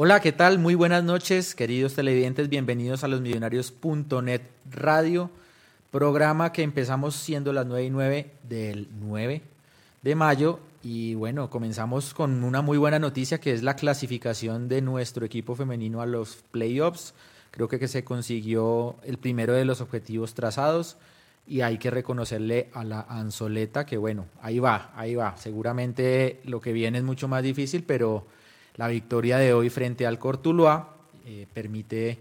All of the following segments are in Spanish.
Hola, ¿qué tal? Muy buenas noches, queridos televidentes. Bienvenidos a los millonarios.net radio, programa que empezamos siendo las 9 y 9 del 9 de mayo. Y bueno, comenzamos con una muy buena noticia que es la clasificación de nuestro equipo femenino a los playoffs. Creo que, se consiguió el primero de los objetivos trazados y hay que reconocerle a la Anzoleta que bueno, ahí va, ahí va. Seguramente lo que viene es mucho más difícil, pero la victoria de hoy frente al Cortuluá eh, permite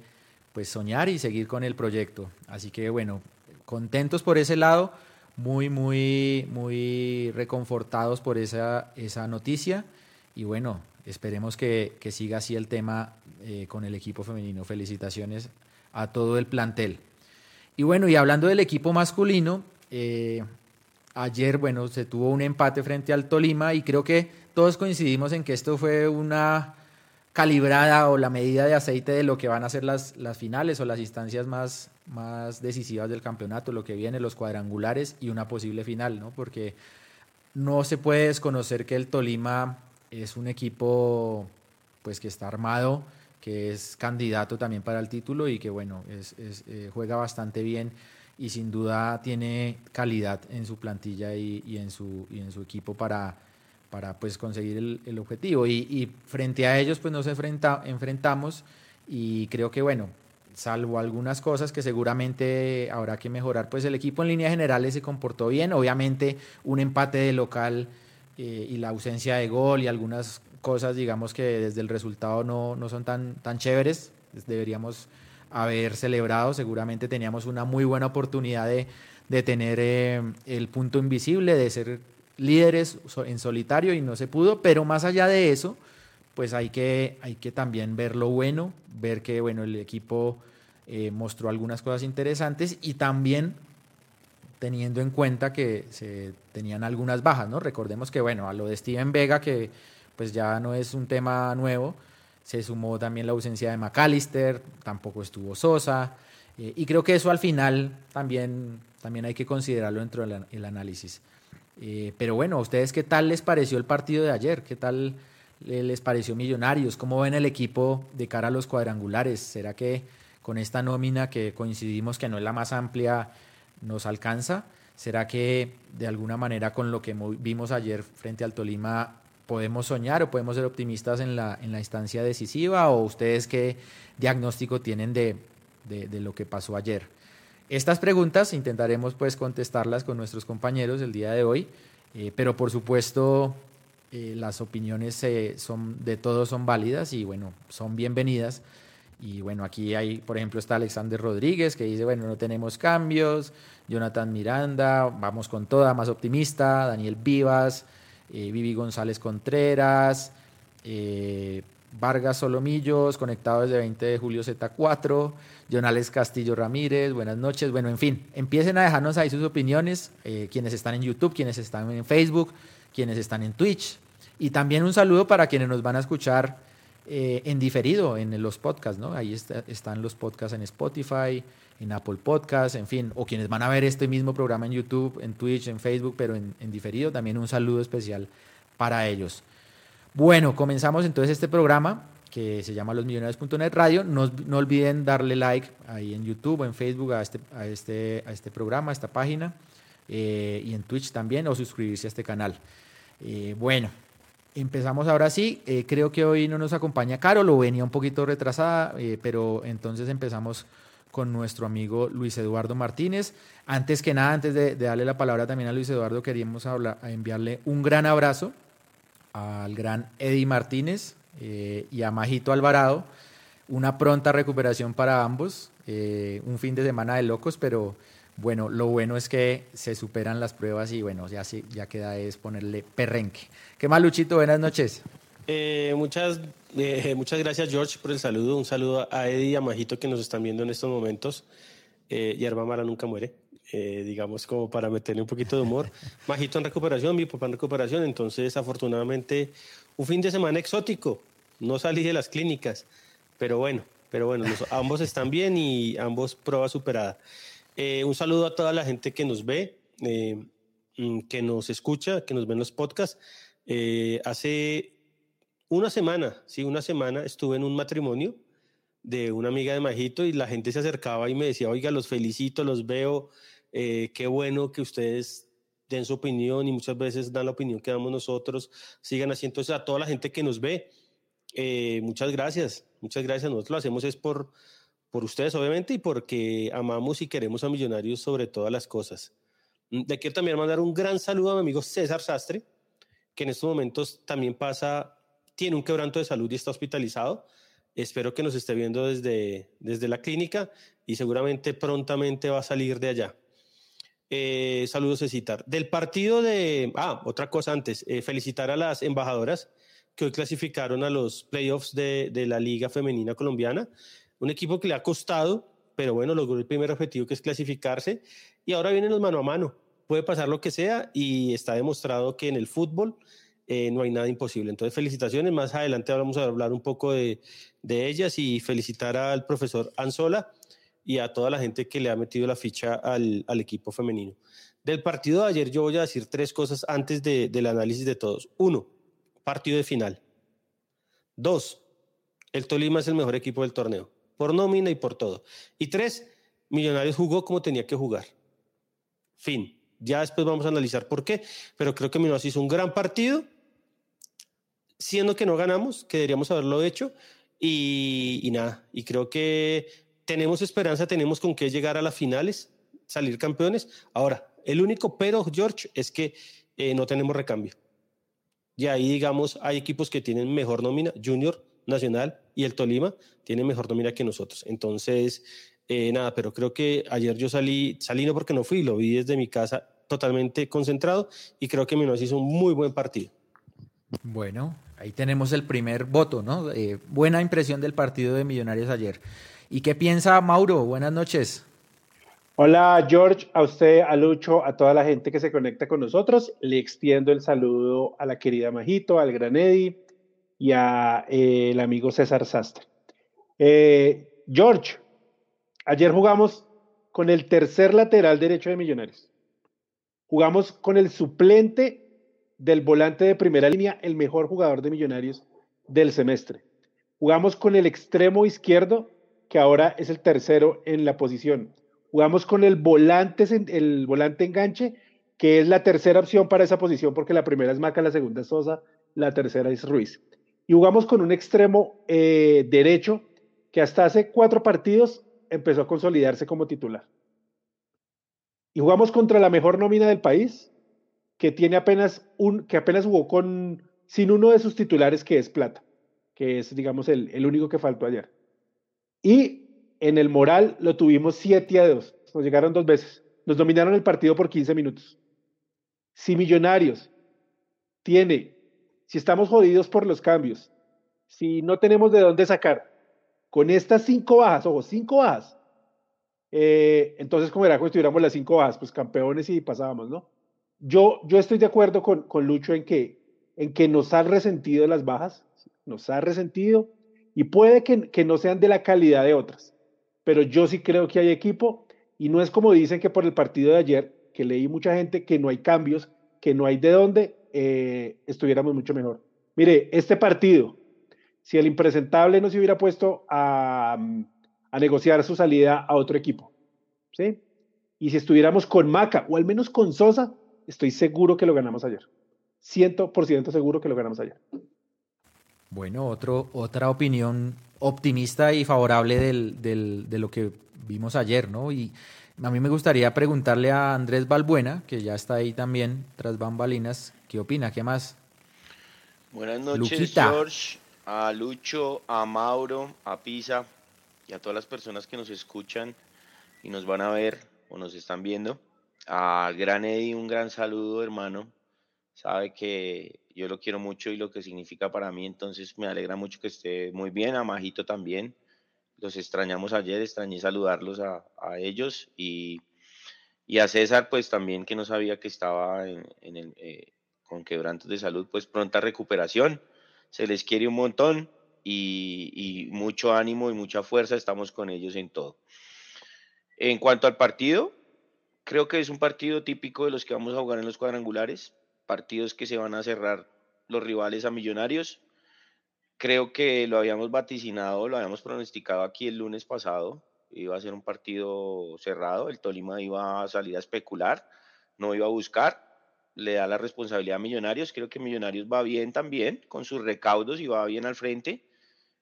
pues soñar y seguir con el proyecto. Así que bueno, contentos por ese lado, muy, muy, muy reconfortados por esa, esa noticia y bueno, esperemos que, siga así el tema eh, con el equipo femenino. Felicitaciones a todo el plantel. Y bueno, y hablando del equipo masculino, eh, ayer, bueno, se tuvo un empate frente al Tolima y creo que todos coincidimos en que esto fue una calibrada o la medida de aceite de lo que van a ser las, las finales o las instancias más, más decisivas del campeonato, lo que viene, los cuadrangulares y una posible final, ¿no? Porque no se puede desconocer que el Tolima es un equipo pues que está armado, que es candidato también para el título y que bueno, es, eh, juega bastante bien y sin duda tiene calidad en su plantilla y, en, su, y en su equipo para, para pues conseguir el, objetivo. Y, frente a ellos pues nos enfrenta, enfrentamos y creo que bueno, salvo algunas cosas que seguramente habrá que mejorar, pues el equipo en líneas generales se comportó bien, obviamente un empate de local eh, y la ausencia de gol y algunas cosas digamos que desde el resultado no, no son tan, tan chéveres, deberíamos haber celebrado, seguramente teníamos una muy buena oportunidad de, de tener eh, el punto invisible, de ser líderes en solitario y no se pudo, pero más allá de eso, pues hay que, hay que también ver lo bueno, ver que bueno, el equipo eh, mostró algunas cosas interesantes y también teniendo en cuenta que se tenían algunas bajas, ¿no? Recordemos que bueno, a lo de Steven Vega, que pues ya no es un tema nuevo, se sumó también la ausencia de McAllister, tampoco estuvo Sosa, eh, y creo que eso al final también, también hay que considerarlo dentro del análisis. Eh, pero bueno, ¿a ustedes qué tal les pareció el partido de ayer? ¿Qué tal les pareció Millonarios? ¿Cómo ven el equipo de cara a los cuadrangulares? ¿Será que con esta nómina que coincidimos que no es la más amplia nos alcanza? ¿Será que de alguna manera con lo que vimos ayer frente al Tolima podemos soñar o podemos ser optimistas en la, en la instancia decisiva? ¿O ustedes qué diagnóstico tienen de lo que pasó ayer? Estas preguntas intentaremos pues contestarlas con nuestros compañeros el día de hoy, eh, pero por supuesto eh, las opiniones eh, son, de todos son válidas y bueno, son bienvenidas. Y bueno, aquí hay, por ejemplo, está Alexander Rodríguez que dice, bueno, no tenemos cambios, Jonathan Miranda, vamos con toda, más optimista, Daniel Vivas, Vivi González Contreras, Vargas Solomillos, conectado desde 20 de julio Z4, Jonales Castillo Ramírez, buenas noches. Bueno, en fin, empiecen a dejarnos ahí sus opiniones, eh, quienes están en YouTube, quienes están en Facebook, quienes están en Twitch. Y también un saludo para quienes nos van a escuchar eh, en diferido en los podcasts, ¿no? Ahí están los podcasts en Spotify, en Apple Podcasts, en fin, o quienes van a ver este mismo programa en YouTube, en Twitch, en Facebook, pero en diferido, también un saludo especial para ellos. Bueno, comenzamos entonces este programa que se llama losmillonarios.net radio. No, no, olviden darle like ahí en YouTube o en Facebook a este, a este, a este programa, a esta página, eh, y en Twitch también, o suscribirse a este canal. Eh, bueno, empezamos ahora sí. Eh, creo que hoy no nos acompaña Caro, lo venía un poquito retrasada, pero entonces empezamos con nuestro amigo Luis Eduardo Martínez. Antes que nada, antes de, darle la palabra también a Luis Eduardo, queríamos hablar, enviarle un gran abrazo al gran Eddie Martínez eh, y a Majito Alvarado. Una pronta recuperación para ambos. Eh, un fin de semana de locos, pero bueno, lo bueno es que se superan las pruebas y bueno, ya, ya queda es ponerle perrenque. ¿Qué más, Luchito? Buenas noches. Eh, muchas, muchas gracias, George, por el saludo. Un saludo a Eddie y a Majito que nos están viendo en estos momentos. y Arma Mara nunca muere. Eh, digamos, como para meterle un poquito de humor. Majito en recuperación, mi papá en recuperación, entonces afortunadamente un fin de semana exótico, no salí de las clínicas, pero bueno, pero bueno, ambos están bien y ambos prueba superada. Eh, un saludo a toda la gente que nos ve, eh, mm, que nos escucha, que nos ve en los podcasts. hace una semana, sí, una semana estuve en un matrimonio de una amiga de Majito y la gente se acercaba y me decía, oiga, los felicito, los veo, eh, qué bueno que ustedes den su opinión y muchas veces dan la opinión que damos nosotros, sigan así. Entonces, a toda la gente que nos ve, eh, muchas gracias, muchas gracias. Nosotros lo hacemos es por, por ustedes, obviamente, y porque amamos y queremos a Millonarios sobre todas las cosas. Mm, le quiero también mandar un gran saludo a mi amigo César Sastre, que en estos momentos también pasa, tiene un quebranto de salud y está hospitalizado. Espero que nos esté viendo desde, desde la clínica y seguramente prontamente va a salir de allá. Eh, saludos, Cecitar. Del partido de... Ah, otra cosa antes. Eh, felicitar a las embajadoras que hoy clasificaron a los playoffs de, de, la Liga Femenina Colombiana. Un equipo que le ha costado, pero bueno, logró el primer objetivo que es clasificarse. Y ahora vienen los mano a mano. Puede pasar lo que sea y está demostrado que en el fútbol eh, no hay nada imposible. Entonces, felicitaciones. Más adelante vamos a hablar un poco de, de ellas y felicitar al profesor Anzola y a toda la gente que le ha metido la ficha al, al equipo femenino. Del partido de ayer yo voy a decir tres cosas antes de, del análisis de todos. Uno, partido de final. Dos, el Tolima es el mejor equipo del torneo, por nómina y por todo. Y tres, Millonarios jugó como tenía que jugar. Fin. Ya después vamos a analizar por qué, pero creo que Millonarios hizo un gran partido, siendo que no ganamos, que deberíamos haberlo hecho, y, y nada, y creo que tenemos esperanza, tenemos con qué llegar a las finales, salir campeones. Ahora, el único pero, George, es que eh, no tenemos recambio. Y ahí, digamos, hay equipos que tienen mejor nómina, Junior, Nacional y el Tolima tienen mejor nómina que nosotros. Entonces, eh, nada, pero creo que ayer yo salí, salí no porque no fui, lo vi desde mi casa totalmente concentrado y creo que Minos hizo un muy buen partido. Bueno, ahí tenemos el primer voto, ¿no? Eh, buena impresión del partido de Millonarios ayer. ¿Y qué piensa Mauro? Buenas noches. Hola George, a usted, a Lucho, a toda la gente que se conecta con nosotros. Le extiendo el saludo a la querida Majito, al gran Eddie y al eh, amigo César Sastre. Eh, George, ayer jugamos con el tercer lateral derecho de Millonarios. Jugamos con el suplente del volante de primera línea, el mejor jugador de Millonarios del semestre. Jugamos con el extremo izquierdo que ahora es el tercero en la posición. Jugamos con el volante, el volante enganche, que es la tercera opción para esa posición, porque la primera es Maca, la segunda es Sosa, la tercera es Ruiz. Y jugamos con un extremo eh, derecho que hasta hace cuatro partidos empezó a consolidarse como titular. Y jugamos contra la mejor nómina del país, que tiene apenas un, que apenas jugó con, sin uno de sus titulares, que es Plata, que es, digamos, el, el único que faltó ayer. Y en el moral lo tuvimos 7 a 2. Nos llegaron dos veces. Nos dominaron el partido por 15 minutos. Si Millonarios tiene, si estamos jodidos por los cambios, si no tenemos de dónde sacar, con estas cinco bajas, ojo, cinco bajas, eh, entonces como era que estuviéramos las cinco bajas, pues campeones y pasábamos, ¿no? Yo, yo estoy de acuerdo con, con Lucho en que, en que nos han resentido las bajas, nos ha resentido, y puede que, no sean de la calidad de otras, pero yo sí creo que hay equipo y no es como dicen que por el partido de ayer, que leí mucha gente que no hay cambios, que no hay de dónde, eh, estuviéramos mucho mejor. Mire, este partido, si el impresentable no se hubiera puesto a, a negociar su salida a otro equipo, ¿sí? Y si estuviéramos con Maca o al menos con Sosa, estoy seguro que lo ganamos ayer. 100% seguro que lo ganamos ayer. Bueno, otro, otra opinión optimista y favorable del, del, de lo que vimos ayer, ¿no? Y a mí me gustaría preguntarle a Andrés Balbuena, que ya está ahí también, tras bambalinas, ¿qué opina? ¿Qué más? Buenas noches, Luquita. George, a Lucho, a Mauro, a Pisa y a todas las personas que nos escuchan y nos van a ver o nos están viendo. A Gran Eddie, un gran saludo, hermano. Sabe que yo lo quiero mucho y lo que significa para mí, entonces me alegra mucho que esté muy bien, a Majito también. Los extrañamos ayer, extrañé saludarlos a, a ellos y, y, a César, pues también que no sabía que estaba en, en el, eh, con quebrantos de salud, pues pronta recuperación. Se les quiere un montón y, y mucho ánimo y mucha fuerza, estamos con ellos en todo. En cuanto al partido, creo que es un partido típico de los que vamos a jugar en los cuadrangulares partidos que se van a cerrar los rivales a Millonarios. creo que lo habíamos vaticinado, lo habíamos pronosticado aquí el lunes pasado. Iba a ser un partido cerrado, el Tolima iba a salir a especular, no iba a buscar, le da la responsabilidad a Millonarios. Creo que Millonarios va bien también con sus recaudos y va bien al frente.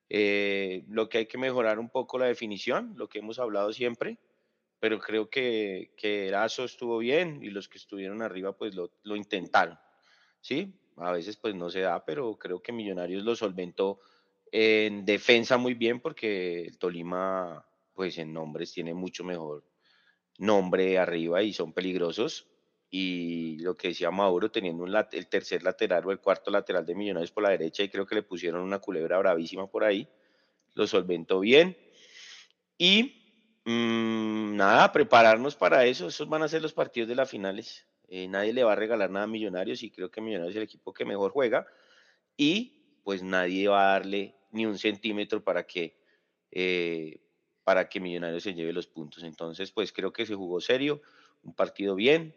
Eh, lo que hay que mejorar un poco la definición, lo que hemos hablado siempre, pero creo que, que Erazo estuvo bien y los que estuvieron arriba pues lo, lo intentaron. ¿sí? A veces pues no se da, pero creo que Millonarios lo solventó en defensa muy bien porque el Tolima pues en nombres tiene mucho mejor nombre arriba y son peligrosos. Y lo que decía Mauro, teniendo un el tercer lateral o el cuarto lateral de Millonarios por la derecha, y creo que le pusieron una culebra bravísima por ahí, lo solventó bien. Y mmm, nada, prepararnos para eso. Esos van a ser los partidos de las finales. Eh, nadie le va a regalar nada a Millonarios y creo que Millonarios es el equipo que mejor juega y pues nadie va a darle ni un centímetro para que, eh, para que Millonarios se lleve los puntos. Entonces pues creo que se jugó serio, un partido bien,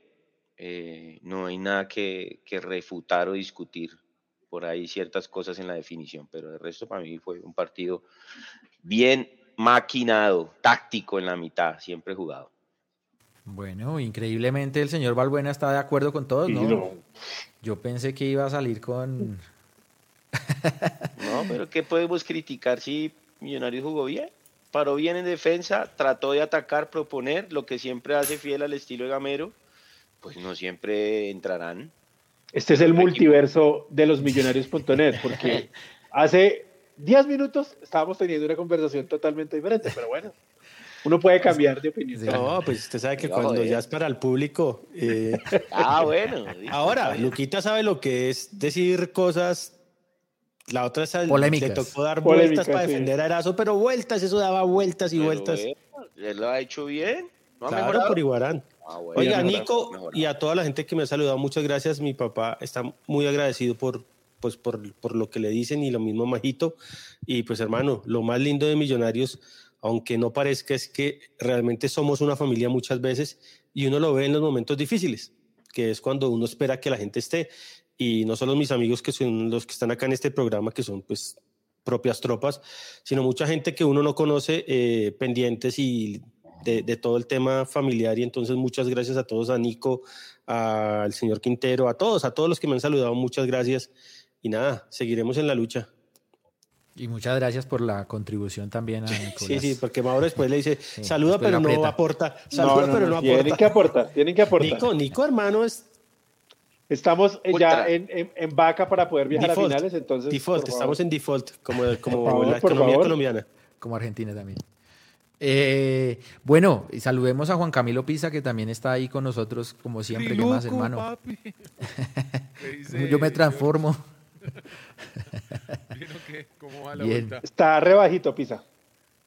eh, no hay nada que, que refutar o discutir por ahí ciertas cosas en la definición, pero el resto para mí fue un partido bien maquinado, táctico en la mitad, siempre jugado. Bueno, increíblemente el señor Balbuena está de acuerdo con todos, ¿no? Yo pensé que iba a salir con... no, pero ¿qué podemos criticar si Millonarios jugó bien? Paró bien en defensa, trató de atacar, proponer, lo que siempre hace fiel al estilo de Gamero, pues no siempre entrarán. Este es el multiverso de los millonarios.net, porque hace 10 minutos estábamos teniendo una conversación totalmente diferente, pero bueno uno puede cambiar de opinión. No, pues usted sabe que cuando ya es para el público. Eh, ah, bueno. Ahora, Luquita sabe lo que es decir cosas. La otra es el, le tocó dar vueltas para defender a Erazo, pero vueltas, eso daba vueltas y vueltas. él lo ha hecho bien. claro, por Iguarán. Ah, Oiga, Nico, y a toda la gente que me ha saludado, muchas gracias. Mi papá está muy agradecido por, pues, por, por lo que le dicen y lo mismo Majito. Y pues, hermano, lo más lindo de Millonarios aunque no parezca, es que realmente somos una familia muchas veces y uno lo ve en los momentos difíciles, que es cuando uno espera que la gente esté. Y no solo mis amigos que son los que están acá en este programa, que son pues propias tropas, sino mucha gente que uno no conoce eh, pendientes y de, de, todo el tema familiar. Y entonces muchas gracias a todos, a Nico, al señor Quintero, a todos, a todos los que me han saludado, muchas gracias. Y nada, seguiremos en la lucha. Y muchas gracias por la contribución también a Nicolás. Sí, sí, porque Mauro después le dice, saluda pero no aporta, saluda pero no, aporta. Tienen que aportar, tienen que aportar. Nico, Nico hermano, es... Estamos ya en, en, vaca para poder viajar a finales, entonces... Default, estamos en default, como, como la economía colombiana. Como Argentina también. Eh, bueno, y saludemos a Juan Camilo Pisa, que también está ahí con nosotros, como siempre. ¿Qué más, hermano? Yo me transformo. ¿Cómo va la vuelta? Está rebajito, Pisa.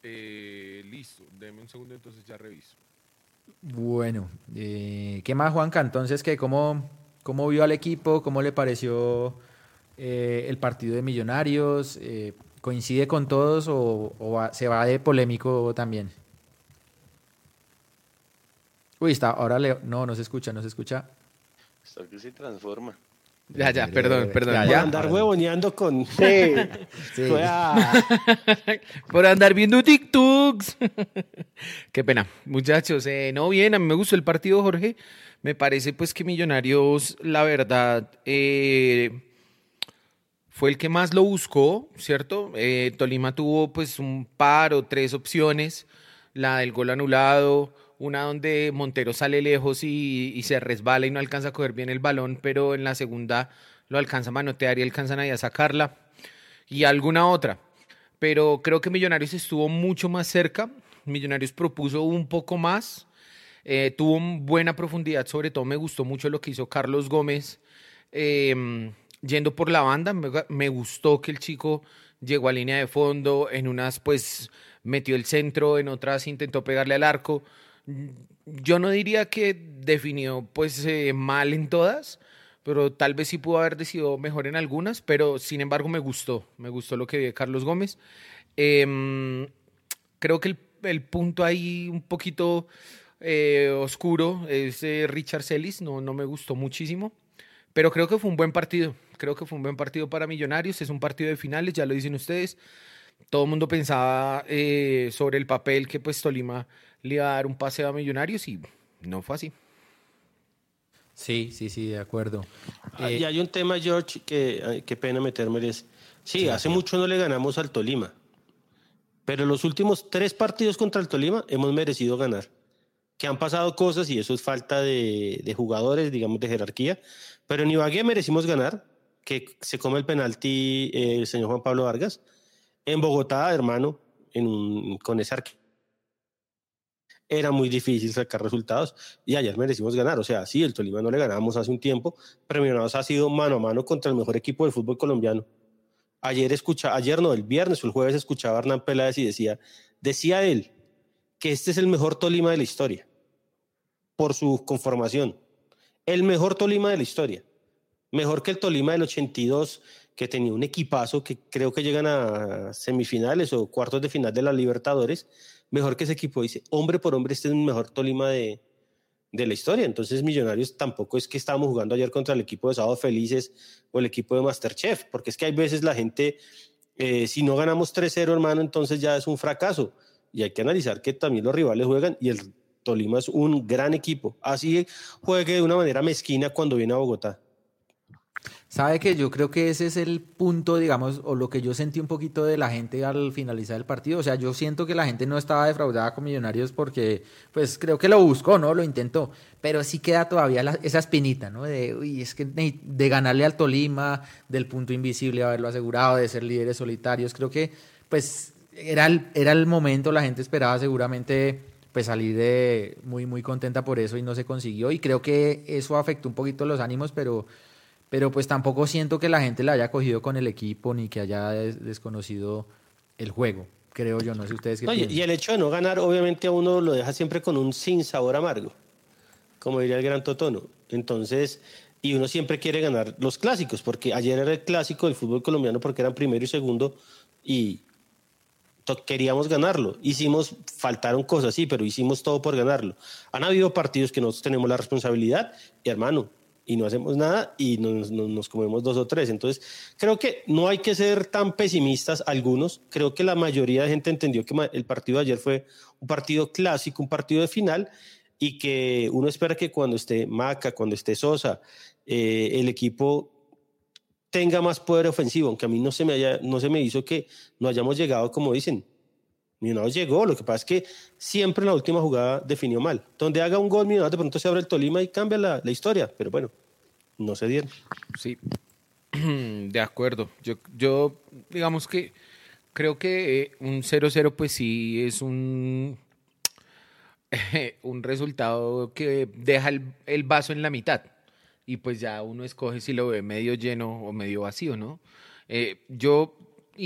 Eh, listo, deme un segundo, entonces ya reviso. Bueno, eh, ¿qué más, Juanca? Entonces, ¿qué, cómo, ¿cómo vio al equipo? ¿Cómo le pareció eh, el partido de Millonarios? ¿Coincide con todos o, se va de polémico también? Uy, está, ahora le, no, no se escucha, no se escucha. Esto que se transforma. Ya, ya, perdón, perdón. Ya, andar huevoneando con. Sí. sí. Por andar viendo TikToks. Qué pena. Muchachos, eh, no bien, a mí me gustó el partido, Jorge. Me parece pues que Millonarios, la verdad, eh, fue el que más lo buscó, ¿cierto? Eh, Tolima tuvo pues un par o tres opciones. La del gol anulado, una donde Montero sale lejos y, se resbala y no alcanza a coger bien el balón, pero en la segunda lo alcanza a manotear y alcanzan ahí a sacarla. Y alguna otra. Pero creo que Millonarios estuvo mucho más cerca. Millonarios propuso un poco más. Eh, tuvo buena profundidad, sobre todo me gustó mucho lo que hizo Carlos Gómez em, yendo por la banda. Me, me, gustó que el chico llegó a línea de fondo, en unas pues metió el centro, en otras intentó pegarle al arco yo no diría que definió pues eh, mal en todas, pero tal vez sí pudo haber decidido mejor en algunas, pero sin embargo me gustó, me gustó lo que vi Carlos Gómez. Em, creo que el, punto ahí un poquito eh, oscuro es Richard Celis, no, no me gustó muchísimo, Pero creo que fue un buen partido. Creo que fue un buen partido para Millonarios. Es un partido de finales, ya lo dicen ustedes. Todo el mundo pensaba eh, sobre el papel que pues Tolima le iba a dar un paseo a Millonarios y no fue así. Sí, sí, sí, de acuerdo. Ah, y hay un tema, George, que qué pena meterme. Es, sí, hace mucho no le ganamos al Tolima, pero los últimos tres partidos contra el Tolima hemos merecido ganar. Que han pasado cosas y eso es falta de, jugadores, digamos, de jerarquía. Pero en Ibagué merecimos ganar, que se come el penalti eh, el señor Juan Pablo Vargas. En Bogotá, hermano, en con ese arquero era muy difícil sacar resultados y ayer merecimos ganar. O sea, sí, el Tolima no le ganamos hace un tiempo, pero Millonarios ha sido mano a mano contra el mejor equipo del fútbol colombiano. Ayer escucha, ayer no, el viernes o el jueves escuchaba a Hernán Peláez y decía, decía él que este es el mejor Tolima de la historia por su conformación. El mejor Tolima de la historia. Mejor que el Tolima del 82, que tenía un equipazo que creo que llegan a semifinales o cuartos de final de la Libertadores mejor que ese equipo. Dice, hombre por hombre, este es el mejor Tolima de, de la historia. Entonces, Millonarios tampoco es que estábamos jugando ayer contra el equipo de Sábado Felices o el equipo de Masterchef, porque es que hay veces la gente, eh, si no ganamos 3-0, hermano, entonces ya es un fracaso. Y hay que analizar que también los rivales juegan y el Tolima es un gran equipo. Así juegue de una manera mezquina cuando viene a Bogotá. Sabe que yo creo que ese es el punto, digamos, o lo que yo sentí un poquito de la gente al finalizar el partido. O sea, yo siento que la gente no estaba defraudada con Millonarios porque, pues creo que lo buscó, ¿no? Lo intentó. Pero sí queda todavía esa espinita, ¿no? De, uy, es que de ganarle al Tolima, del punto invisible, haberlo asegurado, de ser líderes solitarios. Creo que, pues, era el, era el momento, la gente esperaba seguramente pues salir de muy muy contenta por eso y no se consiguió y creo que eso afectó un poquito los ánimos pero pero pues tampoco siento que la gente la haya cogido con el equipo ni que haya desconocido el juego, creo yo, no sé ustedes qué piensan. Y el hecho de no ganar, obviamente a uno lo deja siempre con un sin sabor amargo, como diría el gran Totono. Entonces, y uno siempre quiere ganar los clásicos, porque ayer era el clásico del fútbol colombiano porque eran primero y segundo y queríamos ganarlo. Hicimos, faltaron cosas, sí, pero hicimos todo por ganarlo. Han habido partidos que nosotros tenemos la responsabilidad y hermano, y no hacemos nada y nos, nos, comemos dos o tres. Entonces, creo que no hay que ser tan pesimistas algunos. Creo que la mayoría de gente entendió que el partido de ayer fue un partido clásico, un partido de final y que uno espera que cuando esté Maca, cuando esté Sosa, eh, el equipo tenga más poder ofensivo, aunque a mí no se me, haya, no se me hizo que no hayamos llegado como dicen. Millonarios llegó, lo que pasa es que siempre en la última jugada definió mal. Donde haga un gol, Millonarios de pronto se abre el Tolima y cambia la, la historia, pero bueno, no se dieron. Sí, de acuerdo. Yo, yo digamos que creo que eh, un 0-0 pues sí es un, un resultado que deja el, vaso en la mitad y pues ya uno escoge si lo ve medio lleno o medio vacío, ¿no? Eh, yo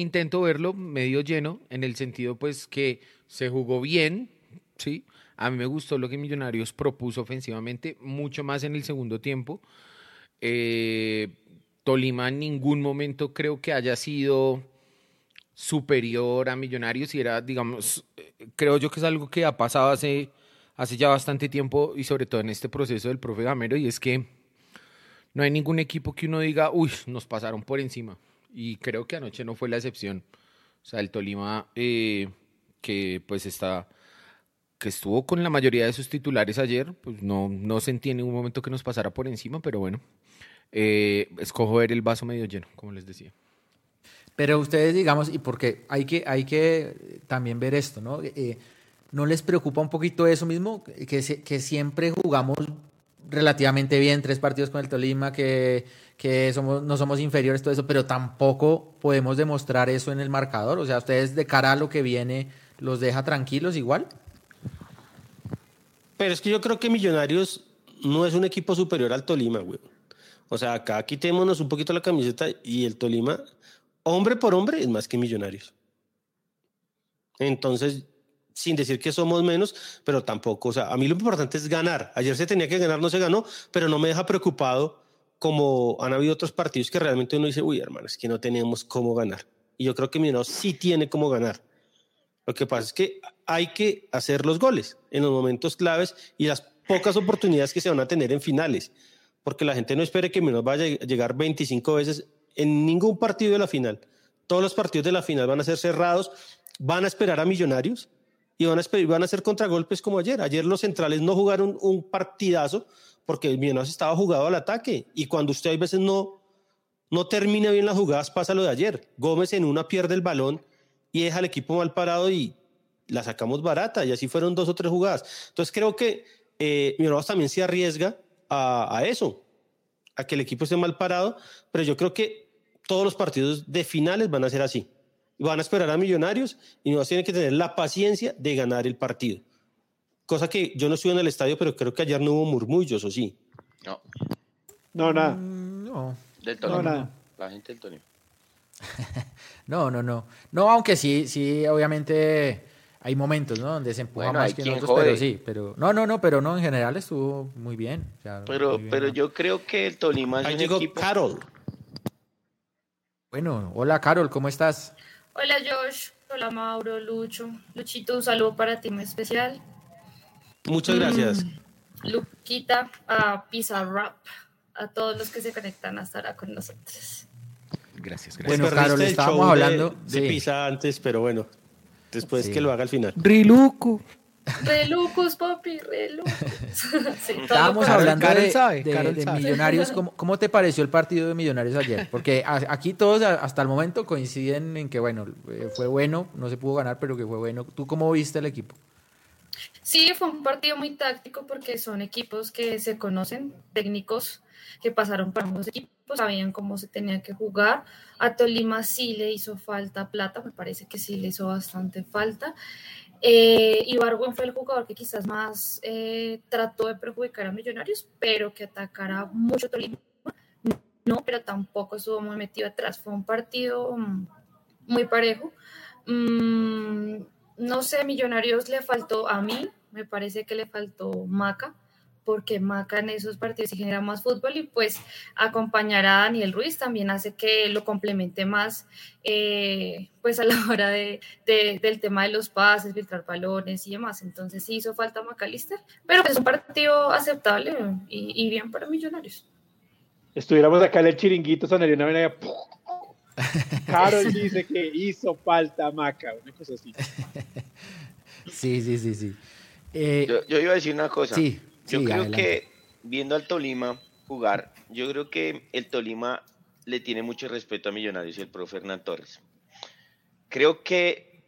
intento verlo medio lleno en el sentido pues que se jugó bien, ¿sí? A mí me gustó lo que Millonarios propuso ofensivamente, mucho más en el segundo tiempo. Eh, Tolima en ningún momento creo que haya sido superior a Millonarios y era, digamos, creo yo que es algo que ha pasado hace, hace ya bastante tiempo y sobre todo en este proceso del profe Gamero y es que no hay ningún equipo que uno diga, uy, nos pasaron por encima y creo que anoche no fue la excepción. O sea, el Tolima eh, que pues está que estuvo con la mayoría de sus titulares ayer, pues no, no sentí en ningún momento que nos pasara por encima, pero bueno, eh, escojo ver el vaso medio lleno, como les decía. Pero ustedes, digamos, y porque hay que, hay que también ver esto, ¿no? Eh, ¿No les preocupa un poquito eso mismo? Que, que siempre jugamos relativamente bien, tres partidos con el Tolima, que, que somos, no somos inferiores, todo eso, pero tampoco podemos demostrar eso en el marcador. O sea, ustedes de cara a lo que viene, ¿los deja tranquilos igual? Pero es que yo creo que Millonarios no es un equipo superior al Tolima, güey. O sea, acá quitémonos un poquito la camiseta y el Tolima, hombre por hombre, es más que Millonarios. Entonces, sin decir que somos menos, pero tampoco, o sea, a mí lo importante es ganar. Ayer se tenía que ganar, no se ganó, pero no me deja preocupado como han habido otros partidos que realmente uno dice, uy, hermano, es que no tenemos cómo ganar. Y yo creo que Millonarios sí tiene cómo ganar. Lo que pasa es que hay que hacer los goles en los momentos claves y las pocas oportunidades que se van a tener en finales porque la gente no espere que Millonarios vaya a llegar 25 veces en ningún partido de la final. Todos los partidos de la final van a ser cerrados, van a esperar a Millonarios y van a, van a hacer contragolpes como ayer. Ayer los centrales no jugaron un partidazo porque Millonarios estaba jugado al ataque y cuando usted a veces no, no termina bien las jugadas pasa lo de ayer. Gómez en una pierde el balón y deja al equipo mal parado y la sacamos barata y así fueron dos o tres jugadas. Entonces creo que eh, Millonarios también se arriesga a, a eso, a que el equipo esté mal parado, pero yo creo que todos los partidos de finales van a ser así. Van a esperar a Millonarios y no tienen que tener la paciencia de ganar el partido. Cosa que yo no estuve en el estadio, pero creo que ayer no hubo murmullos, ¿o sí? No. No, nada. Mm, no. Del No, Tolima. nada. La gente del Tolima. No, no, no. No, aunque sí, sí, obviamente hay momentos, ¿no? Donde se empuja Bueno, más que en quien otros, jode. pero sí, pero no, no, no, pero no, en general estuvo muy bien. o sea, Pero, muy bien, pero ¿no? yo creo que el Tolima es Ahí un llegó equipo. Carol. Bueno, hola Carol, ¿cómo estás? Hola Josh, hola Mauro, Lucho. Luchito, un saludo para ti muy especial. Muchas gracias. Luquita, a Pizza Rap, a todos los que se conectan hasta ahora con nosotros. Gracias, gracias. Bueno, Carol, estábamos show de- hablando- de, sí. Pisa antes, pero bueno, después Sí. que lo haga al final. Riluco. Re lucos, papi, re lucos. Sí, Estábamos hablando de, sabe, de- Carol de sabe. Millonarios. ¿Cómo, cómo te pareció el partido de Millonarios ayer? Porque a- aquí todos a- hasta el momento coinciden en que, bueno, eh, fue bueno, no se pudo ganar, pero que fue bueno. ¿Tú cómo viste el equipo? Sí, fue un partido muy táctico porque son equipos que se conocen, técnicos que pasaron por ambos equipos, sabían cómo se tenía que jugar. A Tolima sí le hizo falta plata, me parece que sí le hizo bastante falta. Eh, fue el jugador que quizás más eh, trató de perjudicar a Millonarios, pero que atacara mucho Tolima. No, pero tampoco estuvo muy metido atrás. Fue un partido mm, muy parejo. Mm, no sé, Millonarios le faltó a mí, me parece que le faltó Maca, porque Maca en esos partidos sí genera más fútbol y pues acompañar a Daniel Ruiz también hace que lo complemente más eh, pues a la hora de, de- del tema de los pases, filtrar balones y demás. Entonces sí hizo falta Macalister, pero pues, es un partido aceptable y, y bien para Millonarios. Estuviéramos acá en el chiringuito, sonaría una vena. Carol dice que hizo falta Maca, una cosa así. Sí, sí, sí, sí. Eh, Yo, yo iba a decir una cosa. sí, Yo sí, creo adelante. que viendo al Tolima jugar, yo creo que el Tolima le tiene mucho respeto a Millonarios y el profe Hernán Torres. Creo que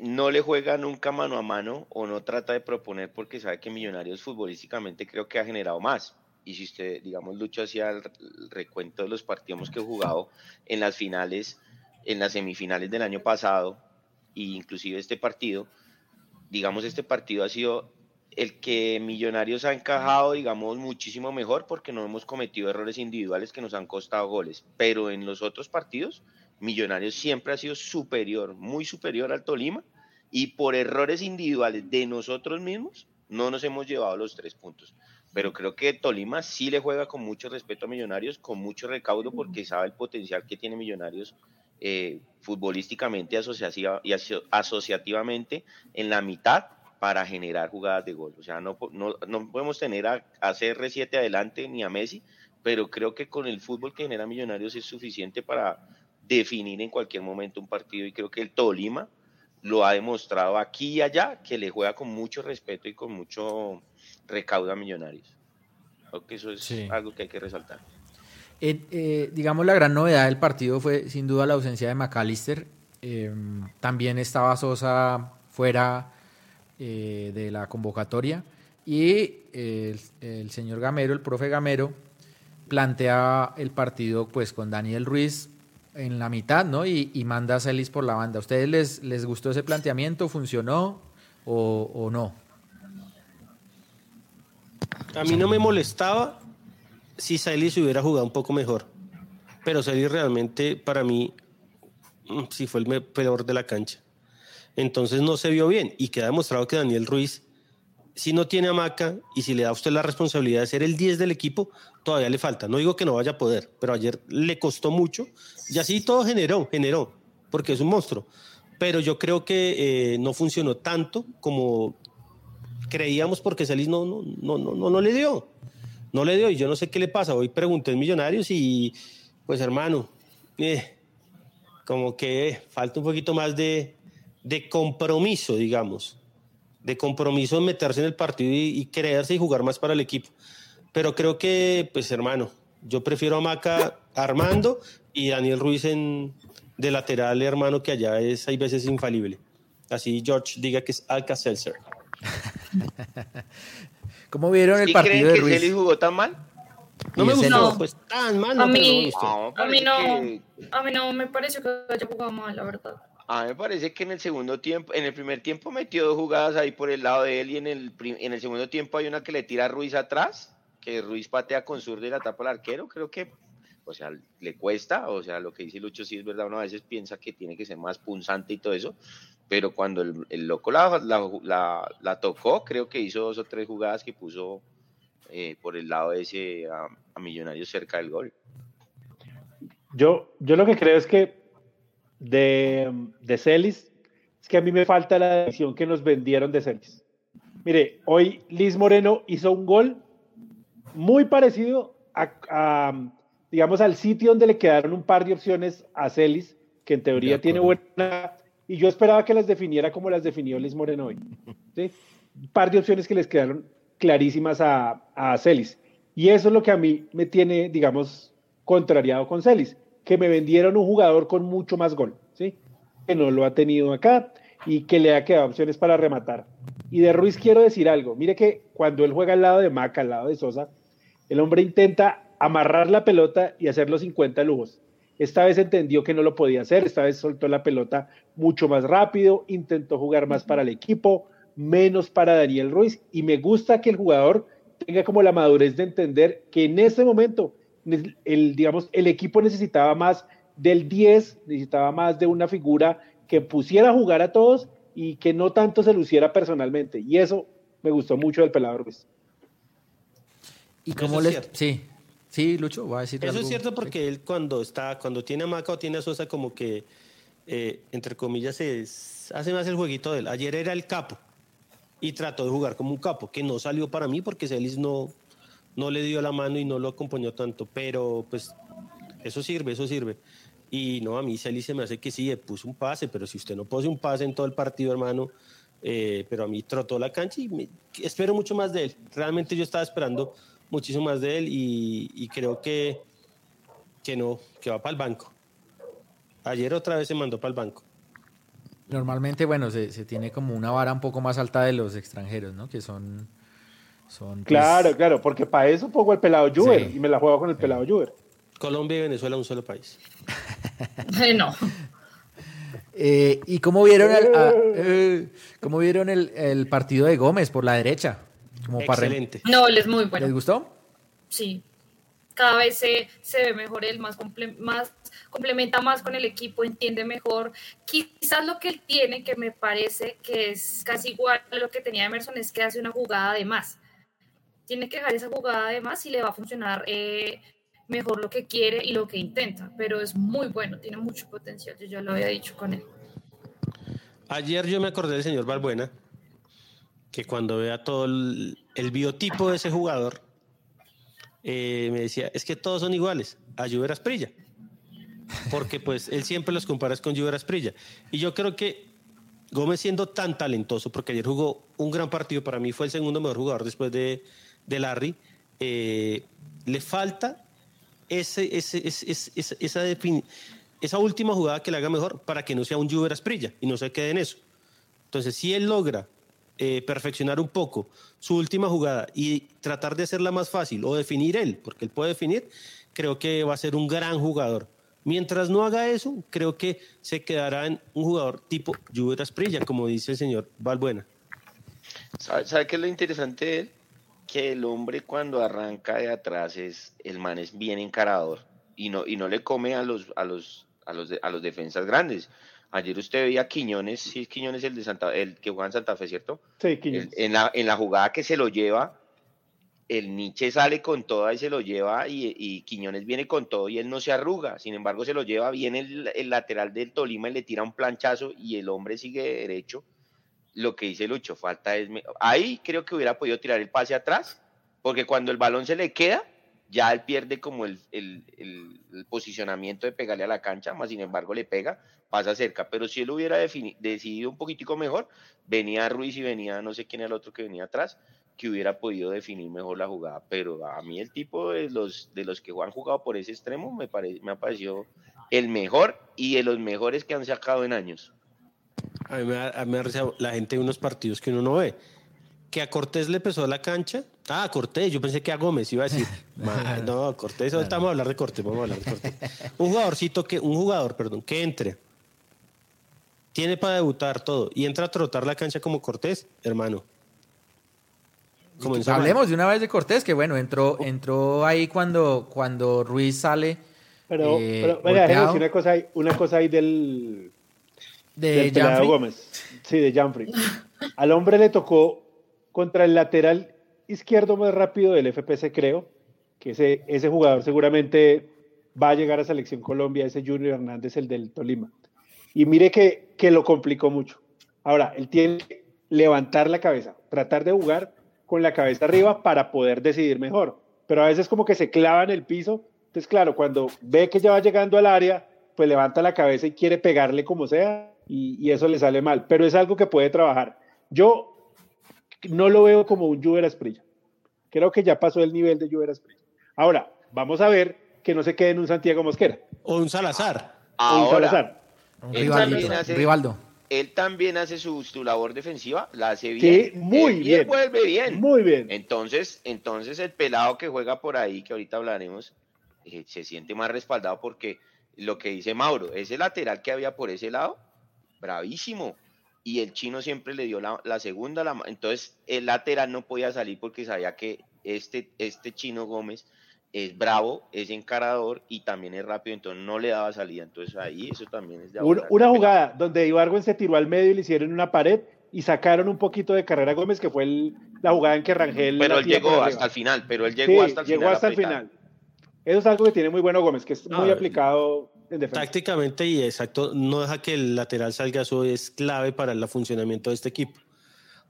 no le juega nunca mano a mano o no trata de proponer porque sabe que Millonarios futbolísticamente creo que ha generado más. Y si usted, digamos, Lucho hacía el el recuento de los partidos que he jugado en las finales, en las semifinales del año pasado, e inclusive este partido, digamos, este partido ha sido el que Millonarios ha encajado, digamos, muchísimo mejor porque no hemos cometido errores individuales que nos han costado goles. Pero en los otros partidos, Millonarios siempre ha sido superior, muy superior al Tolima, y por errores individuales de nosotros mismos, no nos hemos llevado los tres puntos. Pero creo que Tolima sí le juega con mucho respeto a Millonarios, con mucho recaudo, porque sabe el potencial que tiene Millonarios eh, futbolísticamente y aso- asociativamente en la mitad para generar jugadas de gol. O sea, no, no, no podemos tener a, a CR7 adelante ni a Messi, pero creo que con el fútbol que genera Millonarios es suficiente para definir en cualquier momento un partido y creo que el Tolima lo ha demostrado aquí y allá, que le juega con mucho respeto y con mucho recaudo a Millonarios. Creo que eso es Sí. algo que hay que resaltar. Eh, eh, digamos, la gran novedad del partido fue sin duda la ausencia de McAllister. Eh, también estaba Sosa fuera eh, de la convocatoria. Y el, señor Gamero, el profe Gamero, plantea el partido pues con Daniel Ruiz en la mitad, ¿no? Y, y manda a Celis por la banda. ¿A ustedes les, les gustó ese planteamiento? ¿Funcionó o, o no? A mí no me molestaba si Celis hubiera jugado un poco mejor. Pero Celis realmente, para mí, mm, sí fue el peor de la cancha. Entonces no se vio bien. Y queda demostrado que Daniel Ruiz, si no tiene hamaca y si le da a usted la responsabilidad de ser el 10 del equipo, todavía le falta. No digo que no vaya a poder, pero ayer le costó mucho. Y así todo generó, generó, porque es un monstruo. Pero yo creo que eh, no funcionó tanto como creíamos porque Celis no, no, no, no, no, no le dio. no le dio y yo no sé qué le pasa. Hoy pregunté en Millonarios y pues hermano, eh, como que falta un poquito más de, de, compromiso, digamos, de compromiso en meterse en el partido y, y, creerse y jugar más para el equipo. Pero creo que, pues hermano, yo prefiero a Maca Armando y Daniel Ruiz en, de lateral, hermano, que allá es, hay veces infalible. Así George diga que es Alka-Seltzer. ¿Cómo vieron el partido creen de Ruiz? que Celis jugó tan mal? No me gustó, No. pues tan mal. No, mí. No, mí no, a mí no me pareció que haya jugado mal, la verdad. A mí me parece que en el segundo tiempo, en el primer tiempo metió dos jugadas ahí por el lado de él y en el, en el segundo tiempo hay una que le tira a Ruiz atrás, que Ruiz patea con zurda y la tapa al arquero, creo que, o sea, le cuesta, o sea, lo que dice Lucho sí es verdad, uno a veces piensa que tiene que ser más punzante y todo eso, pero cuando el, el loco la, la, la- la tocó, creo que hizo dos o tres jugadas que puso eh, por el lado de ese a, a Millonarios cerca del gol. Yo, yo lo que creo es que de, de Celis, es que a mí me falta la edición que nos vendieron de Celis. Mire, hoy Liz Moreno hizo un gol muy parecido a, a, digamos, al sitio donde le quedaron un par de opciones a Celis, que en teoría tiene buena, y yo esperaba que las definiera como las definió Liz Moreno hoy. ¿sí? Un par de opciones que les quedaron clarísimas a, a Celis. Y eso es lo que a mí me tiene, digamos, contrariado con Celis, que me vendieron un jugador con mucho más gol, ¿sí? que no lo ha tenido acá y que le ha quedado opciones para rematar. Y de Ruiz quiero decir algo, mire que cuando él juega al lado de Maca, al lado de Sosa, el hombre intenta amarrar la pelota y hacer los 50 lujos. Esta vez entendió que no lo podía hacer, esta vez soltó la pelota mucho más rápido, intentó jugar más para el equipo, menos para Daniel Ruiz y me gusta que el jugador tenga como la madurez de entender que en ese momento el, digamos, el equipo necesitaba más del 10, necesitaba más de una figura que pusiera a jugar a todos y que no tanto se luciera personalmente. Y eso me gustó mucho del pelado Ruiz. ¿Y cómo es cierto. Sí, sí, Lucho, va a decir Eso algo. es cierto porque él cuando está, cuando tiene a Maca o tiene a Sosa, como que, eh, entre comillas, se hace más el jueguito de él. Ayer era el capo y trató de jugar como un capo, que no salió para mí porque Celis no, no le dio la mano y no lo acompañó tanto, pero pues eso sirve, eso sirve. Y no, a mí Celis se me hace que sí, le puso un pase, pero si usted no pone un pase en todo el partido, hermano, eh, pero a mí trotó la cancha y espero mucho más de él. Realmente yo estaba esperando muchísimo más de él y, creo que, que no, que va para el banco. Ayer otra vez se mandó para el banco. Normalmente, bueno, se tiene como una vara un poco más alta de los extranjeros, ¿no? Que son... son pues, Claro, claro, porque para eso pongo el pelado Juber Sí. y me la juego con el pelado Juber. Colombia y Venezuela un solo país. no. Eh, ¿Y cómo vieron el, eh, cómo vieron el, el partido de Gómez por la derecha? Como para Excelente. No, él es muy bueno. ¿Les gustó? Sí. Cada vez se, se ve mejor él, más, comple- más complementa más con el equipo, entiende mejor. Quizás lo que él tiene, que me parece que es casi igual a lo que tenía Emerson, es que hace una jugada de más. Tiene que dejar esa jugada de más y le va a funcionar eh, mejor lo que quiere y lo que intenta. Pero es muy bueno, tiene mucho potencial. Yo ya lo había dicho con él. Ayer yo me acordé del señor Balbuena, que cuando vea todo el, el biotipo de ese jugador, eh, me decía, es que todos son iguales, a Juber Asprilla. Porque pues él siempre los compara con Juber Asprilla. Y yo creo que Gómez siendo tan talentoso, porque ayer jugó un gran partido, para mí fue el segundo mejor jugador después de, de Larry, eh, le falta esa, esa, esa última jugada que le haga mejor para que no sea un Juber Asprilla y no se quede en eso. Entonces, si él logra eh, perfeccionar un poco su última jugada y tratar de hacerla más fácil o definir él, porque él puede definir, creo que va a ser un gran jugador. Mientras no haga eso, creo que se quedará en un jugador tipo Juber Asprilla, como dice el señor Valbuena. ¿Sabe, sabe qué es lo interesante de él? Que el hombre cuando arranca de atrás es, el man es bien encarador y no, y no le come a los, a los, a los, de- a los defensas grandes. Ayer usted veía a Quiñones, sí es Quiñones el de Santa, el que juega en Santa Fe, ¿cierto? Sí, Quiñones. El- en, la, en la jugada que se lo lleva, el Nietzsche sale con toda y se lo lleva y, y Quiñones viene con todo y él no se arruga. Sin embargo, se lo lleva bien el, el lateral del Tolima y le tira un planchazo y el hombre sigue derecho. Lo que dice Lucho, falta es... Ahí creo que hubiera podido tirar el pase atrás porque cuando el balón se le queda, ya él pierde como el, el, posicionamiento de pegarle a la cancha, más sin embargo le pega, pasa cerca. Pero si él hubiera decidido un poquitico mejor, venía Ruiz y venía no sé quién era el otro que venía atrás, que hubiera podido definir mejor la jugada. Pero a mí el tipo de los, de los que han jugado por ese extremo me, me ha parecido el mejor y de los mejores que han sacado en años. A mí me ha, me la gente de unos partidos que uno no ve que a Cortés le pesó la cancha. Ah, Cortés, yo pensé que a Gómez iba a decir. no, Cortés, ahorita vamos a hablar de Cortés, vamos a hablar de Cortés. Un jugadorcito que, un jugador, perdón, que entre, tiene para debutar todo y entra a trotar la cancha como Cortés, hermano. Hablemos de una vez de Cortés, que bueno, entró, entró ahí cuando, cuando Ruiz sale. Pero, eh, pero venga, una cosa ahí, una cosa ahí del, de Gómez. Sí, de Janfrey. Al hombre le tocó contra el lateral izquierdo más rápido del FPC, creo, que ese, ese jugador seguramente va a llegar a Selección Colombia, ese Junior Hernández, el del Tolima. Y mire que, que lo complicó mucho. Ahora, él tiene que levantar la cabeza, tratar de jugar con la cabeza arriba para poder decidir mejor. Pero a veces como que se clava en el piso. Entonces, claro, cuando ve que ya va llegando al área, pues levanta la cabeza y quiere pegarle como sea y, y eso le sale mal. Pero es algo que puede trabajar. Yo no lo veo como un Juber Asprilla. Creo que ya pasó el nivel de Juber Asprilla. Ahora, vamos a ver que no se quede en un Santiago Mosquera. O un Salazar. o un Salazar. Un Rivaldo. Él también hace su, labor defensiva, la hace bien. Sí, muy bien. Él vuelve bien. Muy bien. Entonces, entonces el pelado que juega por ahí, que ahorita hablaremos, eh, se siente más respaldado porque lo que dice Mauro, ese lateral que había por ese lado, bravísimo y el chino siempre le dio la, segunda, la, entonces el lateral no podía salir porque sabía que este, este chino Gómez es bravo, es encarador y también es rápido, entonces no le daba salida, entonces ahí eso también es de Una, una jugada donde Ibargüen se tiró al medio y le hicieron una pared y sacaron un poquito de carrera Gómez, que fue la jugada en que Rangel... Pero él llegó hasta el final, pero él llegó hasta el llegó final. hasta el final. Eso es algo que tiene muy bueno Gómez, que es muy aplicado Tácticamente y exacto, no deja que el lateral salga, eso es clave para el funcionamiento de este equipo.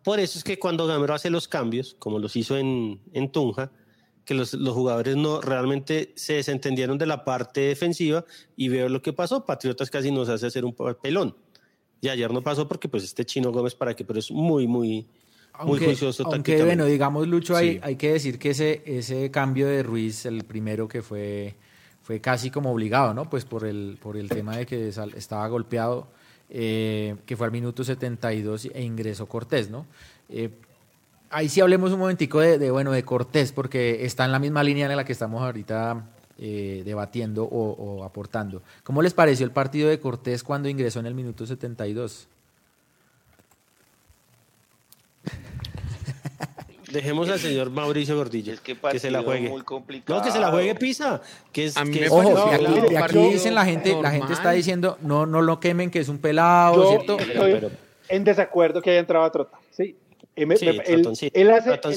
Por eso es que cuando Gamero hace los cambios, como los hizo en, en Tunja, que los, los, jugadores no realmente se desentendieron de la parte defensiva y veo lo que pasó. Patriotas casi nos hace hacer un pelón. Y ayer no pasó porque pues este Chino Gómez para que, pero es muy, muy, muy juicioso aunque bueno, digamos, Lucho, hay, hay que decir que ese, ese cambio de Ruiz, el primero que fue fue casi como obligado, ¿no? Pues por el, por el tema de que estaba golpeado, eh, que fue al minuto 72 e ingresó Cortés, ¿no? Eh, ahí sí hablemos un momentico de, bueno, de Cortés, porque está en la misma línea en la que estamos ahorita eh, debatiendo o, o, aportando. ¿Cómo les pareció el partido de Cortés cuando ingresó en el minuto 72? Dejemos al señor Mauricio Gordillo que, se la juegue. Muy complicado. No, que se la juegue Pisa. Que es, ojo, aquí, aquí dicen la gente, la gente está diciendo, no, no lo quemen, que es un pelado, ¿cierto? Estoy en desacuerdo que haya entrado a Trota. Sí. Él, él, hace, él,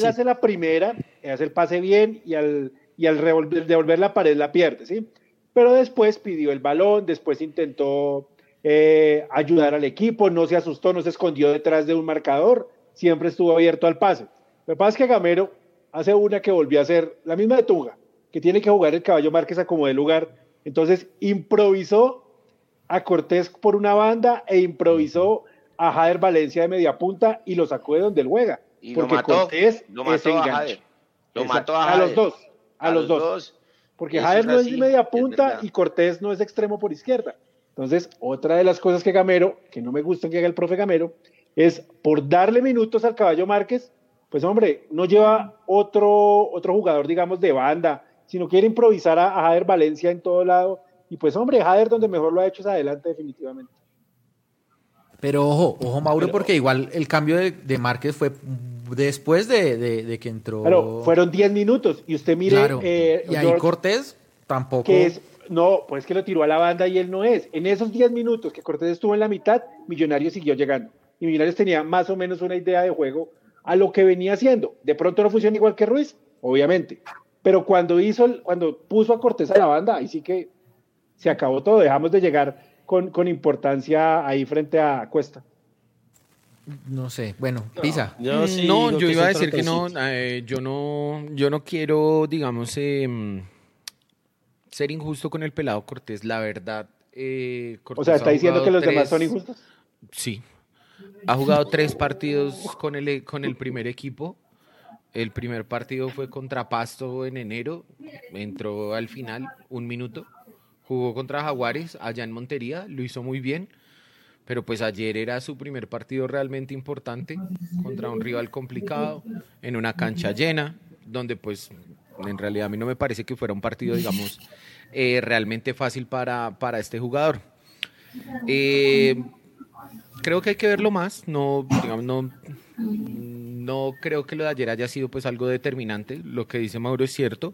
hace, la primera, hace el pase bien y al, y al devolver la pared la pierde, ¿sí? Pero después pidió el balón, después intentó eh, ayudar al equipo, no se asustó, no se escondió detrás de un marcador, siempre estuvo abierto al pase. Lo que pasa es que Gamero hace una que volvió a hacer la misma de Tuga, que tiene que jugar el caballo Márquez a como de lugar. Entonces improvisó a Cortés por una banda e improvisó a Jader Valencia de media punta y lo sacó de donde él juega. Y porque lo mató, Cortés lo mató a Jader. Lo mató a, los dos. A, los, dos. Porque Jader no es media punta y Cortés no es extremo por izquierda. Entonces, otra de las cosas que Gamero, que no me gusta que haga el profe Gamero, es por darle minutos al caballo Márquez, pues hombre, no lleva otro, otro jugador, digamos, de banda, sino quiere improvisar a, Jader Valencia en todo lado. Y pues hombre, Jader donde mejor lo ha hecho es adelante definitivamente. Pero ojo, ojo Mauro, porque igual el cambio de, Márquez fue después de, que entró. Pero fueron 10 minutos y usted mire. Eh, y ahí Cortés tampoco. Que es, no, pues que lo tiró a la banda y él no es. En esos 10 minutos que Cortés estuvo en la mitad, Millonarios siguió llegando. Y Millonarios tenía más o menos una idea de juego a lo que venía haciendo. De pronto no funciona igual que Ruiz, obviamente. Pero cuando hizo, cuando puso a Cortés a la banda, ahí sí que se acabó todo. Dejamos de llegar con, con importancia ahí frente a Cuesta. No sé, bueno, Pisa. Yo no, yo iba a decir que no, eh, yo no, yo no quiero, digamos, em, ser injusto con el pelado Cortés, la verdad. Eh, o sea, ¿está diciendo que los demás son injustos? Sí. Ha jugado tres partidos con el, con el primer equipo. El primer partido fue contra Pasto en enero, entró al final un minuto. Jugó contra Jaguares allá en Montería, lo hizo muy bien pero pues ayer era su primer partido realmente importante contra un rival complicado, en una cancha llena, donde pues en realidad a mí no me parece que fuera un partido, digamos, eh, realmente fácil para, para este jugador. Eh, creo que hay que verlo más, no, digamos, no, no creo que lo de ayer haya sido pues algo determinante. Lo que dice Mauro es cierto.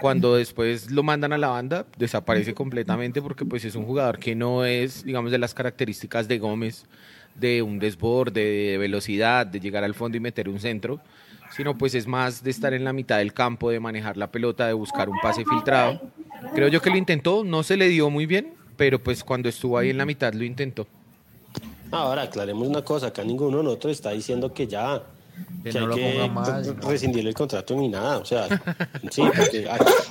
Cuando después lo mandan a la banda, desaparece completamente porque pues es un jugador que no es, digamos, de las características de Gómez, de un desborde, de velocidad, de llegar al fondo y meter un centro, sino pues es más de estar en la mitad del campo, de manejar la pelota, de buscar un pase filtrado. Creo yo que lo intentó, no se le dio muy bien, pero pues cuando estuvo ahí en la mitad lo intentó. Ahora, aclaremos una cosa, acá ninguno de nosotros está diciendo que ya que, no hay que rescindir el contrato ni nada. O sea, sí, porque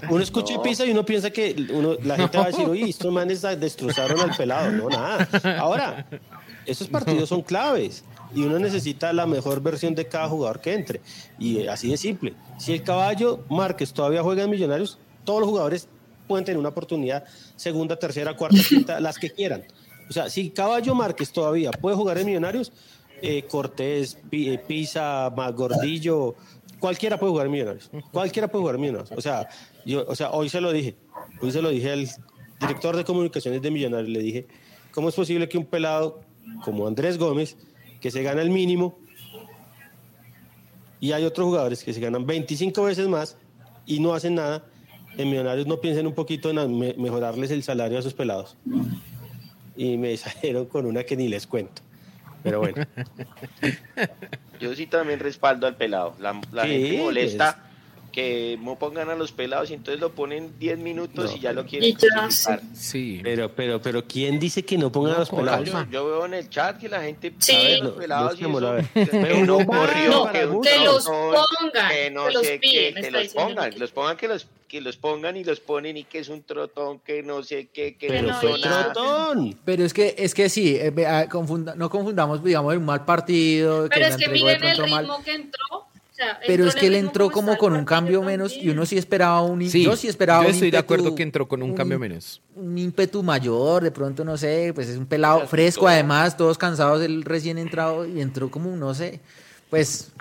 uno escucha y pisa y uno piensa que uno, la gente va a decir, oye, estos manes destrozaron al pelado. No, nada. Ahora, esos partidos son claves y uno necesita la mejor versión de cada jugador que entre. Y así de simple. Si el caballo Márquez todavía juega en Millonarios, todos los jugadores pueden tener una oportunidad, segunda, tercera, cuarta, quinta, las que quieran. O sea, si Caballo Márquez todavía puede jugar en Millonarios, eh, Cortés, eh, Pisa, Gordillo, cualquiera puede jugar en Millonarios. Cualquiera puede jugar en Millonarios. O sea, yo, o sea, hoy se lo dije, hoy se lo dije al director de comunicaciones de Millonarios, le dije, ¿cómo es posible que un pelado como Andrés Gómez, que se gana el mínimo, y hay otros jugadores que se ganan 25 veces más y no hacen nada, en Millonarios no piensen un poquito en mejorarles el salario a sus pelados? Y me salieron con una que ni les cuento. Pero bueno. Yo sí también respaldo al pelado. La, gente molesta pues. Que no pongan a los pelados y entonces lo ponen 10 minutos y ya lo quieren Sí. Pero, pero, pero, ¿quién dice que no pongan a los pelados? Yo, veo en el chat que la gente sí. a los pelados y eso, no corrió, que, los pongan, que no sé qué, que los pongan, que los pongan, que los que los pongan y los ponen y que es un trotón, que no sé qué, que pero no trotón. Pero es que, es que sí, eh, ah, no confundamos, digamos, un mal partido. Pero es que miren el ritmo que entró. Pero es que él entró como con un cambio menos y uno sí esperaba un sí, yo sí esperaba yo estoy de acuerdo que entró con un, cambio menos un ímpetu mayor de pronto no sé pues es un pelado fresco además todos cansados del recién entrado y entró como no sé pues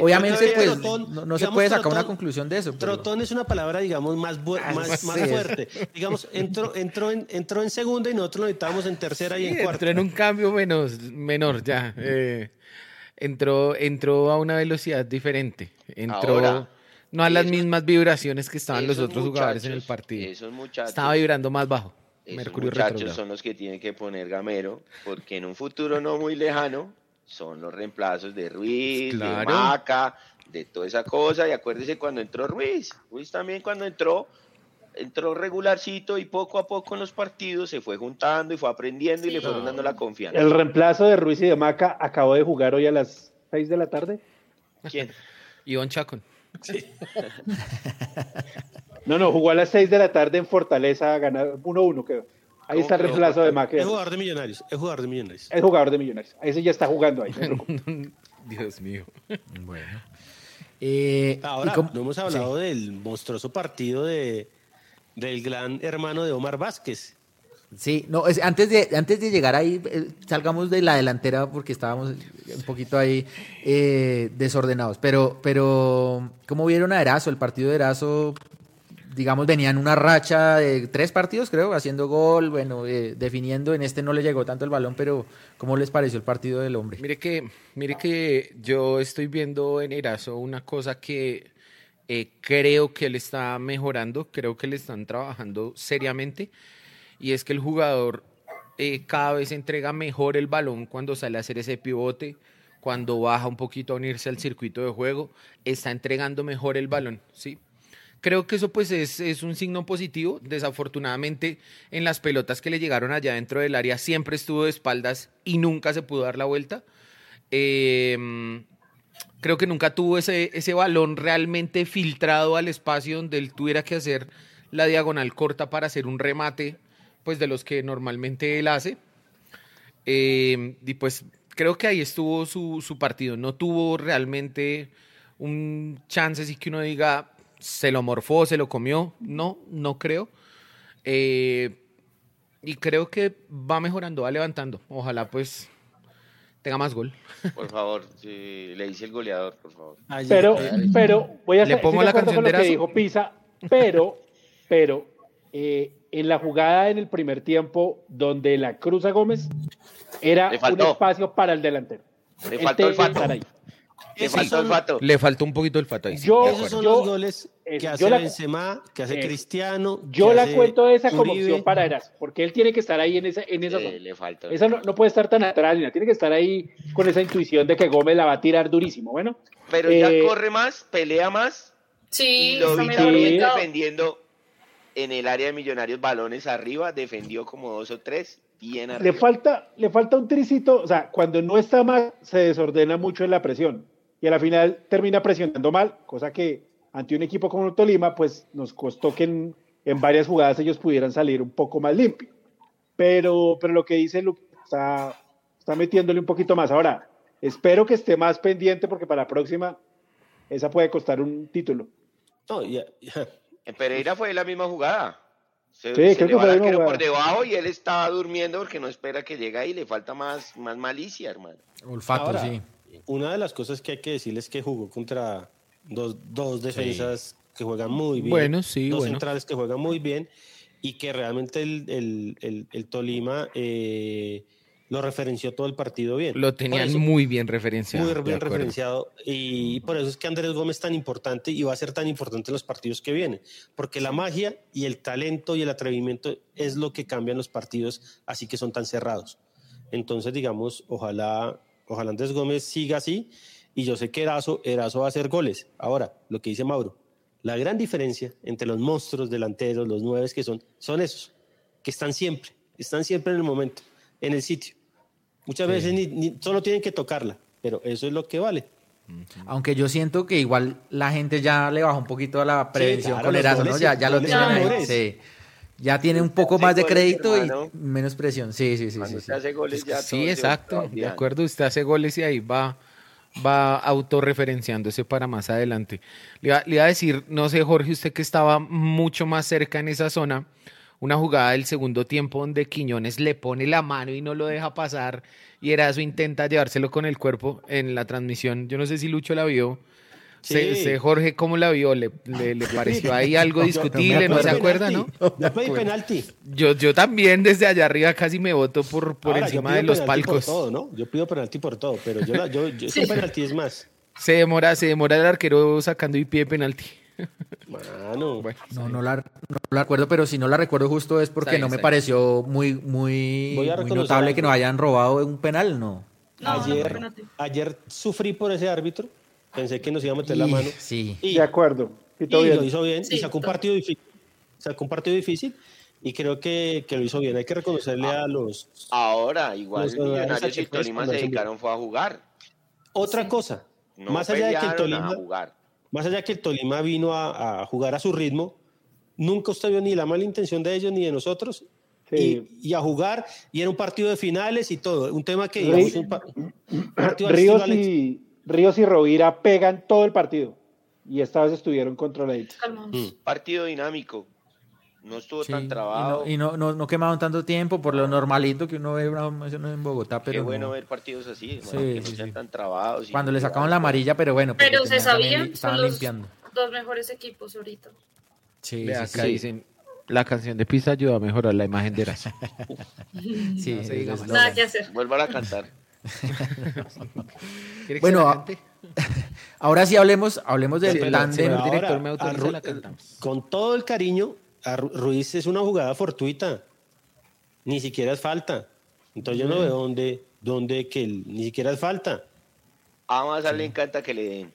obviamente, pues, no, se puede sacar una conclusión de eso. Trotón es una palabra, digamos, más, ah, más, fuerte. digamos, entró, entró, en, entró en segunda y nosotros lo necesitábamos en tercera y en cuarta. Entró en un cambio menos, menor ya. Eh, entró, entró a una velocidad diferente. Entró no a las mismas vibraciones que estaban los otros jugadores en el partido. Estaba vibrando más bajo. Mercurio muchachos son los que tienen que poner Gamero, porque en un futuro no muy lejano son los reemplazos de Ruiz, de Maca, de toda esa cosa. Y acuérdese cuando entró Ruiz. Ruiz también cuando entró, entró regularcito y poco a poco en los partidos se fue juntando y fue aprendiendo y le fueron dando la confianza. El reemplazo de Ruiz y de Maca acabó de jugar hoy a las 6 de la tarde. ¿Quién? Iván Chacón. no, no, jugó a las 6 de la tarde en Fortaleza, ganar 1-1 quedó. Ahí está el reemplazo de Mac. Es jugador de Millonarios. Es jugador de Millonarios. Es jugador de Millonarios. Ese ya está jugando ahí. Dios mío. Bueno. Eh, Ahora, no hemos hablado del monstruoso partido de, del gran hermano de Omar Vázquez. Sí, no, antes, de, antes de llegar ahí, eh, salgamos de la delantera porque estábamos un poquito ahí eh, desordenados. Pero, pero, ¿cómo vieron a Erazo? El partido de Erazo digamos, venían una racha de tres partidos, creo, haciendo gol, bueno, eh, definiendo. En este no le llegó tanto el balón, pero ¿cómo les pareció el partido del hombre? Mire que, mire que yo estoy viendo en Erazo una cosa que eh, creo que le está mejorando, creo que le están trabajando seriamente, y es que el jugador eh, cada vez entrega mejor el balón cuando sale a hacer ese pivote, cuando baja un poquito a unirse al circuito de juego, está entregando mejor el balón, ¿sí? Creo que eso pues es, es, un signo positivo. Desafortunadamente en las pelotas que le llegaron allá dentro del área siempre estuvo de espaldas y nunca se pudo dar la vuelta. Eh, creo que nunca tuvo ese, ese balón realmente filtrado al espacio donde él tuviera que hacer la diagonal corta para hacer un remate, pues de los que normalmente él hace. Eh, y pues creo que ahí estuvo su, su, partido. No tuvo realmente un chance así que uno diga se lo morfó, se lo comió. No, no creo. Eh, y creo que va mejorando, va levantando. Ojalá pues tenga más gol. Por favor, le dice el goleador, por favor. Pero, pero voy a hacer, le pongo la canción con lo que dijo Pisa, pero, pero eh, en la jugada en el primer tiempo donde la cruza Gómez era un espacio para el delantero. Le faltó el fato. Le faltó el fato. Le faltó un poquito el fato ahí. Yo, Esos son los goles que hace la, Benzema, que hace Cristiano. Yo la cuento esa como opción para Eras, porque él tiene que estar ahí en esa, en esa zona. Le falta. Esa no, puede estar tan atrás, tiene que estar ahí con esa intuición de que Gómez la va a tirar durísimo. Bueno. Pero ya eh, corre más, pelea más. Sí, y lo vi también defendiendo en el área de Millonarios balones arriba, defendió como dos o tres. Bien arriba. Le falta, le falta un tricito, o sea, cuando no está mal, se desordena mucho en la presión y a la final termina presionando mal, cosa que ante un equipo como el Tolima, pues nos costó que en, varias jugadas ellos pudieran salir un poco más limpios. Pero, pero lo que dice Luke está, está metiéndole un poquito más. Ahora, espero que esté más pendiente porque para la próxima esa puede costar un título. No, ya, En Pereira fue la misma jugada. Se, sí, creo que fue por debajo y él estaba durmiendo porque no espera que llegue ahí, le falta más, más malicia, hermano. Olfato, sí una de las cosas que hay que decirles es que jugó contra dos, dos defensas que juegan muy bien. Bueno, sí, dos centrales que juegan muy bien y que realmente el, el, el, Tolima eh, lo referenció todo el partido bien. Lo tenían muy bien referenciado. Muy bien referenciado. Y por eso es que Andrés Gómez es tan importante y va a ser tan importante en los partidos que vienen. Porque la magia y el talento y el atrevimiento es lo que cambian los partidos, así que son tan cerrados. Entonces, digamos, ojalá Ojalá Andrés Gómez siga así y yo sé que Erazo, Erazo va a hacer goles. Ahora, lo que dice Mauro, la gran diferencia entre los monstruos delanteros, los nueve que son, son esos, que están siempre, están siempre en el momento, en el sitio. Muchas veces ni, solo tienen que tocarla, pero eso es lo que vale. Aunque yo siento que igual la gente ya le baja un poquito a la prevención con Erazo, ¿no? Ya, ya lo tienen ahí. Sí ya tiene un poco más de crédito y menos presión. Sí, sí, sí. sí, hace goles ya sí exacto. De acuerdo, usted hace goles y ahí va, va autorreferenciándose para más adelante. Le iba, a decir, no sé, Jorge, usted que estaba mucho más cerca en esa zona, una jugada del segundo tiempo donde Quiñones le pone la mano y no lo deja pasar y Erazo intenta llevárselo con el cuerpo en la transmisión. Yo no sé si Lucho la vio Sí. Jorge, ¿cómo la vio? ¿Le, le, pareció ahí algo discutible? ¿No se acuerda, no? Yo pedí penalti. Yo, yo también desde allá arriba casi me voto por, por encima de los palcos. Por todo, ¿no? Yo pido penalti por todo, pero yo, yo, yo penalti es más. Se demora, se demora el arquero sacando y pie penalti. Mano. Bueno, no, no la, no la, recuerdo, pero si no la recuerdo justo es porque no me pareció muy, muy, muy notable que nos hayan robado un penal, ¿no. ayer, ayer sufrí por ese árbitro Pensé que nos iba a meter la mano. Sí. Y, de acuerdo. Y, lo hizo bien. y sacó un partido difícil. Sacó un partido difícil. Y creo que, que, lo hizo bien. Hay que reconocerle a los. Ahora, igual Millonarios y Tolima se dedicaron fue a jugar. Otra cosa. más allá de que el Tolima. Más allá de que el Tolima vino a, a, jugar a su ritmo, nunca usted vio ni la mala intención de ellos ni de nosotros. Y, y, a jugar, y era un partido de finales y todo. Un tema que. Digamos, un, partido Ríos y, Ríos y Rovira pegan todo el partido y esta vez estuvieron controladitos. Mm. Partido dinámico. No estuvo tan trabado. Y, no, no, no, quemaron tanto tiempo por lo normalito que uno ve en Bogotá. Pero Qué bueno ver partidos así, que no sean tan trabados. Cuando le sacaban la amarilla, pero bueno. Pero se sabían, estaban limpiando. dos mejores equipos ahorita. Sí, acá dicen, la canción de Pisa ayuda a mejorar la imagen de Eraso. sí, Nada que hacer. Vuelvan a cantar. bueno, ahora sí hablemos, hablemos del plan de Con todo el cariño, a Ruiz es una jugada fortuita. Ni siquiera es falta. Entonces yo no veo dónde, dónde que ni siquiera es falta. A Massa le encanta que le den.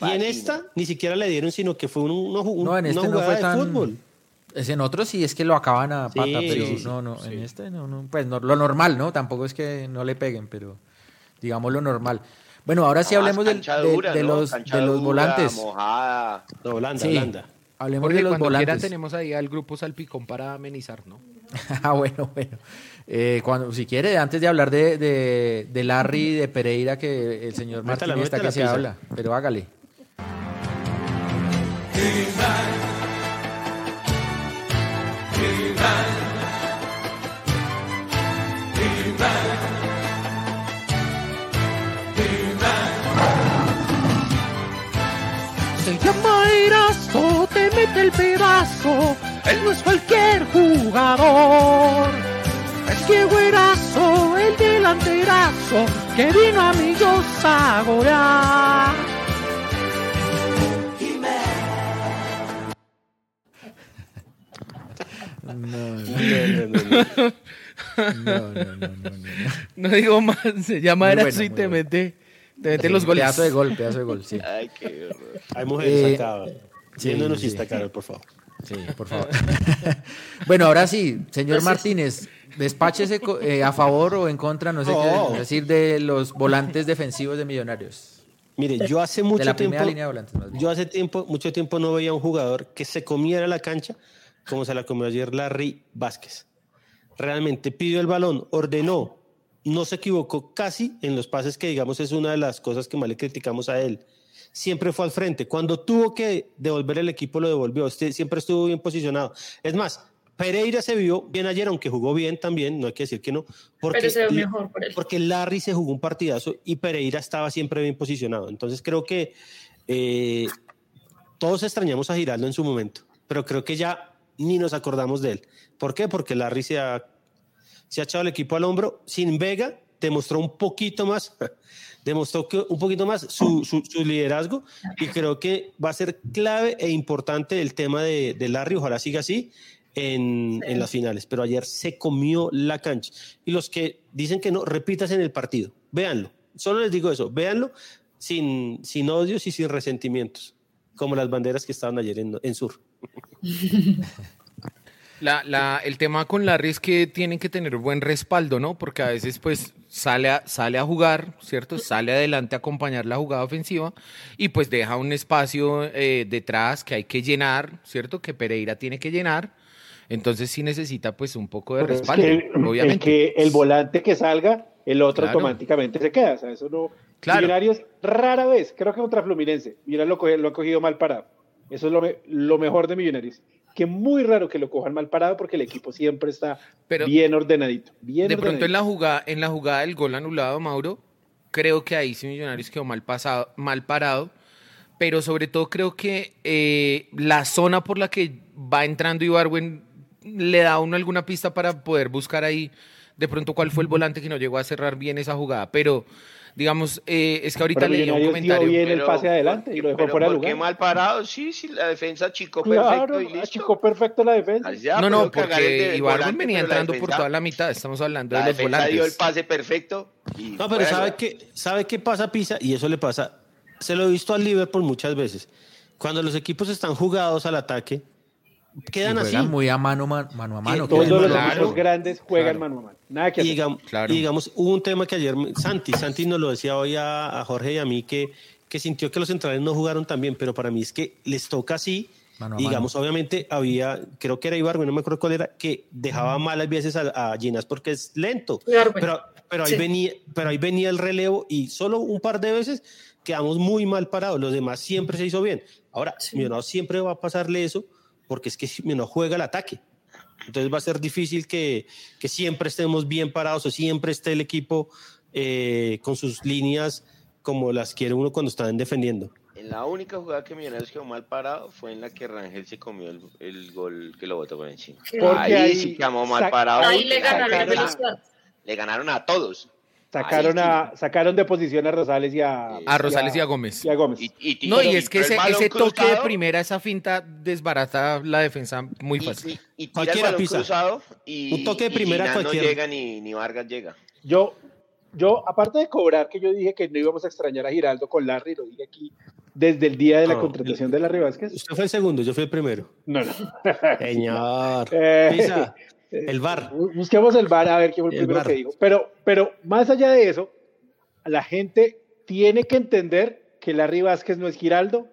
y en esta ni siquiera le dieron, sino que fue un, un, no, en este no fue tan... fútbol. Es en otro sí es que lo acaban a pata, pero no, no, en este no, no, pues lo normal, ¿no? Tampoco es que no le peguen, pero digamos lo normal. Bueno, ahora sí hablemos de, los, de los volantes. Mojada. Holanda, Holanda. Hablemos de los volantes. tenemos ahí al grupo Salpicón para amenizar, ¿no? ah, bueno, bueno. Eh, cuando, si quiere, antes de hablar de, de, de Larry de Pereira, que el señor Martín está que se habla, pero hágale. Se llama Erazo, te mete el pedazo, él no es cualquier jugador. Es que güerazo, el delanterazo, que vino a mi a golear. No, no, no, no, no, digo más, se llama Erazo y te mete te meten los goles. Pedazo de gol, pedazo de gol, sí. Ay, qué Hay mujeres eh, acá. Sí, sí, está caro, por favor. Sí, por favor. bueno, ahora sí, señor Martínez, despáchese eh, a favor o en contra, no sé qué decir, de los volantes defensivos de Millonarios. Mire, yo hace mucho de la tiempo, línea de volantes, yo hace tiempo, mucho tiempo no veía un jugador que se comiera la cancha como se la comió ayer Larry Vázquez. Realmente pidió el balón, ordenó, no se equivocó casi en los pases, que digamos es una de las cosas que más le criticamos a él. Siempre fue al frente. Cuando tuvo que devolver el equipo, lo devolvió. Este siempre estuvo bien posicionado. Es más, Pereira se vio bien ayer, aunque jugó bien también, no hay que decir que no, porque, mejor por él. porque Larry se jugó un partidazo y Pereira estaba siempre bien posicionado. Entonces creo que eh, todos extrañamos a Giraldo en su momento, pero creo que ya ni nos acordamos de él. ¿Por qué? Porque Larry se ha se ha echado el equipo al hombro. Sin Vega demostró un poquito más, demostró que un poquito más su, su, liderazgo y creo que va a ser clave e importante el tema de, de Larry, ojalá siga así. En, en, las finales, pero ayer se comió la cancha. Y los que dicen que no, repitas en el partido, véanlo. Solo les digo eso, véanlo sin, sin odios y sin resentimientos, como las banderas que estaban ayer en, en Sur. La, la, el tema con Larry es que tienen que tener buen respaldo, ¿no? Porque a veces pues sale a, sale a jugar, ¿cierto? Sale adelante a acompañar la jugada ofensiva y pues deja un espacio eh, detrás que hay que llenar, ¿cierto? Que Pereira tiene que llenar. Entonces sí necesita pues un poco de respaldo, obviamente. que el volante que salga, el otro automáticamente se queda. O sea, eso no... Claro. Millonarios rara vez, creo que contra Fluminense, mira lo, lo ha cogido mal parado. Eso es lo, lo mejor de Millonarios que muy raro que lo cojan mal parado porque el equipo siempre está bien ordenadito. de pronto en la jugada, en la jugada del gol anulado, Mauro, creo que ahí sí Millonarios quedó mal pasado, mal parado, pero sobre todo creo que eh, la zona por la que va entrando Ibarwen le da a uno alguna pista para poder buscar ahí de pronto cuál fue el volante que no llegó a cerrar bien esa jugada, pero digamos, eh, es que ahorita leía un comentario. bien el pase adelante y lo dejó fuera de lugar. Qué mal parado, sí, sí, la defensa chico perfecto y listo. perfecto la defensa. no, no, porque Ibargüen venía entrando por toda la mitad, estamos hablando de los volantes. dio el pase perfecto. no, pero ¿sabe, qué, ¿sabe qué pasa, Pisa? Y eso le pasa, se lo he visto al Liverpool muchas veces. Cuando los equipos están jugados al ataque, quedan así. muy a mano, mano a mano. todos los equipos grandes juegan mano a mano. Nada que digamos, digamos, hubo un tema que ayer Santi, Santi nos lo decía hoy a, Jorge y a mí que, que sintió que los centrales no jugaron tan bien, pero para mí es que les toca así. digamos, obviamente había, creo que era Ibargo, no me acuerdo cuál era, que dejaba malas veces a, a Ginas porque es lento. Pero, pero, ahí venía, pero ahí venía el relevo y solo un par de veces quedamos muy mal parados. Los demás siempre se hizo bien. Ahora, no siempre va a pasarle eso porque es que no juega el ataque. Entonces va a ser difícil que, que siempre estemos bien parados o siempre esté el equipo eh, con sus líneas como las quiere uno cuando están defendiendo. En la única jugada que Millonarios quedó mal parado fue en la que Rangel se comió el, el gol que lo botó por encima. Porque ahí, sí quedó mal parado. Ahí le ganaron, le ganaron a todos. Sacaron, a, sacaron de posición a Rosales y a, a Rosales y a, Gómez. Y a Gómez. no, y es que ese, ese toque de primera, esa finta desbarata la defensa muy fácil. Y, cualquiera pisa. y, un toque de primera cualquiera. no llega ni, ni Vargas llega. Yo, yo, aparte de cobrar, que yo dije que no íbamos a extrañar a Giraldo con Larry, lo dije aquí desde el día de la contratación de Larry Vázquez. Usted fue el segundo, yo fui el primero. No, no. Señor. Eh, el bar. Busquemos el bar a ver qué fue el, primero que dijo. Pero, pero más allá de eso, la gente tiene que entender que Larry Vázquez no es Giraldo,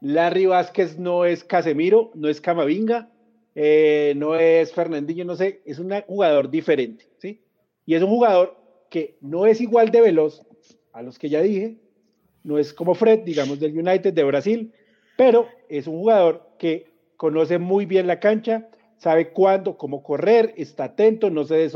Larry Vázquez no es Casemiro, no es Camavinga, eh, no es Fernandinho, no sé, es un jugador diferente, ¿sí? Y es un jugador que no es igual de veloz a los que ya dije, no es como Fred, digamos, del United de Brasil, pero es un jugador que conoce muy bien la cancha, sabe cuándo, cómo correr, está atento, no se,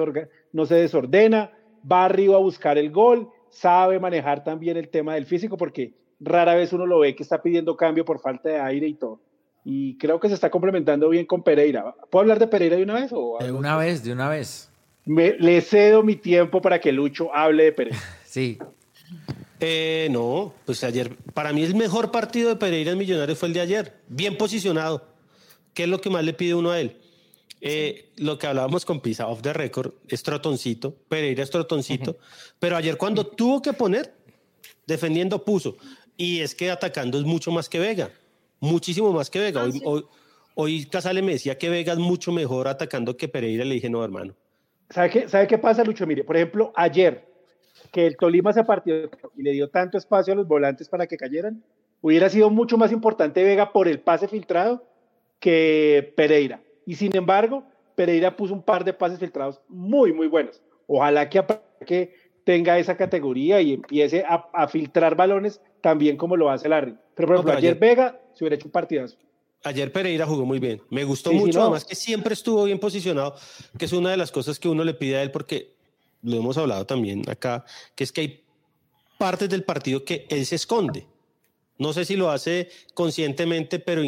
no se desordena, va arriba a buscar el gol, sabe manejar también el tema del físico, porque rara vez uno lo ve que está pidiendo cambio por falta de aire y todo. Y creo que se está complementando bien con Pereira. ¿Puedo hablar de Pereira de una vez? O de una vez, de una vez. Me, le cedo mi tiempo para que Lucho hable de Pereira. sí. Eh, no, pues ayer, para mí el mejor partido de Pereira en Millonarios fue el de ayer, bien posicionado. ¿Qué es lo que más le pide uno a él? Eh, lo que hablábamos con Pisa, off the record, es trotoncito, Pereira es trotoncito, pero ayer cuando tuvo que poner, defendiendo puso. Y es que atacando es mucho más que Vega, muchísimo más que Vega. Ah, hoy, hoy, Casale me decía que Vega es mucho mejor atacando que Pereira, le dije, no, hermano. ¿Sabe qué, ¿Sabe qué pasa, Lucho? Mire, por ejemplo, ayer, que el Tolima se partió y le dio tanto espacio a los volantes para que cayeran, hubiera sido mucho más importante Vega por el pase filtrado que Pereira. Y sin embargo, Pereira puso un par de pases filtrados muy, muy buenos. Ojalá que, que tenga esa categoría y empiece a, filtrar balones también como lo hace Larry. Pero por ejemplo, ayer, Vega se hubiera hecho un partidazo. Ayer Pereira jugó muy bien. Me gustó mucho, además que siempre estuvo bien posicionado, que es una de las cosas que uno le pide a él porque lo hemos hablado también acá, que es que hay partes del partido que él se esconde. No sé si lo hace conscientemente, pero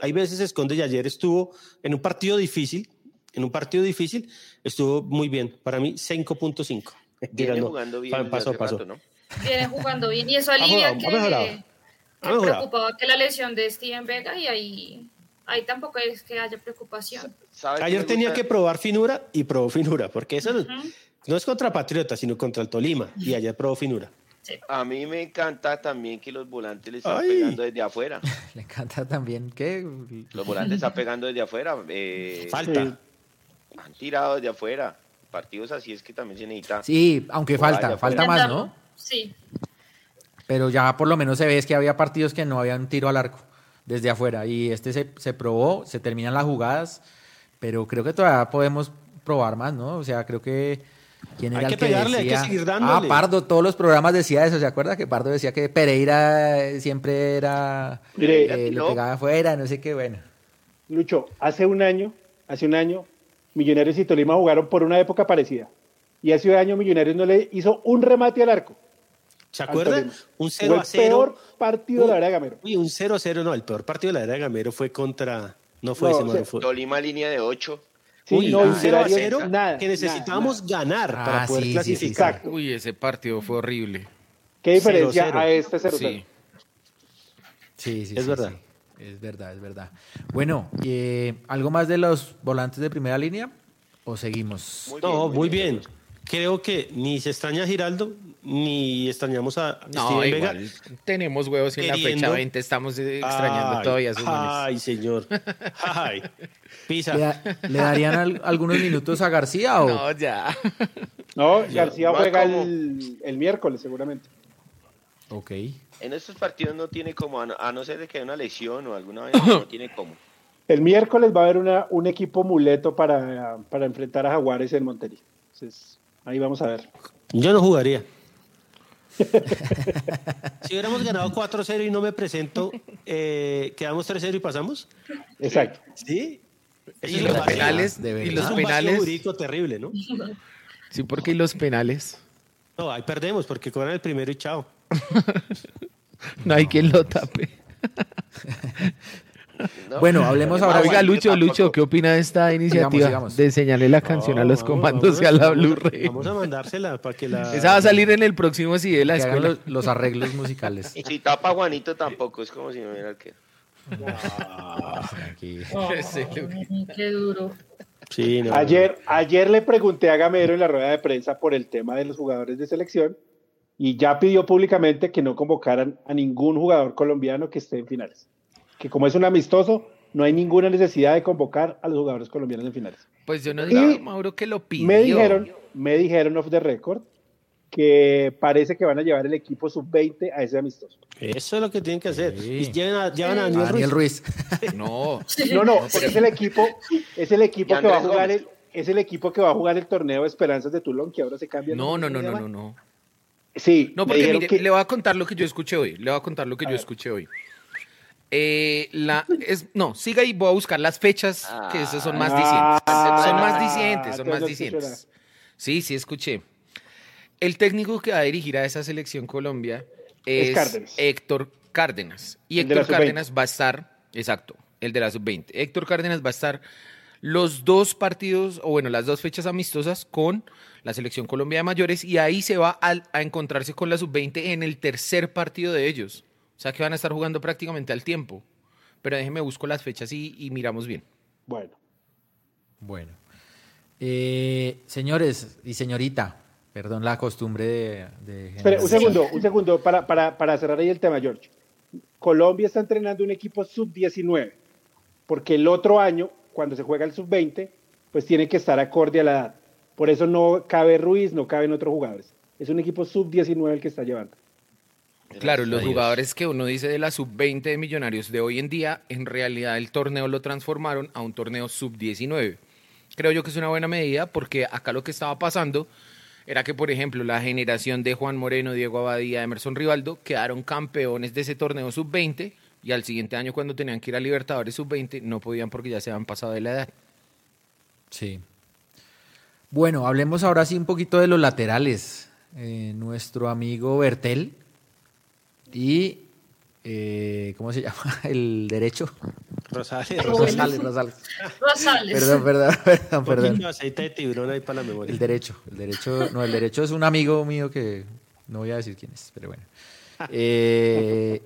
hay veces se esconde y ayer estuvo en un partido difícil, en un partido difícil, estuvo muy bien. Para mí, 5.5. Viene jugando bien. Paso, paso. Viene jugando bien y eso alivia que, que preocupaba que la lesión de Steven Vega y ahí, ahí tampoco es que haya preocupación. Ayer tenía que probar finura y probó finura, porque eso no es contra Patriota, sino contra el Tolima. Y ayer probó finura. A mí me encanta también que los volantes le están pegando desde afuera. Le encanta también que... Los volantes están pegando desde afuera. Eh, falta. Han tirado desde afuera. Partidos así es que también se necesita... Sí, aunque falta, falta más, ¿no? Sí. Pero ya por lo menos se ve que había partidos que no habían tiro al arco desde afuera. Y este se, se probó, se terminan las jugadas, pero creo que todavía podemos probar más, ¿no? O sea, creo que ¿Quién era hay que, pegarle, hay que seguir dándole. Ah, Pardo, todos los programas decía eso, ¿se acuerda? Que Pardo decía que Pereira siempre era, eh, le pegaba afuera, no sé qué, bueno. Lucho, hace un año, hace un año, Millonarios y Tolima jugaron por una época parecida. Y hace un año Millonarios no le hizo un remate al arco. ¿Se acuerdan? Un 0 a 0. El peor partido de la era de Gamero. Uy, un 0 a 0, no, el peor partido de la era de Gamero fue contra. No fue ese, fue. Tolima línea de 8. Uy, no, 0 a 0 que necesitábamos ganar para ah, poder clasificar. Uy, ese partido fue horrible. ¿Qué diferencia a este 0 sí. sí, sí, es verdad. Es verdad, es verdad. Bueno, eh, ¿algo más de los volantes de primera línea? ¿O seguimos? no, muy bien. Creo que ni se extraña a Giraldo, ni extrañamos a no, Steven igual. Vega. Tenemos huevos en la fecha 20, estamos extrañando todavía sus Ay, señor. Ay. Pisa. ¿Le, darían algunos minutos a García o? No, ya. No, García juega el, el, miércoles seguramente. Ok. En estos partidos no tiene como, a no, ser de que haya una lesión o alguna vez, no tiene como. El miércoles va a haber una, un equipo muleto para, para enfrentar a Jaguares en Monterrey. Entonces, ahí vamos a ver. Yo no jugaría. si hubiéramos ganado 4-0 y no me presento, eh, ¿quedamos 3-0 y pasamos? Exacto. ¿Sí? Y los penales, y los penales. terrible, ¿no? Sí, porque y los penales. No, ahí perdemos porque cobran el primero y chao. no hay quien lo tape. bueno, hablemos ahora. Oiga, Lucho, Lucho, ¿qué opina de esta iniciativa de enseñarle la canción a los comandos y a la Blu-ray? Vamos a mandársela para que la. Esa va a salir en el próximo sí de la escuela. Los, arreglos musicales. Si tapa Juanito tampoco, es como si no hubiera que. qué duro. ayer, ayer le pregunté a Gamero en la rueda de prensa por el tema de los jugadores de selección y ya pidió públicamente que no convocaran a ningún jugador colombiano que esté en finales. Que como es un amistoso, no hay ninguna necesidad de convocar a los jugadores colombianos en finales. Pues yo no digo, Mauro, que lo pidió. Me dijeron, me dijeron off the record que parece que van a llevar el equipo sub-20 a ese amistoso. Eso es lo que tienen que hacer. Y llevan a, Daniel, Ruiz. no. No, no, es el equipo, es el equipo que va a jugar el, es el equipo que va a jugar el torneo de Esperanzas de Tulón, que ahora se cambia. No, no, no, no, no, no. Sí. No, porque mire, le voy a contar lo que yo escuché hoy. Le voy a contar lo que yo escuché hoy. Eh, la, es, no, siga y voy a buscar las fechas, que esas son más ah, dicientes. son más dicientes, son más dicientes. Sí, sí, escuché. El técnico que va a dirigir a esa selección Colombia es, Héctor Cárdenas. Y Héctor Cárdenas va a estar, exacto, el de la sub-20. Héctor Cárdenas va a estar los dos partidos, o bueno, las dos fechas amistosas con la selección Colombia de mayores y ahí se va a, a encontrarse con la sub-20 en el tercer partido de ellos. O sea que van a estar jugando prácticamente al tiempo. Pero déjeme busco las fechas y, miramos bien. Bueno. Bueno. Eh, señores y señorita, perdón la costumbre de... Espera, un segundo, un segundo, para, para, para cerrar ahí el tema, George. Colombia está entrenando un equipo sub-19, porque el otro año, cuando se juega el sub-20, pues tiene que estar acorde a la edad. Por eso no cabe Ruiz, no caben otros jugadores. Es un equipo sub-19 el que está llevando. Claro, los jugadores que uno dice de la sub-20 de Millonarios de hoy en día, en realidad el torneo lo transformaron a un torneo sub-19. Creo yo que es una buena medida porque acá lo que estaba pasando era que, por ejemplo, la generación de Juan Moreno, Diego Abadía, Emerson Rivaldo quedaron campeones de ese torneo sub-20 y al siguiente año cuando tenían que ir a Libertadores sub-20 no podían porque ya se habían pasado de la edad. Sí. Bueno, hablemos ahora sí un poquito de los laterales. Eh, nuestro amigo Bertel y eh, ¿cómo se llama? El derecho. Rosales. Rosales, Rosales. Rosales. Perdón, perdón, perdón, perdón. aceite de tiburón ahí para la memoria. El derecho, el derecho, no, el derecho es un amigo mío que no voy a decir quién es, pero bueno. Eh,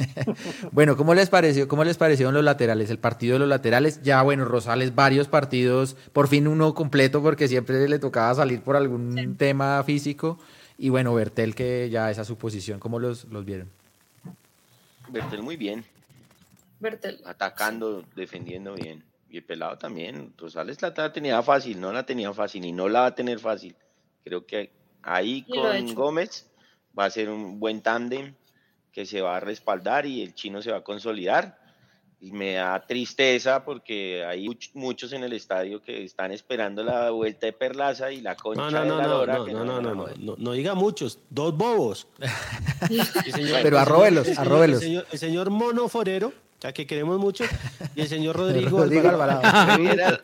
bueno, ¿cómo les pareció? ¿Cómo les parecieron los laterales? El partido de los laterales, ya bueno, Rosales varios partidos, por fin uno completo porque siempre le tocaba salir por algún tema físico. Y bueno, Bertel, que ya esa su posición, ¿cómo los, los vieron? Bertel muy bien. Bertel. Atacando, defendiendo bien. Y el pelado también. Rosales la tenía fácil, no la tenía fácil y no la va a tener fácil. Creo que ahí con Gómez va a ser un buen tándem que se va a respaldar y el chino se va a consolidar y me da tristeza porque hay muchos en el estadio que están esperando la vuelta de Perlaza y la concha no, no, de la no, no, no, no, no, no, no, diga muchos, dos bobos. Pero arróbelos, arróbelos. El señor, Mono Forero, ya que queremos mucho, y el señor Rodrigo, Rodrigo Alvarado. Mira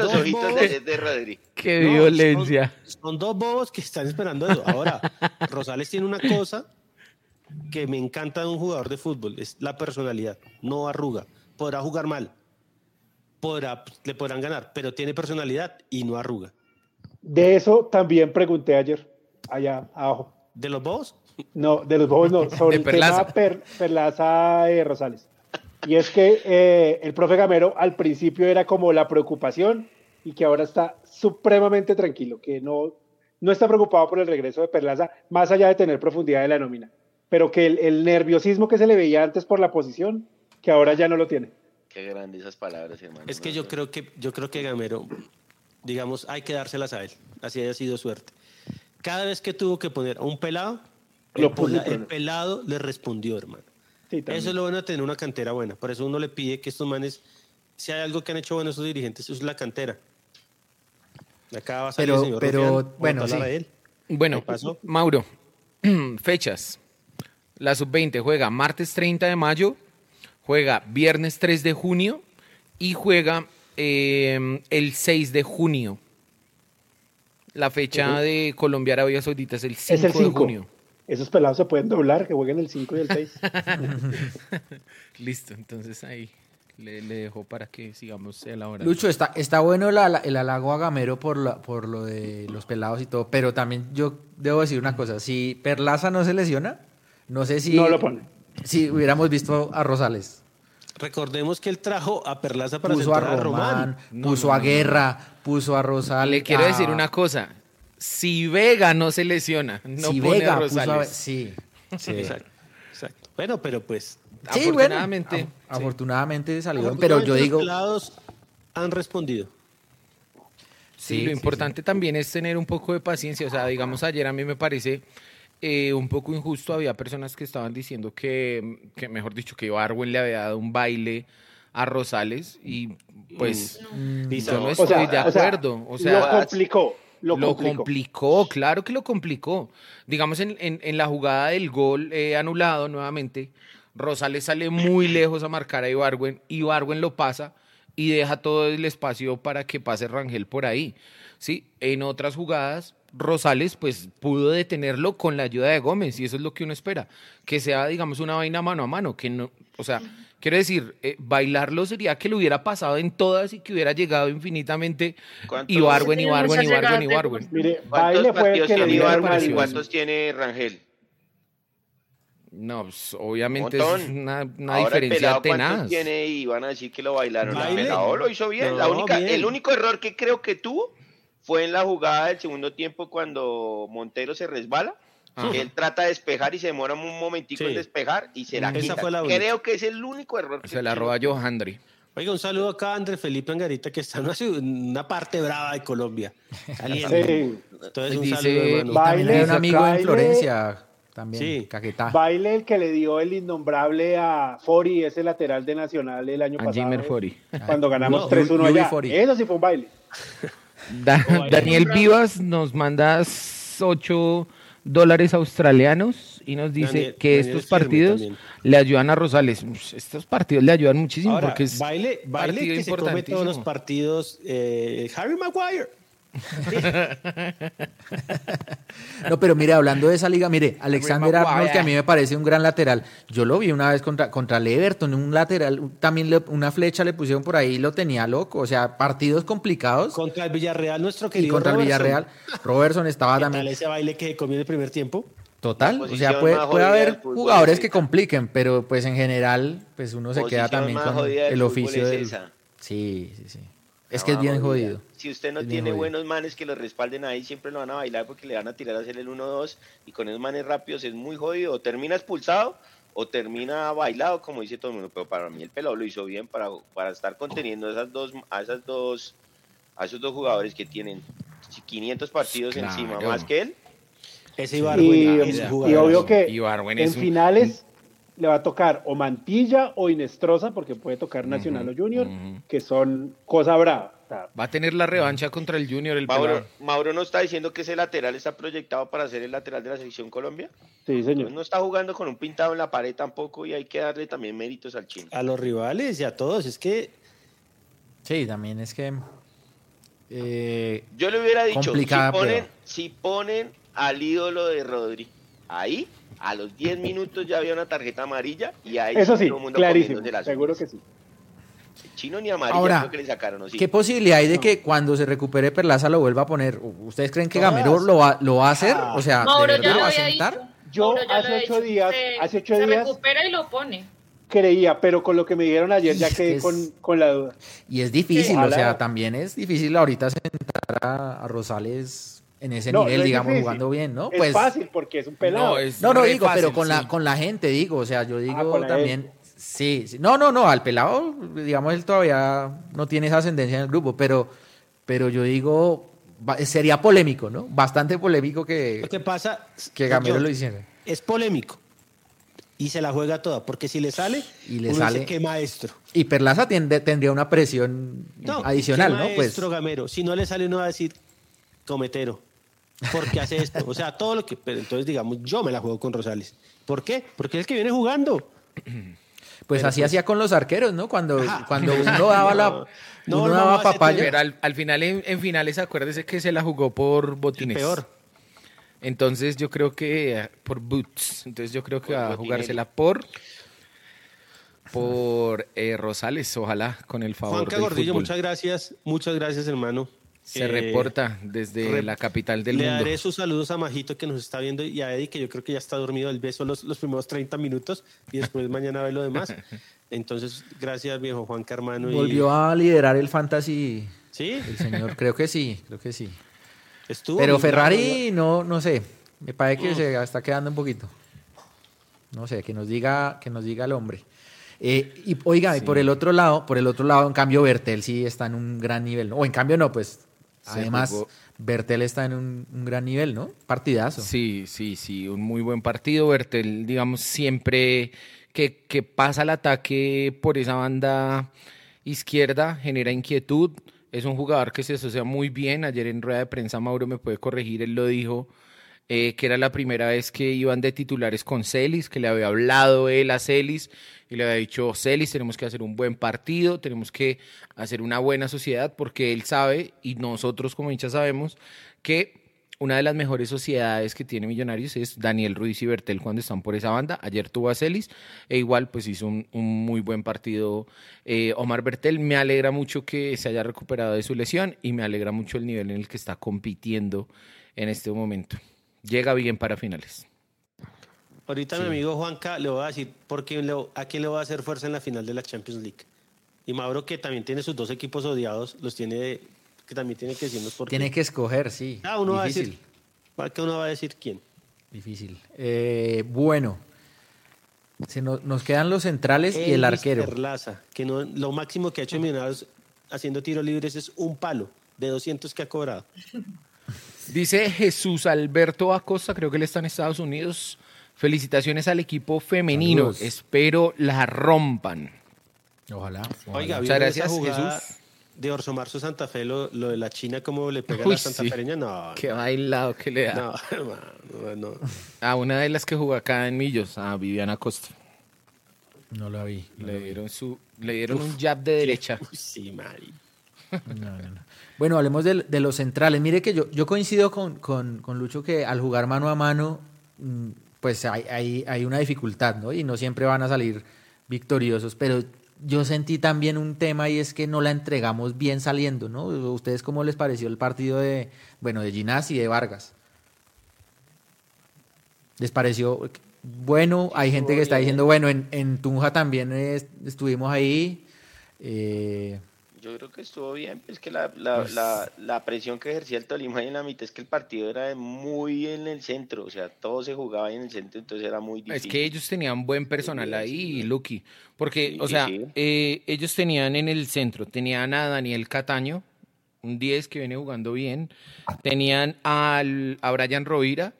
los ojitos de, de, Rodrigo. Qué violencia. Son, son, dos bobos que están esperando eso. Ahora, Rosales tiene una cosa que me encanta de un jugador de fútbol, es la personalidad, no arruga. Podrá jugar mal, podrá, le podrán ganar, pero tiene personalidad y no arruga. De eso también pregunté ayer, allá abajo. ¿De los bobos? No, de los bobos no, sobre el tema Perlaza de Rosales. Y es que eh, el profe Gamero al principio era como la preocupación y que ahora está supremamente tranquilo, que no, no está preocupado por el regreso de Perlaza, más allá de tener profundidad de la nómina pero que el, nerviosismo que se le veía antes por la posición, que ahora ya no lo tiene. Qué grandes esas palabras, hermano. Es que yo creo que yo creo que Gamero, digamos, hay que dárselas a él, así haya sido suerte. Cada vez que tuvo que poner a un pelado, el, pelado le respondió, hermano. eso es lo bueno de tener una cantera buena. Por eso uno le pide que estos manes, si hay algo que han hecho bueno esos dirigentes, es la cantera. Acá va a salir pero, el señor pero bueno, sí. Bueno, Mauro, fechas. La sub-20 juega martes 30 de mayo, juega viernes 3 de junio y juega em, el 6 de junio. La fecha de Colombia Arabia Saudita es el 5, de junio. Esos pelados se pueden doblar, que jueguen el 5 y el 6. Listo, entonces ahí le, dejo para que sigamos elaborando. Lucho, está, está bueno el halago a Gamero por, por lo de los pelados y todo, pero también yo debo decir una cosa, si Perlaza no se lesiona, no sé si. No lo pone. Si hubiéramos visto a Rosales. Recordemos que él trajo a Perlaza para puso a, Román, puso a Guerra, puso a Rosales. Le quiero decir una cosa. si Vega no se lesiona, no si pone Vega a puso a- Rosales. sí, sí. Exacto, exacto. Bueno, pero pues. Sí, bueno, Afortunadamente, af- afortunadamente salieron, afortunadamente pero yo digo, Los han respondido. Sí, Sí, lo sí, importante también es tener un poco de paciencia. O sea, digamos, ayer a mí me parece eh, un poco injusto. Había personas que estaban diciendo que, que, mejor dicho, que Barwen le había dado un baile a Rosales y pues Lisa, yo no o estoy sea, de o sea, acuerdo. O lo sea, complicó. Lo, lo complicó. complicó, claro que lo complicó. Digamos, en, en- en la jugada del gol eh, anulado nuevamente, Rosales sale muy lejos a marcar a Ibarwen, Ibarwen lo pasa y deja todo el espacio para que pase Rangel por ahí. ¿sí? En otras jugadas, Rosales pues pudo detenerlo con la ayuda de Gómez y eso es lo que uno espera, que sea, digamos, una vaina mano a mano, que no, o sea, quiero decir, eh, bailarlo sería que lo hubiera pasado en todas y que hubiera llegado infinitamente ¿Cuántos- Ibarwen, Ibarwen, Ibarwen, Ibarwen. Mire, ¿Cuántos Baile fue el partidos tiene Ibarwen y cuántos tiene Rangel? No, pues, obviamente Montón. es una, una Ahora el diferencia pelado tenaz. tiene y van a decir que lo bailaron. El pelado lo hizo bien. la única, bien. El único error que creo que tuvo fue en la jugada del segundo tiempo cuando Montero se resbala. Ajá. Él trata de despejar y se demora un momentico Sí. en despejar y se la Esa quita. fue la creo que es el único error que Se la tiene. roba Johandri. Oiga, un saludo acá a André Felipe Angarita, que está en una, parte brava de Colombia. Caliente. Sí. Entonces, un Dice- saludo, Baile, un amigo en. Florencia, también, Sí. Caquetá. Baile el que le dio el innombrable a Fori, ese lateral de Nacional el año A pasado. Jimmer Fori. Cuando ganamos No, 3-1 Yuri allá. Fori. Eso sí fue un baile. Da-. Daniel Vivas nos manda 8 dólares australianos y nos dice Daniel- que Daniel estos partidos también. le ayudan a Rosales. Estos partidos le ayudan muchísimo Ahora, porque es baile, baile partido que se come todos los partidos. eh, Harry Maguire. No, pero mire, hablando de esa liga, mire, Alexander. Arnold, que a mí me parece un gran lateral. Yo lo vi una vez contra, contra el Everton, un lateral, también le- una flecha le pusieron por ahí y lo tenía loco. O sea, partidos complicados. Contra el Villarreal, nuestro y querido contra el Robertson. Villarreal. Robertson estaba ¿Qué tal también. ese baile que comió en el primer tiempo? Total. O sea, puede, haber jugadores es que compliquen, pero pues en general, pues uno se queda también con el oficio es del. esa. Sí, sí, sí. Es que es bien jodido. Si usted no Es tiene jodido. buenos manes que lo respalden ahí, siempre lo van a bailar porque le van a tirar a hacer el 1-2 y con esos manes rápidos es muy jodido. O termina expulsado o termina bailado, como dice todo el mundo. Pero para mí el pelado lo hizo bien para, para estar conteniendo a esas dos, a esas dos, a esos dos jugadores que tienen 500 partidos Claro. encima más que él. Y, es y jugador. obvio que en es un- finales le va a tocar o Mantilla o Inestrosa, porque puede tocar Nacional o Junior, que son cosa brava. Va a tener la revancha contra el Junior el Mauro. Mauro no está diciendo que ese lateral está proyectado para ser el lateral de la selección Colombia. sí, señor. Pues no está jugando con un pintado en la pared tampoco y hay que darle también méritos al chino. A los rivales y a todos. Es que Sí, también es que. eh, Yo le hubiera dicho, si ponen, si ponen al ídolo de Rodri ahí, a los 10 minutos ya había una tarjeta amarilla y ahí Eso sí, todo el mundo clarísimo. las Seguro que sí. El chino ni amarilla Ahora, creo que le sacaron, ¿o sí? ¿Qué posibilidad hay de que cuando se recupere Perlaza lo vuelva a poner? ¿Ustedes creen que. Gamero lo va, lo va a hacer? Ah. O sea, ¿de Mauro verdad ya lo lo va a sentar? dicho. Yo Mauro hace ocho días- Se- hace ocho se días- recupera y lo pone. Creía, pero con lo que me dijeron ayer ya quedé es- con, con la duda. Y es difícil, o sea, también es difícil ahorita sentar a, a Rosales en ese No, nivel, no es digamos, difícil. jugando bien, ¿no? Es Pues fácil porque es un pelado. No, es No, digo, pero con la con la gente digo, o sea, yo digo Ah, la también, sí, sí. no, no, no, al pelado, digamos, él todavía no tiene esa ascendencia en el grupo, pero, pero yo digo, va- sería polémico, ¿no? Bastante polémico que, lo que pasa que Gamero lo hiciera. es polémico. Y se la juega toda, porque si le sale, Y le uno sale. dice, qué maestro. Y Perlaza tiende- tendría una presión No, adicional, qué ¿no? Pues maestro Gamero. Si no le sale, uno va a decir, cometero. ¿Por qué hace esto? O sea, todo lo que. Pero entonces, digamos, yo me la juego con Rosales. ¿Por qué? Porque es el que viene jugando. Pues así hacía con los arqueros, ¿no? Cuando, Ajá. cuando uno daba la No, uno no, daba no, papaya. Pero al, al final, en, en finales, acuérdese que se la jugó por botines. Peor. Entonces yo creo que eh, por boots. Entonces yo creo que Por va a jugársela por por eh, Rosales, ojalá con el favor Juanca del Gordillo, fútbol. muchas gracias. Muchas gracias, hermano. Se Eh, reporta desde rep- la capital del Le mundo. daré sus saludos a Majito que nos está viendo y a Eddie que yo creo que ya está dormido. El beso los, los primeros 30 minutos y después mañana ve lo demás. Entonces, gracias viejo Juanca hermano. y- Volvió a liderar el fantasy ¿Sí? el señor, creo que sí, creo que sí. Pero Ferrari, no, no sé. Me parece que se está quedando un poquito. No sé, que nos diga, que nos diga el hombre. Eh, y oiga, y por el otro lado, por el otro lado, en cambio, Bertel sí está en un gran nivel. O en cambio no, pues además Bertel está en un, gran nivel, ¿no? Partidazo. Sí, sí, sí, un muy buen partido. Bertel, digamos, siempre que, que pasa el ataque por esa banda izquierda, genera inquietud. Es un jugador que se asocia muy bien. Ayer en rueda de prensa Mauro me puede corregir, él lo dijo eh, que era la primera vez que iban de titulares con Celis, que le había hablado él a Celis y le había dicho, Celis, tenemos que hacer un buen partido, tenemos que hacer una buena sociedad, porque él sabe, y nosotros como hinchas sabemos, que una de las mejores sociedades que tiene Millonarios es Daniel Ruiz y Bertel cuando están por esa banda. Ayer tuvo a Celis e igual pues hizo un, muy buen partido eh, Omar Bertel. Me alegra mucho que se haya recuperado de su lesión y me alegra mucho el nivel en el que está compitiendo en este momento llega bien para finales. Ahorita mi amigo Juanca le voy a decir por a quién le va a hacer fuerza en la final de la Champions League. Y Mauro, que también tiene sus dos equipos odiados, los tiene, que también tiene que decirnos por Tiene que escoger, sí. Ah, uno va a decir. ¿Para uno va a decir quién? Difícil. Eh, bueno, se nos, quedan los centrales y el arquero. Perlaza, que no, lo máximo que ha hecho Millonarios haciendo tiros libres es un palo de 200 que ha cobrado. Dice Jesús Alberto Acosta, creo que él está en Estados Unidos. Felicitaciones al equipo femenino. Espero la rompan. Ojalá. Oiga, Muchas gracias, Jesús. De Orso Marzo Santa Fe, lo, de la China, como le pega a la Santa Fereña, no. Qué bailado que le da. No, no, no. A una de las que jugó acá en Millos, a Viviana Costa. No la vi. le, Dieron su, le dieron un jab de derecha. sí, Mari. No, no, no. Bueno, hablemos de, los centrales. Mire que yo, yo coincido con, con, Lucho que al jugar mano a mano, mm, pues hay, hay, una dificultad, ¿no? Y no siempre van a salir victoriosos, pero yo sentí también un tema y es que no la entregamos bien saliendo, ¿no? ¿Ustedes cómo les pareció el partido de, bueno, de Ginás y de Vargas? ¿Les pareció bueno? Hay gente que está diciendo, bueno, en, en Tunja también estuvimos ahí. Eh, yo creo que estuvo bien, es que la, la, pues la, la, presión que ejercía el Tolima en la mitad es que el partido era muy en el centro, o sea, todo se jugaba en el centro, entonces era muy difícil. Es que ellos tenían buen personal ahí, Lucky, porque, o sea, eh, ellos tenían en el centro, tenían a Daniel Cataño, un 10 que viene jugando bien, tenían al, a Brian Rovira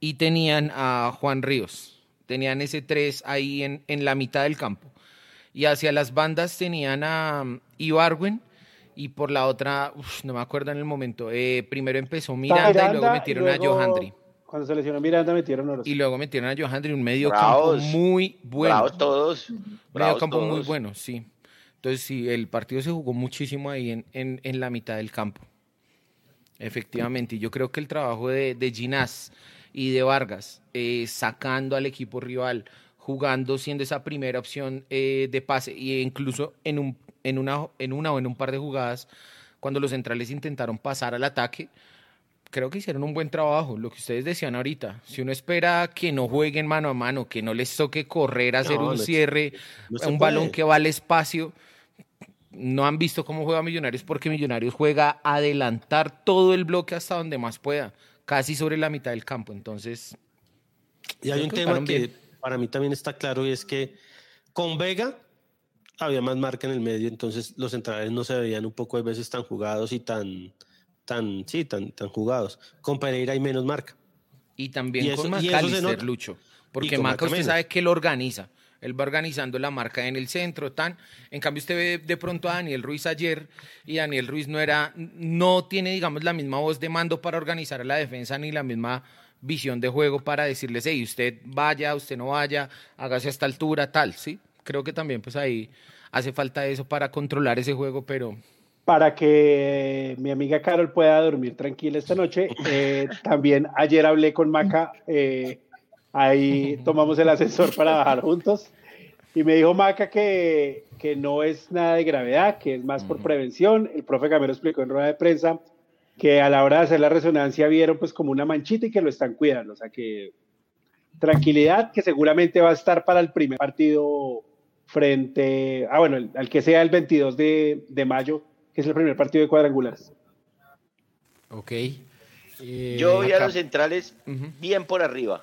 y tenían a Juan Ríos, tenían ese 3 ahí en, en la mitad del campo y hacia las bandas tenían a um, Ibarwen y por la otra, no me acuerdo en el momento, eh, primero empezó Miranda, y luego metieron a Johandri. Cuando se lesionó Miranda metieron a Y luego metieron a Johandri, un medio campo muy bueno. Bravos todos. medio campo muy bueno, sí. Entonces sí, el partido se jugó muchísimo ahí en, en, en la mitad del campo. Efectivamente, y yo creo que el trabajo de, de Ginás y de Vargas, eh, sacando al equipo rival, jugando, siendo esa primera opción eh, de pase, e incluso en, un, en, una, en una o en un par de jugadas, cuando los centrales intentaron pasar al ataque, creo que hicieron un buen trabajo. Lo que ustedes decían ahorita, si uno espera que no jueguen mano a mano, que no les toque correr, hacer un cierre, un balón que va al espacio, no han visto cómo juega Millonarios porque Millonarios juega adelantar todo el bloque hasta donde más pueda, casi sobre la mitad del campo. Entonces, y hay un tema que para mí también está claro y es que con Vega había más marca en el medio, entonces los centrales no se veían un poco de veces tan jugados y tan, tan, sí, tan, tan jugados. Con Pereira hay menos marca. Y también con Macalister, Lucho. Porque Maca usted sabe que lo organiza. Él va organizando la marca en el centro, tan. En cambio, usted ve de pronto a Daniel Ruiz ayer y Daniel Ruiz no era, no tiene, digamos, la misma voz de mando para organizar a la defensa ni la misma visión de juego para decirles, hey, usted vaya, usted no vaya, hágase a esta altura, tal, ¿sí? Creo que también pues ahí hace falta eso para controlar ese juego, pero... Para que mi amiga Carol pueda dormir tranquila esta noche, eh, también ayer hablé con Maca, eh, ahí tomamos el ascensor para bajar juntos, y me dijo Maca que, que no es nada de gravedad, que es más por prevención, el profe Camero explicó en rueda de prensa que a la hora de hacer la resonancia vieron pues como una manchita y que lo están cuidando. O sea que tranquilidad, que seguramente va a estar para el primer partido frente, ah bueno, al que sea el 22 de, mayo, que es el primer partido de cuadrangulares. Ok. Eh, Yo vi a los centrales bien por arriba.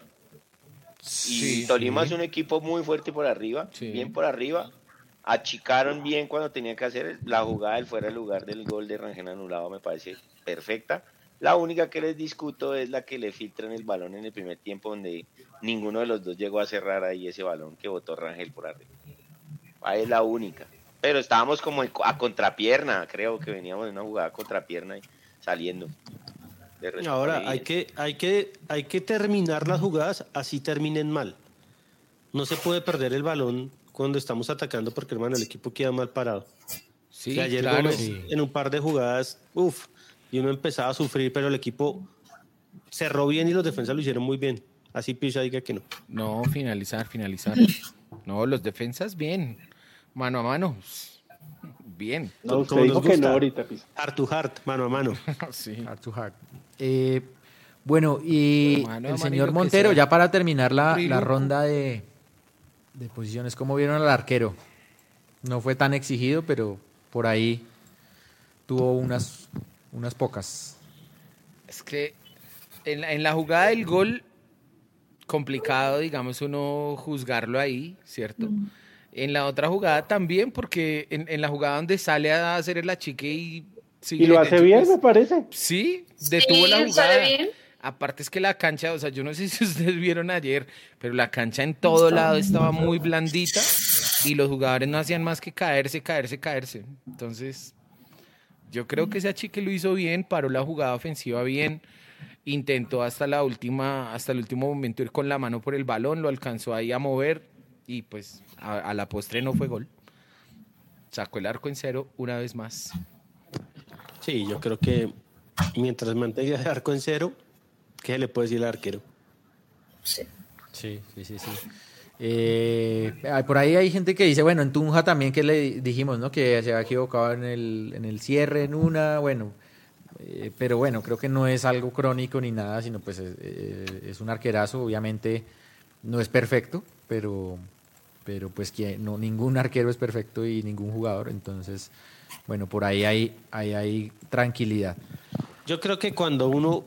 y Tolima es un equipo muy fuerte por arriba, bien por arriba. Achicaron bien cuando tenía que hacer la jugada del fuera de lugar del gol de Rangel anulado, me parece perfecta. La única que les discuto es la que le filtran el balón en el primer tiempo, donde ninguno de los dos llegó a cerrar ahí ese balón que botó Rangel por arriba. Ahí es la única. Pero estábamos como a contrapierna, creo que veníamos de una jugada a contrapierna y saliendo. Ahora hay que, hay, que, hay que terminar las jugadas así terminen mal. No se puede perder el balón cuando estamos atacando porque, hermano, el equipo queda mal parado. Sí, ayer claro, en un par de jugadas, uff, y uno empezaba a sufrir, pero el equipo cerró bien y los defensas lo hicieron muy bien. Así Pisa diga que no. No, finalizar, finalizar. No, los defensas bien. Mano a mano. Bien. No, usted dijo que no ahorita, Pisa. Heart to heart, mano a mano. sí. Heart to heart. Eh, bueno, y el señor Montero, ya para terminar la, la ronda de, de posiciones, ¿cómo vieron al arquero? No fue tan exigido, pero por ahí tuvo unas, unas pocas. Es que en la, en la jugada del gol, complicado, digamos, uno juzgarlo ahí, ¿cierto? En la otra jugada también, porque en, en, la jugada donde sale a hacer el achique y... y lo hace bien, me parece. Sí, detuvo la jugada. Bien. Aparte es que la cancha, o sea, yo no sé si ustedes vieron ayer, pero la cancha en todo lado estaba muy blandita y los jugadores no hacían más que caerse, caerse, caerse. Entonces, yo creo que ese achique lo hizo bien, paró la jugada ofensiva bien, intentó hasta la última, hasta el último momento ir con la mano por el balón, lo alcanzó ahí a mover y pues a, a la postre no fue gol. Sacó el arco en cero una vez más. Sí, yo creo que mientras mantenga el arco en cero, ¿Qué le puede decir el arquero? Sí. Sí, sí, sí, sí. Eh, por ahí hay gente que dice, bueno, en Tunja también que le dijimos, ¿no? Que se había equivocado en el, en el cierre, en una, bueno, eh, pero bueno, creo que no es algo crónico ni nada, sino pues eh, es, un arquerazo, obviamente no es perfecto, pero, pero pues que no, ningún arquero es perfecto y ningún jugador, entonces, bueno, por ahí hay, hay, hay tranquilidad. Yo creo que cuando uno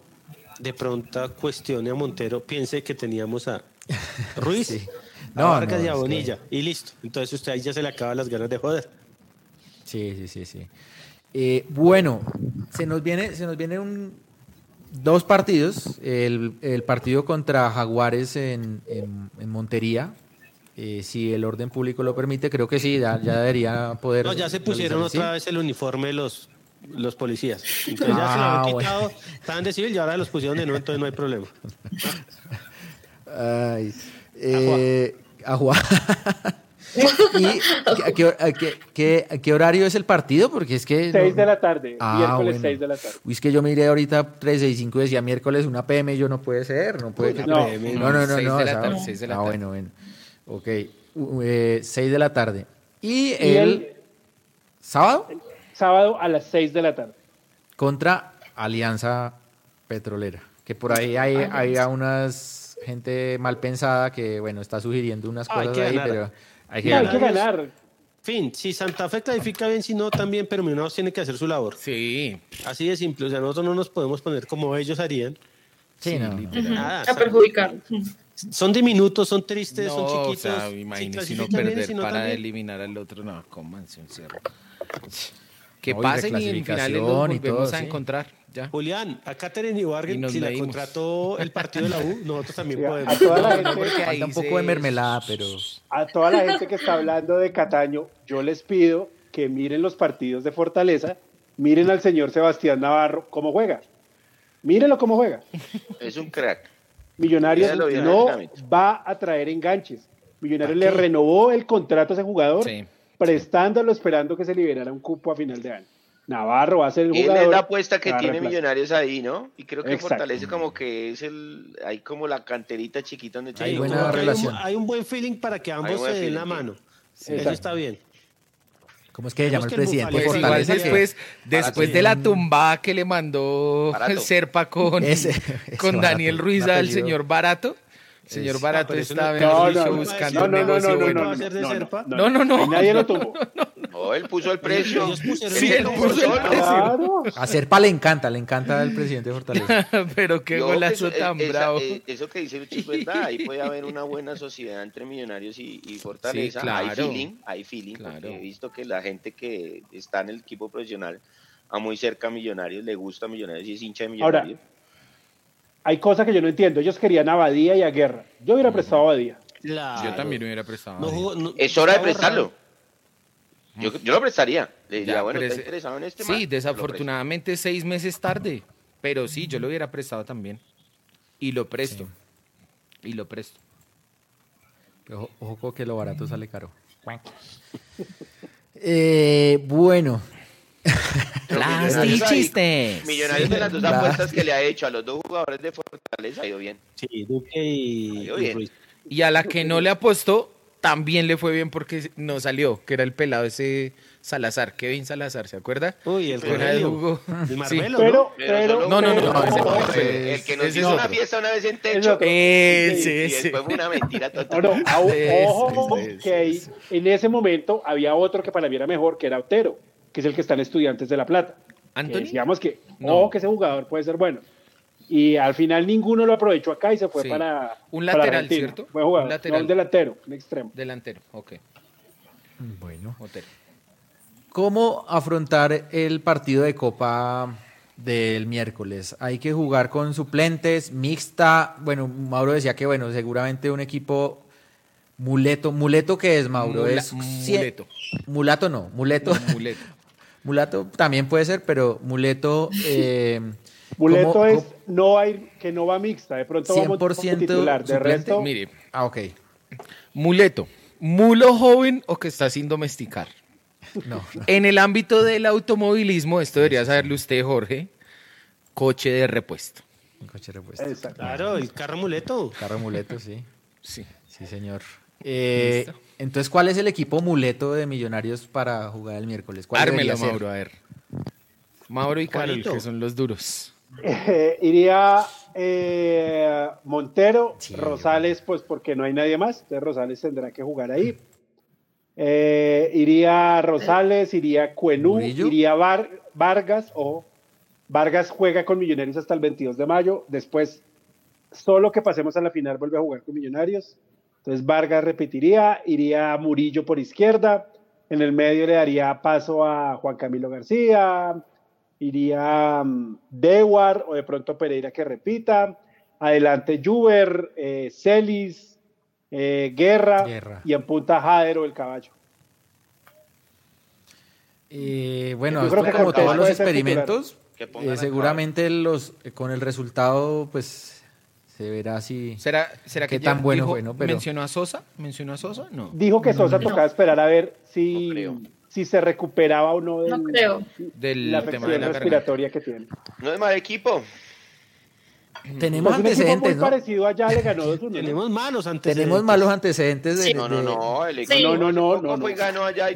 de pronto cuestione a Montero, piense que teníamos a Ruiz, a Vargas y a Bonilla, y listo. Entonces usted ahí ya se le acaban las ganas de joder. Sí, sí, sí, sí. Eh, bueno, se nos viene, se nos viene un, dos partidos. El, partido contra Jaguares en, Montería. Eh, si el orden público lo permite, creo que sí, ya, debería poder. No, ya se pusieron otra vez el uniforme los, los policías. Entonces ya se lo ah, quitado, estaban de civil y ahora los pusieron de nuevo, entonces no hay problema. Ay, eh, ¿Y a qué, qué, horario es el partido? Porque es que... 6 de la tarde, ah, miércoles 6 de la tarde. Uy, es que yo miré ahorita 3 y 5 decía miércoles una PM, yo no puede ser, no puede no, no, no, no, 6 de la tarde, 6 de la tarde. Ah, bueno, bueno. Ok, eh, 6 de la tarde. ¿Y, el, el, sábado? Sábado a las 6 de la tarde. Contra Alianza Petrolera, que por ahí hay, hay a unas gente mal pensada que, bueno, está sugiriendo unas cosas ahí, pero hay que, ganar. Hay que ganar. Fin, si Santa Fe clasifica bien, si no también, pero Millonarios tiene que hacer su labor. Sí. Así de simple, o sea, nosotros no nos podemos poner como ellos harían. Sí, no. Nada, a perjudicar. Son diminutos, son tristes, son chiquitos. O sea, imagínese si no perder para eliminar al otro, no, cómanse un cerro. Que pasen y en finales volvemos a encontrar. Ya. Julián, a Catherine Ibargüen, si la contrató el partido de la U, nosotros también podemos. A toda la gente, falta un poco de mermelada, pero... A toda la gente que está hablando de Cataño, yo les pido que miren los partidos de Fortaleza, miren al señor Sebastián Navarro cómo juega. Mírenlo cómo juega. Es un crack. Millonarios no va a traer enganches. Millonarios le renovó el contrato a ese jugador. Sí prestándolo esperando que se liberara un cupo a final de año. Navarro va a ser el jugador. Él es la apuesta que tiene Millonarios ahí, ¿no? Y creo que fortalece como que es el, hay como la canterita chiquita donde hay, buena relación. Hay un, buen feeling para que ambos se den la mano. Eso está bien. ¿Cómo es que se llama el presidente? Pues igual después, después de la tumbada que le mandó el Serpa con, con Daniel Ruiz al señor Barato, Señor Barato está buscando un negocio bueno. No, no, no. Nadie lo tuvo. Oh, él puso el precio. Sí, él puso el precio. A Serpa le encanta, le encanta el presidente de Fortaleza. Pero qué golazo eso, tan eh, esa- bravo. eh, eso que dice Lucho es verdad. Ahí puede haber una buena sociedad entre Millonarios y, y Fortaleza. Sí, claro. Hay feeling, hay feeling. Claro. Porque he visto que la gente que está en el equipo profesional a muy cerca a Millonarios, le gusta a Millonarios y es hincha de Ahora, Millonarios. Hay cosas que yo no entiendo. Ellos querían a Badía y a Guerra. Yo hubiera prestado a Badía. Yo también hubiera prestado. No es hora de prestarlo. Yo, yo lo prestaría. Le diría, Ya, bueno, pero ¿está ese- interesado en este? Sí, desafortunadamente seis meses tarde. Pero sí, yo lo hubiera prestado también. Y lo presto. Y lo presto. Ojo, ojo que lo barato sale caro. Eh, bueno, Millonarios ahí- chistes. Millonarios de las dos apuestas que le ha hecho a los dos jugadores de Fortaleza ha ido bien. Sí, Duque y, bien. Ruiz. Y a la que no le apostó, también le fue bien porque no salió, que era el pelado ese Salazar, Kevin Salazar, ¿se acuerda? Uy, el Que jugó. Sí. Marmelo, Pero, ¿no? Pero No, no, no, pero- no, ese No, no, el, ese el que es- nos ese hizo una fiesta una vez en Es techo. otro. Ese, y ese. después fue una mentira No, total. no, Ese, ojo ese, que ahí, en ese momento había otro que para mí era mejor, que era Otero, que es el que está en Estudiantes de La Plata. Que ¿Anthony? decíamos que, No. ojo que ese jugador puede ser bueno. Y al final ninguno lo aprovechó acá y se fue Sí. para. Un lateral. ¿cierto? Jugador. Un lateral. No, un delantero, un extremo. Delantero, ok. bueno. Hotel. ¿Cómo afrontar el partido de Copa del miércoles? Hay que jugar con suplentes, mixta. Bueno, Mauro decía que, bueno, seguramente un equipo muleto. ¿Muleto qué es, Mauro? Mula- es muleto. Mulato no, muleto. Muleto. Mulato también puede ser, pero muleto. Eh, Muleto ¿cómo- es cómo- no hay que no va mixta. De pronto vamos como 100% titular. De resto, Mire, Ah, ok. muleto. ¿Mulo joven o que está sin domesticar? No, no. En el ámbito del automovilismo, esto debería saberlo usted, Jorge, coche de repuesto. Un coche repuesto. Exacto. Claro, el carro muleto. Carro muleto, sí. Sí. Sí, señor. Eh, Listo. Entonces, ¿cuál es el equipo muleto de Millonarios para jugar el miércoles? ¿Cuál Ármelo? Mauro, a ver. Mauro y Carol, que son los duros. Eh, iría eh, Montero, Sí, Rosales, pues porque no hay nadie más. Entonces Rosales tendrá que jugar ahí. Eh, iría Rosales, iría Cuenú, Murillo. iría Var- Vargas o Vargas juega con Millonarios hasta el 22 de mayo. Después, solo que pasemos a la final, vuelve a jugar con Millonarios. Entonces Vargas repetiría, iría Murillo por izquierda. En el medio le daría paso a Juan Camilo García, iría mm, Dewar o de pronto Pereira que repita. Adelante Juber, eh, Celis, eh, Guerra, Guerra. y en punta Jader o el caballo. Eh, bueno, Yo esto creo que como todos los experimentos, eh, seguramente los eh, con el resultado, pues se verá si. ¿Será, será Qué que tan ya bueno dijo- fue, ¿no? Pero- ¿Mencionó a Sosa? ¿Mencionó a Sosa? No. Dijo que Sosa tocaba esperar a ver si, No si se recuperaba o no de No creo. Del la tema de afección la respiratoria que tiene. No es mal equipo. Tenemos Pues muy antecedentes, ¿no? parecido allá le ganó 2-1. ¿no? Tenemos malos antecedentes. Tenemos malos antecedentes de. Sí. No, no, no. El equipo Sí. No, no, no, no, no.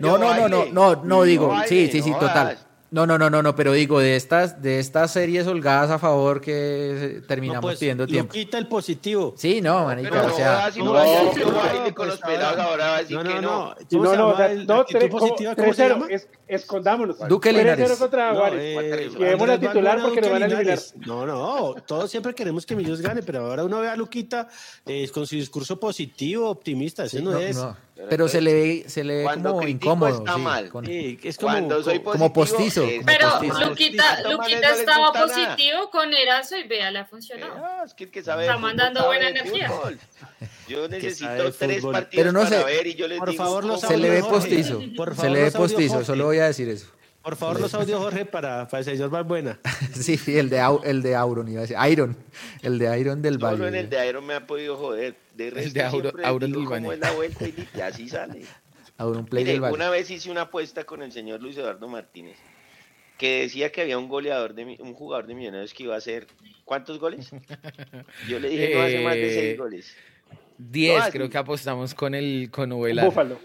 No, no, no, no, no, no digo, sí, sí, sí, no total. No, no, no, no, no, pero digo de estas, de estas series holgadas a favor que eh, No, terminamos pues, pidiendo tiempo. quita el positivo. Sí, no, Pero manica, no o sea, si no, no, no, no, baile con los pelados ahora va a decir No, que no, no. no. ¿Cómo No, se no, llama o sea, el no, actitud tres- como- positiva? ¿Cómo se 3-0, llama? es- escondámonos. Duque 3-0 Linares. contra No, Juárez. eh, Andrés titular porque nos van a eliminar. No, no, todos siempre queremos que Millos gane, pero ahora uno ve a Luquita eh, con su discurso positivo, optimista, ese no, no, es. Pero se le ve, se le ve como incómodo, está sí, mal. con- Sí, es como, Cuando soy como positivo, postizo, es- como Pero postizo. Luquita, Luquita no estaba gusta nada. positivo con Erazo y vea, le ha funcionado. Ah, es que que sabe Está mandando sabe buena energía. fútbol. Yo necesito tres fútbol. partidos Pero no para sé, ver y yo les por digo favor, los se le ve postizo, Por se favor, le ve postizo, Jorge. solo voy a decir eso. Por favor, los audios, Jorge, para, para el señor Balbuena. Sí, sí, el de, el de Auron, iba a decir, Iron, el de Iron del Solo Valle. en el de Iron me ha podido joder. De resto, de Auro- Auron digo cómo es la vuelta y, y así sale. Auron Play Mire, del Valle. una vez hice una apuesta con el señor Luis Eduardo Martínez que decía que había un goleador de un jugador de Millonarios que iba a hacer ¿cuántos goles? Yo le dije no hace más de Eh, seis goles. 10 No, creo que apostamos con el con Ovelar. Búfalo.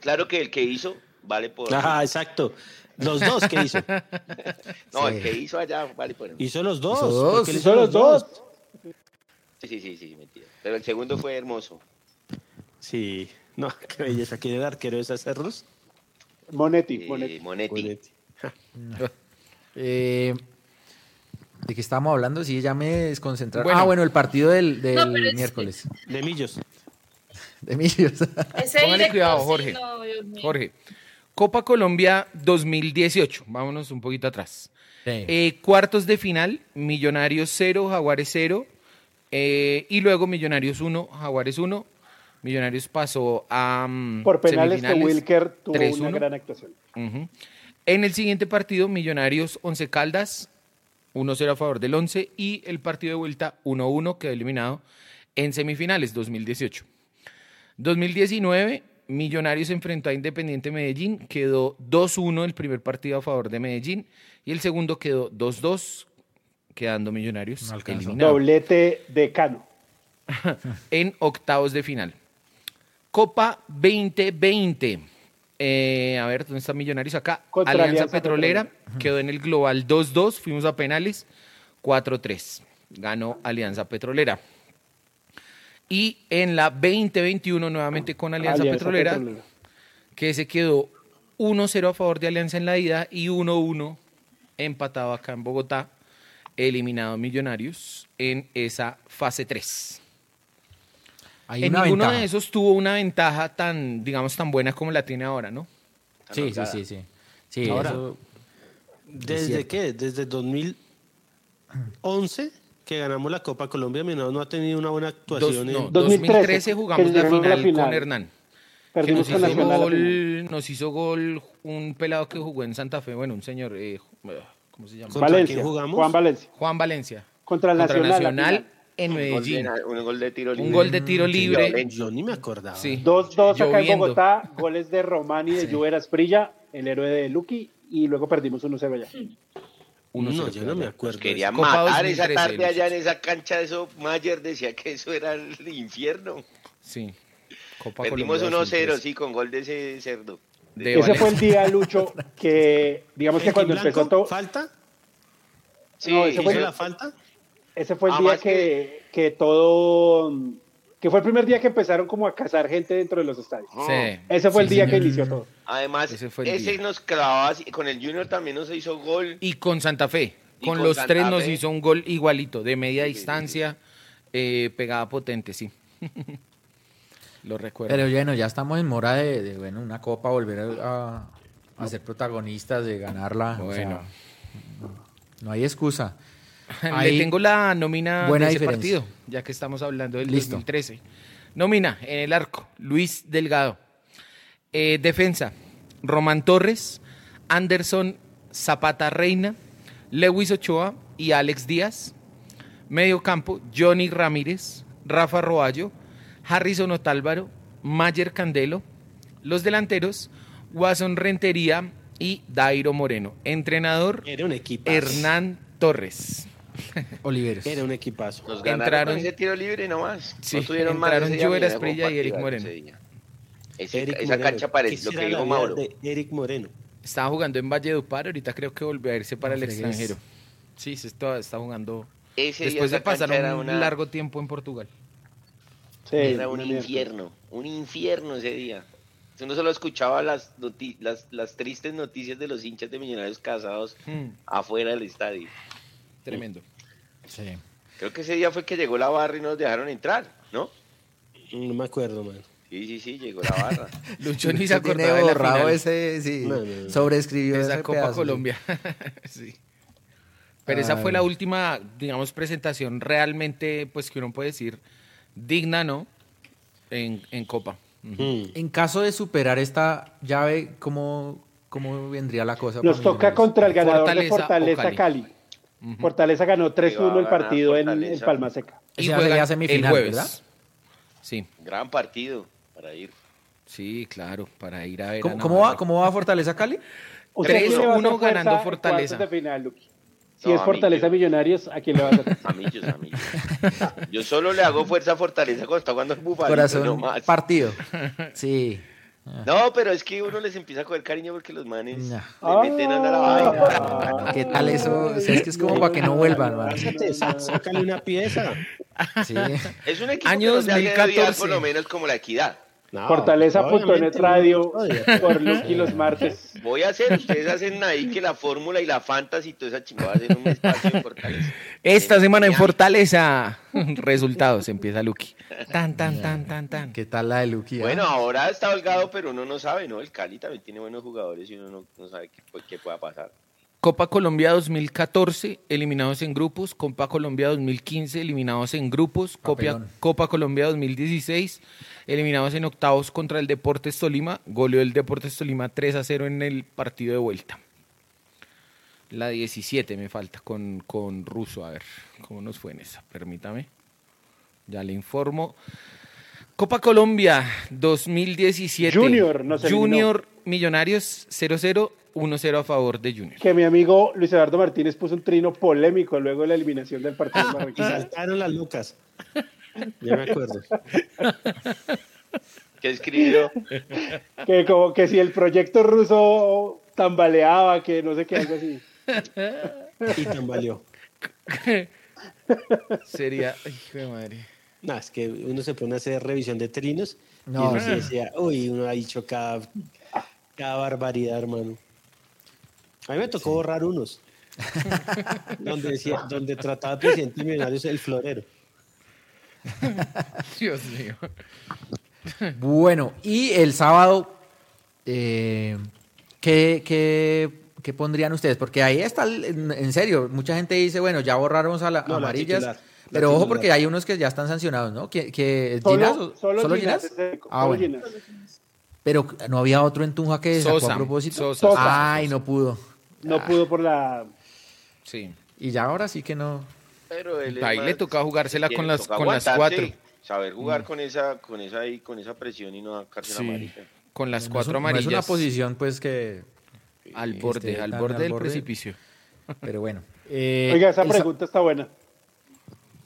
Claro que el que hizo vale por Ajá, exacto. Los dos que hizo. no Sí. el que hizo allá vale por Hizo los dos. Hizo los dos. Sí sí sí sí mentira pero el segundo fue hermoso Sí. No, qué belleza. ¿Quién el arquero es hacerlos? Monetti, Monetti. Monetti. eh, ¿De qué estábamos hablando? Sí, ya me desconcentraron. ah, bueno, el partido del, del miércoles. De Millos. De Millos. Póngale cuidado, Jorge. Jorge. Copa Colombia 2018. Vámonos un poquito atrás. Eh, cuartos de final, Millonarios 0, Jaguares 0. Eh, y luego Millonarios 1, Jaguares 1. Millonarios pasó a. Um, Por penales que Wilker tuvo una gran actuación. En el siguiente partido, Millonarios 11 Caldas, 1-0 a favor del 11 y el partido de vuelta 1-1 quedó eliminado en semifinales 2018. 2019, Millonarios enfrentó a Independiente Medellín, quedó 2-1 el primer partido a favor de Medellín y el segundo quedó 2-2, quedando Millonarios eliminado. Doblete de Cano. en octavos de final. Copa 2020. Eh, a ver, ¿dónde está Millonarios? Acá. Alianza, Petrolera, quedó en el global 2-2, fuimos a penales 4-3. Ganó Alianza Petrolera. Y en la 2021 nuevamente con Alianza, Petrolera, que se quedó 1-0 a favor de Alianza en la ida y 1-1 empatado acá en Bogotá, eliminado Millonarios en esa fase 3 en ninguno de esos tuvo una ventaja tan, digamos, tan buena como la tiene ahora, ¿no? Sí, sí, sí, sí, sí. ahora, ¿desde qué? Desde 2011 que ganamos la Copa Colombia, mi no ha tenido una buena actuación. en 2013, jugamos la final, con Hernán. Que nos, hizo gol, nos hizo gol un pelado que jugó en Santa Fe, bueno, un señor, eh, ¿cómo se llama? Valencia, jugamos? Juan Valencia. Juan Valencia. Contra el Contra Nacional. Nacional en Medellín. Un gol de, tiro libre. Un gol de tiro libre. Yo ni me acordaba. Sí. 2-2 acá en Bogotá, goles de Romani de sí. Esprilla, el héroe de Lucky, y luego perdimos 1-0 allá. Uno no, yo no me acuerdo. Quería matar esa tarde allá en esa cancha eso. Mayer decía que eso era el infierno. Sí. Copa Perdimos 1-0, sí, con gol de ese cerdo. De ese fue el día, Lucho, que digamos que cuando empezó todo. ¿Falta? Sí, no, ese fue la falta. Ese fue el día que, que, todo, que fue el primer día que empezaron como a cazar gente dentro de los estadios. Sí. Ese fue el día que inició todo. Además, ese, nos clavaba, con el Junior también nos hizo gol. Y con Santa Fe, con, los tres nos hizo un gol igualito, de media distancia, eh, pegada potente, sí. Lo recuerdo. Pero bueno, ya estamos en mora de, bueno, una copa, volver a, a, ser protagonistas, de ganarla. Bueno. no hay excusa. Le tengo la nómina de ese partido, ya que estamos hablando del 2013. Nómina en el arco, Luis Delgado. Eh, defensa, Román Torres, Anderson Zapata Reina, Lewis Ochoa y Alex Díaz. Medio campo, Johnny Ramírez, Rafa Roallo, Harrison Otálvaro, Mayer Candelo. Los delanteros, Watson Rentería y Dairo Moreno. Entrenador, Hernán Torres. Oliveros. Era un equipazo. Nos entraron ese tiro libre nomás. Sí, no tuvieron entraron Esprilla y Eric Moreno. Ese, Eric esa Moreno. cancha parece lo que dijo Mauro. De Eric Moreno. Estaba jugando en Valle Valledupar, ahorita creo que volvió a irse para el extranjero. Sí, se está, está jugando. Ese Después de pasar un una... largo tiempo en Portugal. Sí, era un infierno, un infierno ese día. Uno solo escuchaba las, las, las, tristes noticias de los hinchas de Millonarios casados hmm. afuera del estadio. Tremendo. Sí. Creo que ese día fue que llegó la barra y nos dejaron entrar, ¿no? No me acuerdo, man. Sí, sí, sí, llegó la barra. Lucho ni se acordaba de la final. ese, sí, sobreescribió esa Copa Colombia. sí. Pero esa fue la última, digamos, presentación realmente, pues que uno puede decir, digna, ¿no? En, en Copa. Hmm. En caso de superar esta llave, ¿cómo, cómo vendría la cosa? Nos toca contra el ganador Fortaleza de Fortaleza Cali. Fortaleza ganó 3-1 el partido en, el Palma Seca. Y juega semifinal, el ¿verdad? Sí. Gran partido para ir. Sí, claro, para ir a ver. ¿Cómo, va, ¿Cómo va Fortaleza Cali? 3-1 ganando Fortaleza. Si es Fortaleza Millonarios, ¿a quién le vas a hacer? A Millos, a Millos. Yo solo le hago fuerza a Fortaleza cuando está jugando el Bufalo. Corazón, partido. Sí. No, pero es que uno les empieza a coger cariño porque los manes no. le meten a la vaina. ¿Qué tal eso? O sea, es que es como para que no vuelvan, man. Sácale una pieza. Sí. Es un equipo Año que 2014. por lo menos como la equidad. Fortaleza.net Radio por Lucky los martes. Voy a hacer, ustedes hacen ahí que la fórmula y la fantasy y toda esa chingada hacen un espacio en Fortaleza. Esta semana en Fortaleza, resultados, empieza Lucky. Tan, tan, tan, tan, tan. ¿Qué tal la de Lucky? Ah? Bueno, ahora está holgado, pero uno no sabe, ¿no? El Cali también tiene buenos jugadores y uno no, sabe qué, qué pueda pasar. Copa Colombia 2014, eliminados en grupos. Copa Colombia 2015, eliminados en grupos. Copa, Copa Colombia 2016, eliminados en octavos contra el Deportes Tolima. Goleó el Deportes Tolima 3 a 0 en el partido de vuelta. La 17 me falta con, con Russo. A ver, ¿cómo nos fue en esa? Permítame. Ya le informo. Copa Colombia 2017. Junior, no sé. Junior Millonarios 0-0 1-0 a favor de Junior. Que mi amigo Luis Eduardo Martínez puso un trino polémico luego de la eliminación del partido de saltaron las lucas. Ya me acuerdo. ¿Qué escribió? Que como que si el proyecto ruso tambaleaba, que no sé qué, algo así. Y tambaleó. Sería, hijo de madre. No, es que uno se pone a hacer revisión de trinos no, y uno decía, uy, uno ha dicho cada, cada barbaridad, hermano. A mí me tocó borrar unos. donde, decía, donde trataba el presidente millonarios el florero. Dios mío. Bueno, y el sábado, eh, ¿qué, qué, pondrían ustedes? Porque ahí está, en, serio, mucha gente dice, bueno, ya borramos a las amarillas. Pero ojo porque hay unos que ya están sancionados, ¿no? Que, solo, solo, Ginas, Ah, bueno. Pero no había otro en Tunja que sacó a propósito. Ay, no pudo. No ah. pudo por la. Sí. Y ya ahora sí que no. Pero él Ahí le toca jugársela con las, con las cuatro. Saber jugar mm. con esa, con esa con esa presión y no sacarse sí. la Con las cuatro amarillas. es una posición pues que al borde, este, al borde del precipicio. Pero bueno. Eh, Oiga, esa pregunta está buena.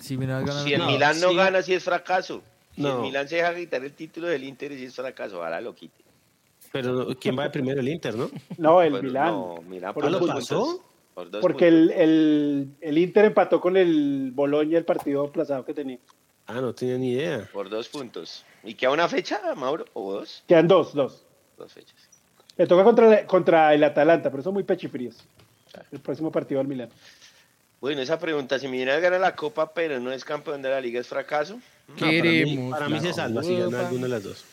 Si, el Milán no gana, si es fracaso. Si el Milán se deja quitar el título del Inter, si es fracaso, ahora lo quite. Pero ¿quién va de primero? El Inter, ¿no? No, el Milán. No, Milán por, lo pasó? Porque el, el, el, Inter empató con el Boloña el partido aplazado que tenía. Ah, no tenía ni idea. Por dos puntos. ¿Y queda una fecha, Mauro? ¿O dos? Quedan dos, dos. Dos fechas. Le toca contra, contra el Atalanta, pero son muy pechifríos. El próximo partido al Milán. Bueno, esa pregunta, si Millonarios gana la Copa, pero no es campeón de la Liga, ¿es fracaso? Queremos. para mí, se salva si gana alguna de las dos.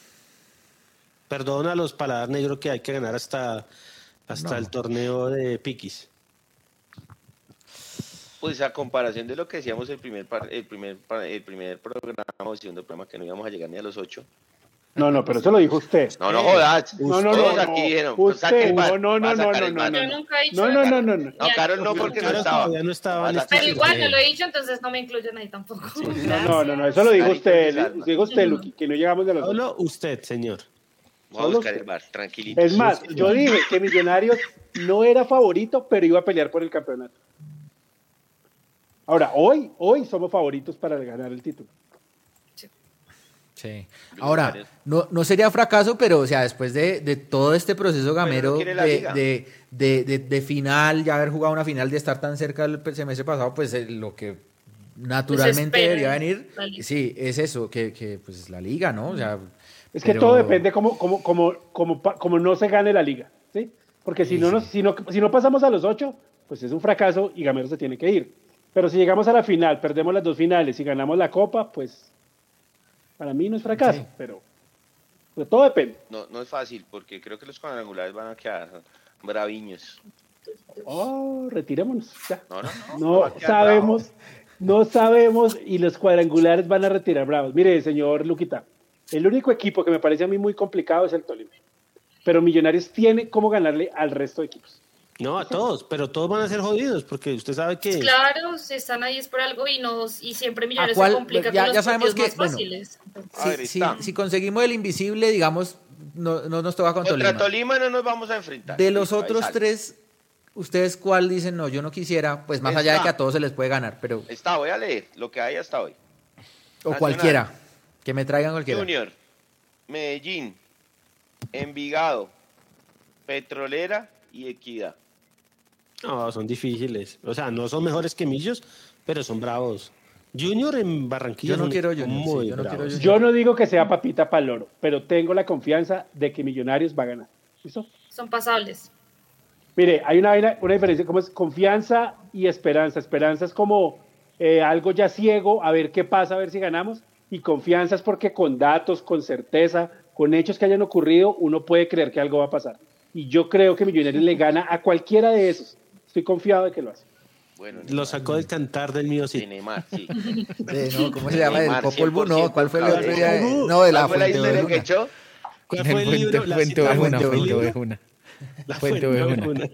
Perdona a los paladar negros que hay que ganar hasta, hasta el torneo de Piquis. Pues a comparación de lo que decíamos el primer el primer el primer programa o segundo programa que no íbamos a llegar ni a los ocho. No, no, pero eso lo dijo usted. No, no jodas. No, no, no. aquí dijeron, usted, no, no, no, no, no, no. Yo nunca he dicho No, no, no, no. No, Carol no, porque no estaba. No estaba. Pero igual no lo he dicho, entonces no me incluyen ahí tampoco. No, no, no, eso lo dijo usted. Dijo usted, Luqui, que no llegamos de los. Solo usted, señor. Vamos a buscar el bar, tranquilito. Es más, yo dije que Millonarios no era favorito, pero iba a pelear por el campeonato. Ahora, hoy, hoy somos favoritos para ganar el título. Sí. Ahora, no, no sería fracaso, pero o sea, después de, de todo este proceso gamero de, de, de, final, ya haber jugado una final, de estar tan cerca del semestre pasado, pues eh, lo que naturalmente debería venir, sí, es eso, que, que pues la liga, ¿no? O sea, es que todo depende como, como, como, como, como no se gane la liga, ¿sí? Porque si, no, si, no, si no pasamos a los ocho, pues es un fracaso y Gamero se tiene que ir. Pero si llegamos a la final, perdemos las dos finales y ganamos la copa, pues para mí no es fracaso, pero, todo depende. No, no es fácil, porque creo que los cuadrangulares van a quedar braviños. Oh, retirémonos. No, no, no. no sabemos, no sabemos y los cuadrangulares van a retirar bravos. Mire, señor Luquita, el único equipo que me parece a mí muy complicado es el Tolima. Pero Millonarios tiene cómo ganarle al resto de equipos. No, a todos, pero todos van a ser jodidos, porque usted sabe que... Claro, si están ahí es por algo y, nos, y siempre Millonarios se complica ya, con los sabemos que, más fáciles. si, conseguimos el invisible, digamos, no, no nos toca con Contra Tolima. no nos vamos a enfrentar. De los otros tres, ¿ustedes cuál dicen? No, yo no quisiera, pues más allá de que a todos se les puede ganar, pero... Está, voy a leer lo que hay hasta hoy. O cualquiera. Que me traigan cualquiera. Junior, Medellín, Envigado, Petrolera y Equidad. No, son difíciles. O sea, no son mejores que Millos, pero son bravos. Junior en Barranquilla. Yo no son quiero Junior, muy sí, yo no quiero bravos. Junior. Yo no digo que sea papita para el oro, pero tengo la confianza de que Millonarios va a ganar. ¿Listo? Son pasables. Mire, hay una diferencia, como es confianza y esperanza. Esperanza es como eh, algo ya ciego, a ver qué pasa, a ver si ganamos. Y confianza es porque con datos, con certeza, con hechos que hayan ocurrido, uno puede creer que algo va a pasar. Y yo creo que Millonarios le gana a cualquiera de esos. Estoy confiado de que lo hace. Bueno, Lo sacó del cantar del mío, de sí. Neymar, sí. De, no, ¿Cómo se llama? ¿El Popol Vuh? No, 100%, ¿cuál fue el otro día? No, de la ¿Cuál fue la historia que echó? ¿Cuál fue el libro? La Fuente cita- Ovejuna, Fuente Fuente Ovejuna. La Fuente Ovejuna.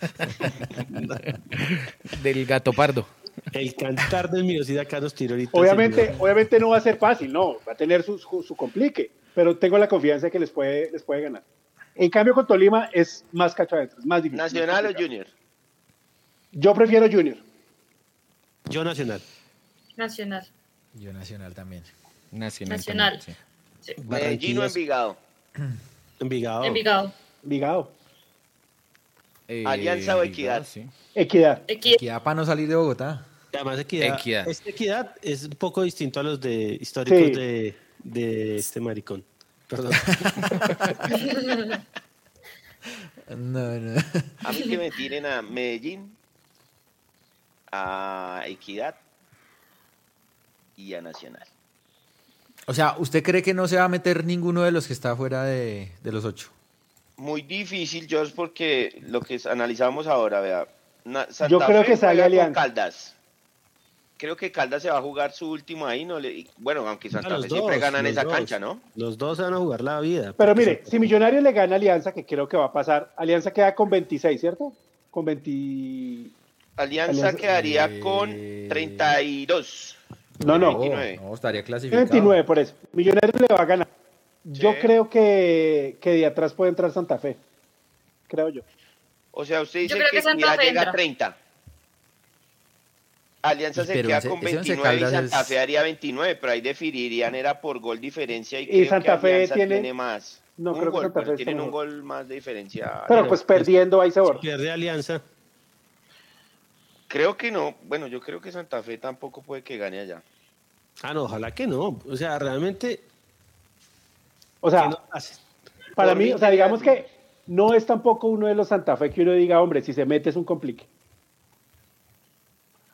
Del gato pardo. El cantar del mío, sí, de acá nos tiró ahorita. Obviamente, obviamente no va a ser fácil, no, va a tener su, su, su complique, pero tengo la confianza de que les puede, les puede ganar. En cambio, con Tolima es más cacho adentro, es más difícil. ¿Nacional o más. Junior? Yo prefiero Junior. Yo Nacional. Nacional. Yo Nacional también. Nacional. Nacional. también, sí. Medellín o Envigado. Envigado. Envigado. Vigado. Eh, Alianza o Equidad. sí. Equidad. Equidad. Equidad para no salir de Bogotá. Además, equidad. Equidad. Esta equidad es un poco distinto a los de históricos Sí. de, de este maricón. Perdón. No, no. A mí que me tiren a Medellín, a Equidad y a Nacional. O sea, ¿usted cree que no se va a meter ninguno de los que está fuera de, de los ocho? Muy difícil, George, porque lo que analizamos ahora, vea. Na- Santa Yo creo Fe que sale Alianza. Caldas. Creo que Caldas se va a jugar su último ahí, no le, bueno, aunque Santa los Fe siempre dos, gana en los esa dos. cancha, ¿no? Los dos se van a jugar la vida. Pero mire, si Millonarios le gana a Alianza, que creo que va a pasar, Alianza queda con 26, ¿cierto? Con 20... Alianza, Alianza- quedaría Eh, con 32. No, no, 29. No, estaría clasificado. 29 por eso. Millonarios le va a ganar. Yo Sí. creo que, que de atrás puede entrar Santa Fe. Creo yo. O sea, usted dice que que Santa Fe llega a entra. 30. Alianza se Pero queda ese- con ese Once 29 y Santa es- Fe haría 29, pero ahí definirían era por gol diferencia y, Y creo Santa que Fe Alianza tiene- más. no, un creo que gol, Santa pero Fe tienen un gol más de diferencia. Pero pues perdiendo ahí se borra. pierde Alianza. Creo que no. Bueno, yo creo que Santa Fe tampoco puede que gane allá. Ah, no, ojalá que no. O sea, realmente. O sea, no para mí, mí o sea, digamos que no es tampoco uno de los Santa Fe que uno diga, hombre, si se mete es un complique.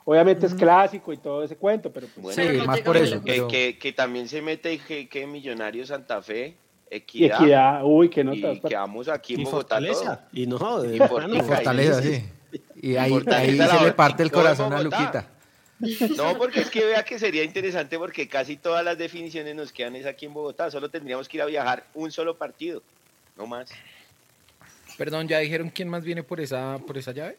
Obviamente es clásico y todo ese cuento, pero pues, Bueno, Sí, más por eso. Que, pero- que, que también se mete que, que Millonario Santa Fe, y Equidad, equidad, uy, que no y quedamos aquí en Y Bogotá Fortaleza. todo. Y no, de Y. Y Fortaleza, sí. Y ahí, se le parte el corazón a. Luquita. No, porque es que vea que sería interesante porque casi todas las definiciones nos quedan es aquí en Bogotá. Solo tendríamos que ir a viajar un solo partido, no más. Perdón, ¿ya dijeron quién más viene por esa, por esa llave?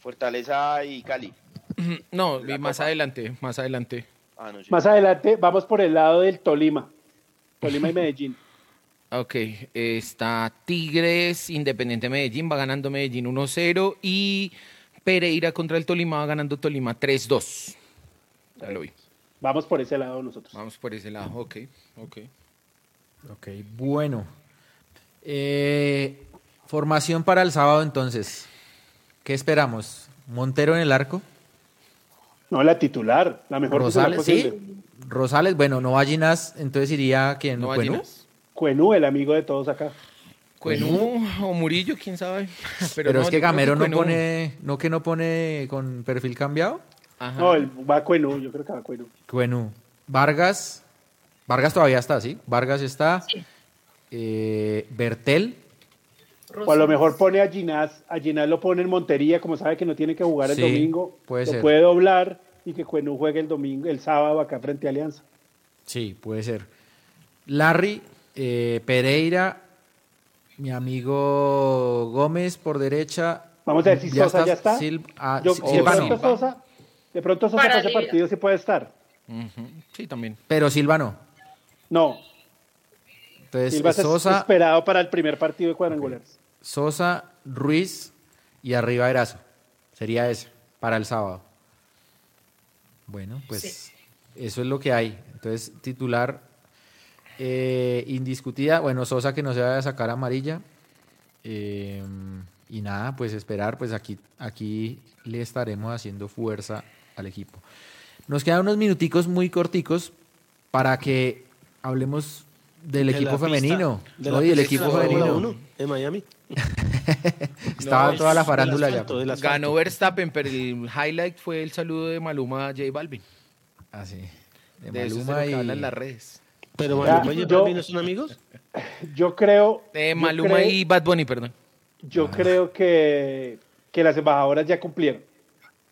Fortaleza y Cali. No, y más Copa. adelante, más adelante. Ah, no, sí. Más adelante vamos por el lado del Tolima. Tolima y Medellín. Ok, está Tigres, Independiente Medellín, va ganando Medellín 1-0 y Pereira contra el Tolima va ganando Tolima 3-2. Ya lo vi. Vamos por ese lado nosotros. Vamos por ese lado, ok, ok. Ok, bueno. Eh, formación para el sábado entonces. ¿Qué esperamos? ¿Montero en el arco? No, la titular, la mejor titular ¿Rosales? ¿Sí? Rosales, bueno, no va Ginás, entonces iría quien ¿No Cuenú? Cuenú, el amigo de todos acá. Cuenú o Murillo, quién sabe. Pero, no, es que Gamero no pone, no que no pone con perfil cambiado. Ajá. No, él va Cuenú, yo creo que va Cuenú. Cuenú. Vargas, Vargas todavía está, ¿sí? Vargas está. Sí. Eh, Bertel, O a lo mejor pone a Ginás, a Ginás lo pone en Montería, como sabe que no tiene que jugar el Sí, domingo, puede lo ser. puede doblar y que Cuenú juegue el domingo, el sábado acá frente a Alianza. sí, puede ser. Larry, eh, Pereira, mi amigo Gómez por derecha. Vamos a ver si Sosa ya está. Sil- ah, Yo, de Silva no. pronto Sosa, de pronto Sosa Para ese partido sí puede estar. Sí, también. Pero Silva no. No, Entonces, Silva es Sosa, esperado para el primer partido de cuadrangulares. Sosa, Ruiz y arriba Erazo. Sería ese para el sábado. Bueno, pues Sí. eso es lo que hay. Entonces, titular eh, indiscutida. Bueno, Sosa que no se vaya a sacar amarilla. Eh, y nada, pues esperar, pues aquí, aquí le estaremos haciendo fuerza al equipo. Nos quedan unos minuticos muy corticos para que hablemos del equipo femenino. De del equipo femenino. de Miami. Estaba toda la farándula ya. Ganó Verstappen, pero el highlight fue el saludo de Maluma a J Balvin. Ah, sí. De, Maluma y... en las redes. Pero Maluma y Balvin no son amigos. Yo creo. De Maluma y Bad Bunny, perdón. Yo creo que, que las embajadoras ya cumplieron.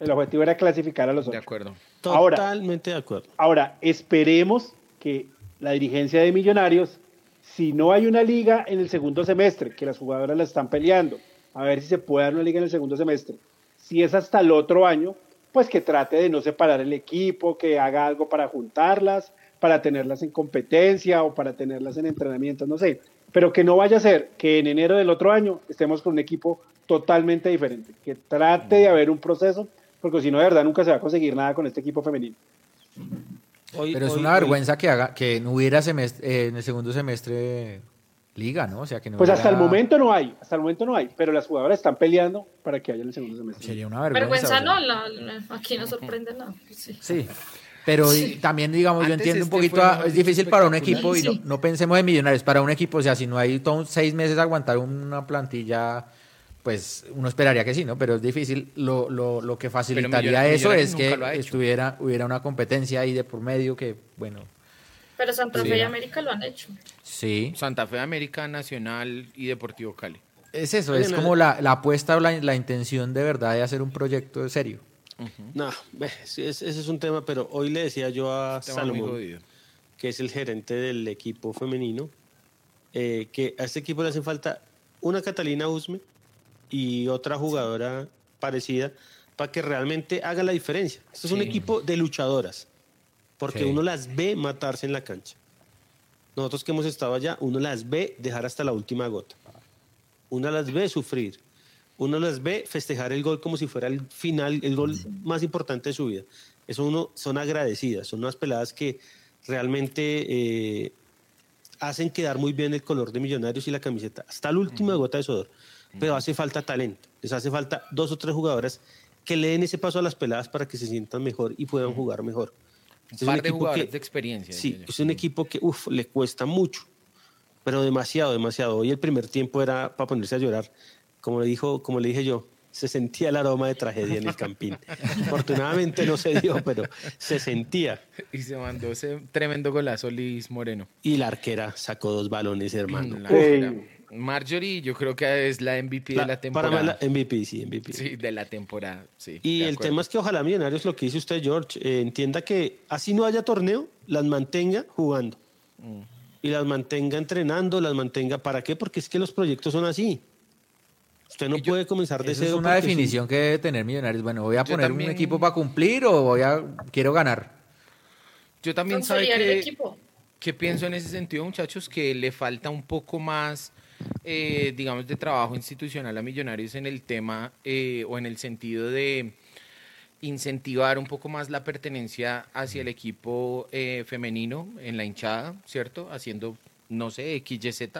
El objetivo era clasificar a los otros. De acuerdo. Totalmente de acuerdo. Ahora, esperemos que la dirigencia de Millonarios, si no hay una liga en el segundo semestre, que las jugadoras la están peleando, a ver si se puede dar una liga en el segundo semestre. Si es hasta el otro año, pues que trate de no separar el equipo, que haga algo para juntarlas, para tenerlas en competencia o para tenerlas en entrenamiento, no sé. Pero que no vaya a ser que en enero del otro año estemos con un equipo totalmente diferente. Que trate de haber un proceso, porque si no, de verdad, nunca se va a conseguir nada con este equipo femenino. Pero es una vergüenza que haga que no hubiera semestre, en el segundo semestre liga, ¿no? O sea, que no Pues hasta el momento no hay, hasta el momento no hay, pero las jugadoras están peleando para que haya en el segundo semestre. Sería una vergüenza. Vergüenza no, la, aquí no sorprende nada. Sí. sí. Pero también, digamos, yo entiendo un este poquito, es difícil para un equipo y no, no, pensemos en millonarios, para un equipo, o sea, si no hay todo, seis meses aguantar una plantilla pues uno esperaría que sí, ¿no? Pero es difícil. Lo, lo, lo que facilitaría eso es que estuviera, hubiera una competencia ahí de por medio que, bueno. Pero Santa Fe y América lo han hecho. Sí. Santa Fe, América, Nacional y Deportivo Cali. Es eso, es como la, la apuesta o la, la, intención de verdad de hacer un proyecto serio. No, ese es un tema, pero hoy le decía yo a Salomón, que es el gerente del equipo femenino, eh, que a este equipo le hace falta una Catalina Usme, y otra jugadora parecida para que realmente haga la diferencia. Esto es un equipo de luchadoras, porque uno las ve matarse en la cancha. Nosotros que hemos estado allá, uno las ve dejar hasta la última gota. Uno las ve sufrir. Uno las ve festejar el gol como si fuera el final, el gol más importante de su vida. Eso uno, son agradecidas, son unas peladas que realmente eh, hacen quedar muy bien el color de Millonarios y la camiseta, hasta la última gota de sudor pero hace falta talento. Les hace falta dos o tres jugadoras que le den ese paso a las peladas para que se sientan mejor y puedan jugar mejor. Un par de jugadores de experiencia. Sí, es un equipo que uf, le cuesta mucho, pero demasiado, demasiado. Hoy el primer tiempo era para ponerse a llorar. Como le, dijo, como le dije yo, se sentía el aroma de tragedia en el campín. Afortunadamente no se dio, pero se sentía. Y se mandó ese tremendo golazo Liz Moreno. Y la arquera sacó dos balones, hermano. Marjorie, yo creo que es la MVP de la temporada. Para la MVP, sí, MVP. Sí, de la temporada, sí. Y el tema es que ojalá Millonarios, lo que dice usted, George, eh, entienda que así no haya torneo, las mantenga jugando. Mm. Y las mantenga entrenando, las mantenga. ¿Para qué? Porque es que los proyectos son así. Usted no puede comenzar de cero. Es una definición que debe tener Millonarios. Bueno, voy a poner un equipo para cumplir o voy a quiero ganar. Yo también sabe que, que pienso en ese sentido, muchachos, que le falta un poco más eh, digamos, de trabajo institucional a Millonarios en el tema eh, o en el sentido de incentivar un poco más la pertenencia hacia el equipo eh, femenino en la hinchada, ¿cierto? Haciendo, no sé, XYZ,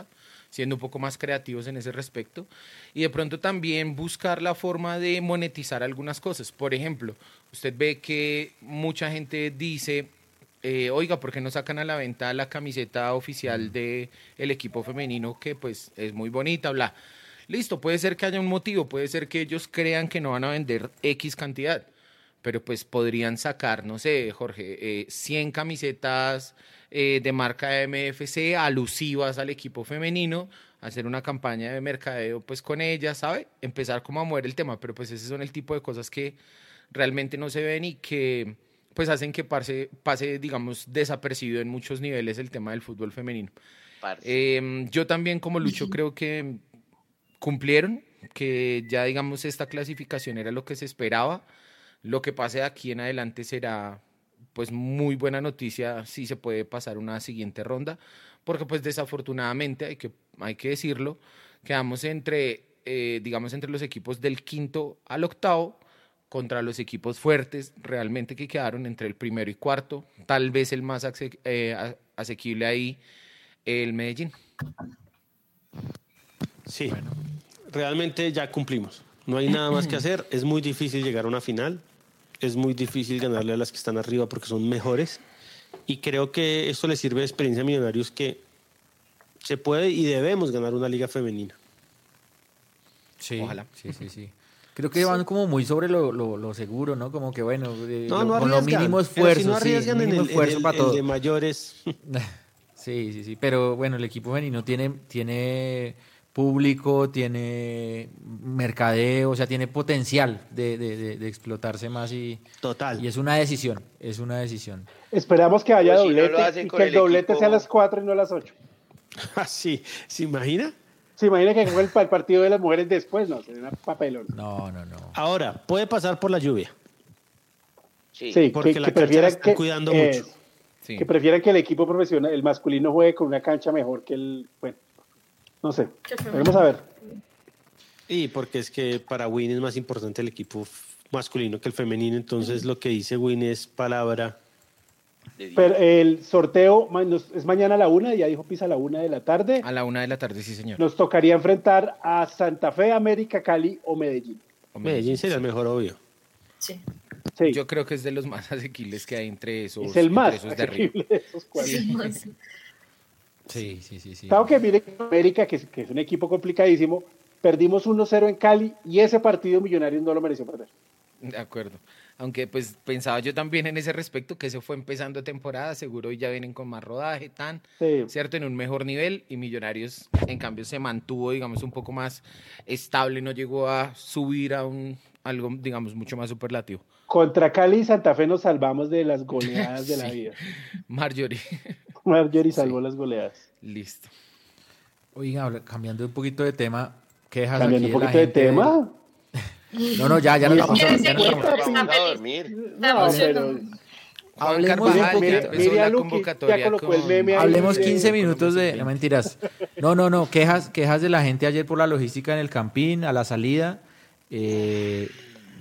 siendo un poco más creativos en ese respecto. Y de pronto también buscar la forma de monetizar algunas cosas. Por ejemplo, usted ve que mucha gente dice, eh, oiga, ¿por qué no sacan a la venta la camiseta oficial del el equipo femenino que pues es muy bonita, bla? Listo, puede ser que haya un motivo, puede ser que ellos crean que no van a vender X cantidad, pero pues podrían sacar, no sé, Jorge, 100 eh, camisetas eh, de marca MFC alusivas al equipo femenino, hacer una campaña de mercadeo pues con ellas, ¿sabe? Empezar como a mover el tema, pero pues ese son el tipo de cosas que realmente no se ven y que pues hacen que pase, pase, digamos, desapercibido en muchos niveles el tema del fútbol femenino. Em, yo también como Lucho creo que cumplieron, que ya digamos esta clasificación era lo que se esperaba. Lo que pase de aquí en adelante será pues muy buena noticia si se puede pasar una siguiente ronda, porque pues desafortunadamente hay que, hay que decirlo, quedamos entre, eh, digamos, entre los equipos del quinto al octavo, contra los equipos fuertes realmente que quedaron entre el primero y cuarto, tal vez el más eh, asequible ahí, el Medellín. Sí, realmente ya cumplimos. No hay nada más que hacer. Es muy difícil llegar a una final. Es muy difícil ganarle a las que están arriba porque son mejores. Y creo que esto le sirve de experiencia a Millonarios que se puede y debemos ganar una liga femenina. Sí, Ojalá. Sí, sí, sí. Creo que van como muy sobre lo, lo, seguro, ¿no? Como que bueno, eh, no, no con lo mínimo esfuerzo. Si no arriesgan sí, mínimo en el, esfuerzo el, para el de mayores. sí, sí, sí. Pero bueno, el equipo femenino tiene, tiene público, tiene mercadeo, o sea, tiene potencial de, de, de, explotarse más y, Total. y es una decisión, es una decisión. Esperamos que haya doblete y que el, doblete sea a las 4 y no a las 8. Ah, sí, ¿se imagina? ¿Se imagina que el, partido de las mujeres después? No, sería una papelón. No, no, no. Ahora, puede pasar por la lluvia. Sí, porque que, la prefieran que, cuidando mucho. Que prefieran que el equipo profesional, el masculino, juegue con una cancha mejor que el. Bueno, no sé. Vamos a ver. Y porque es que para Win es más importante el equipo masculino que el femenino, entonces lo que dice Win es palabra pero el sorteo es mañana a la una, ya dijo Pisa a la una de la tarde. A la una de la tarde, sí, señor. Nos tocaría enfrentar a Santa Fe, América, Cali o Medellín. Medellín sería el mejor, obvio. Sí. Yo creo que es de los más asequibles que hay entre esos. Es el más asequible de esos Sí, sí, sí. sí, Claro que mire América, que es, que es un equipo complicadísimo, perdimos 1-0 en Cali y ese partido Millonarios no lo mereció perder. De acuerdo. Aunque pues pensaba yo también en ese respecto que se fue empezando temporada, seguro ya vienen con más rodaje, tan, ¿cierto? En un mejor nivel y Millonarios en cambio se mantuvo, digamos, un poco más estable, no llegó a subir a un algo, digamos, mucho más superlativo. Contra Cali y Santa Fe nos salvamos de las goleadas de la vida. Marjorie. Marjorie salvó las goleadas. Listo. Oiga, cambiando un poquito de tema, quejas Cambiando un poquito de, tema. No, no, ya, ya nos vamos a, ya nos vamos a dormir. No, pero... Hablemos un poquito, Hablemos 15 minutos de no, mentiras. No, no, no, quejas, quejas de la gente ayer por la logística en el campín, a la salida. Eh,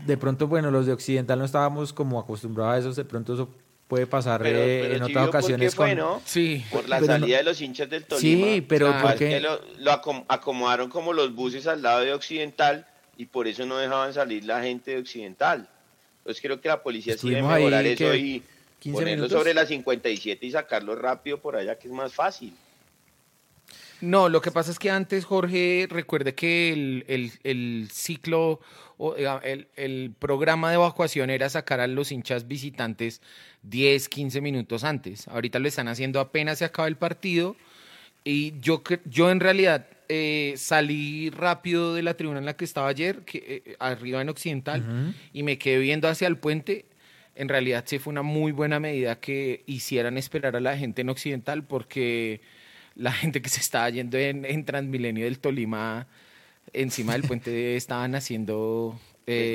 de pronto, bueno, los de Occidental no estábamos como acostumbrados a eso, de pronto eso puede pasar eh, en otras ocasiones con... sí, por la salida de los hinchas del Tolima. Sí, pero porque lo, lo acomodaron como los buses al lado de Occidental y por eso no dejaban salir la gente de Occidental. Entonces creo que la policía sí debe mejorar eso y ponerlo sobre la 57 y sacarlo rápido por allá, que es más fácil. No, lo que pasa es que antes, Jorge, recuerde que el, el, ciclo, o, el, el, programa de evacuación era sacar a los hinchas visitantes 10, 15 minutos antes. Ahorita lo están haciendo apenas se acaba el partido. Y yo, yo en realidad eh, salí rápido de la tribuna en la que estaba ayer, que, eh, arriba en Occidental, y me quedé viendo hacia el puente. En realidad sí fue una muy buena medida que hicieran esperar a la gente en Occidental porque la gente que se estaba yendo en, Transmilenio del Tolima encima del puente estaban haciendo... Eh,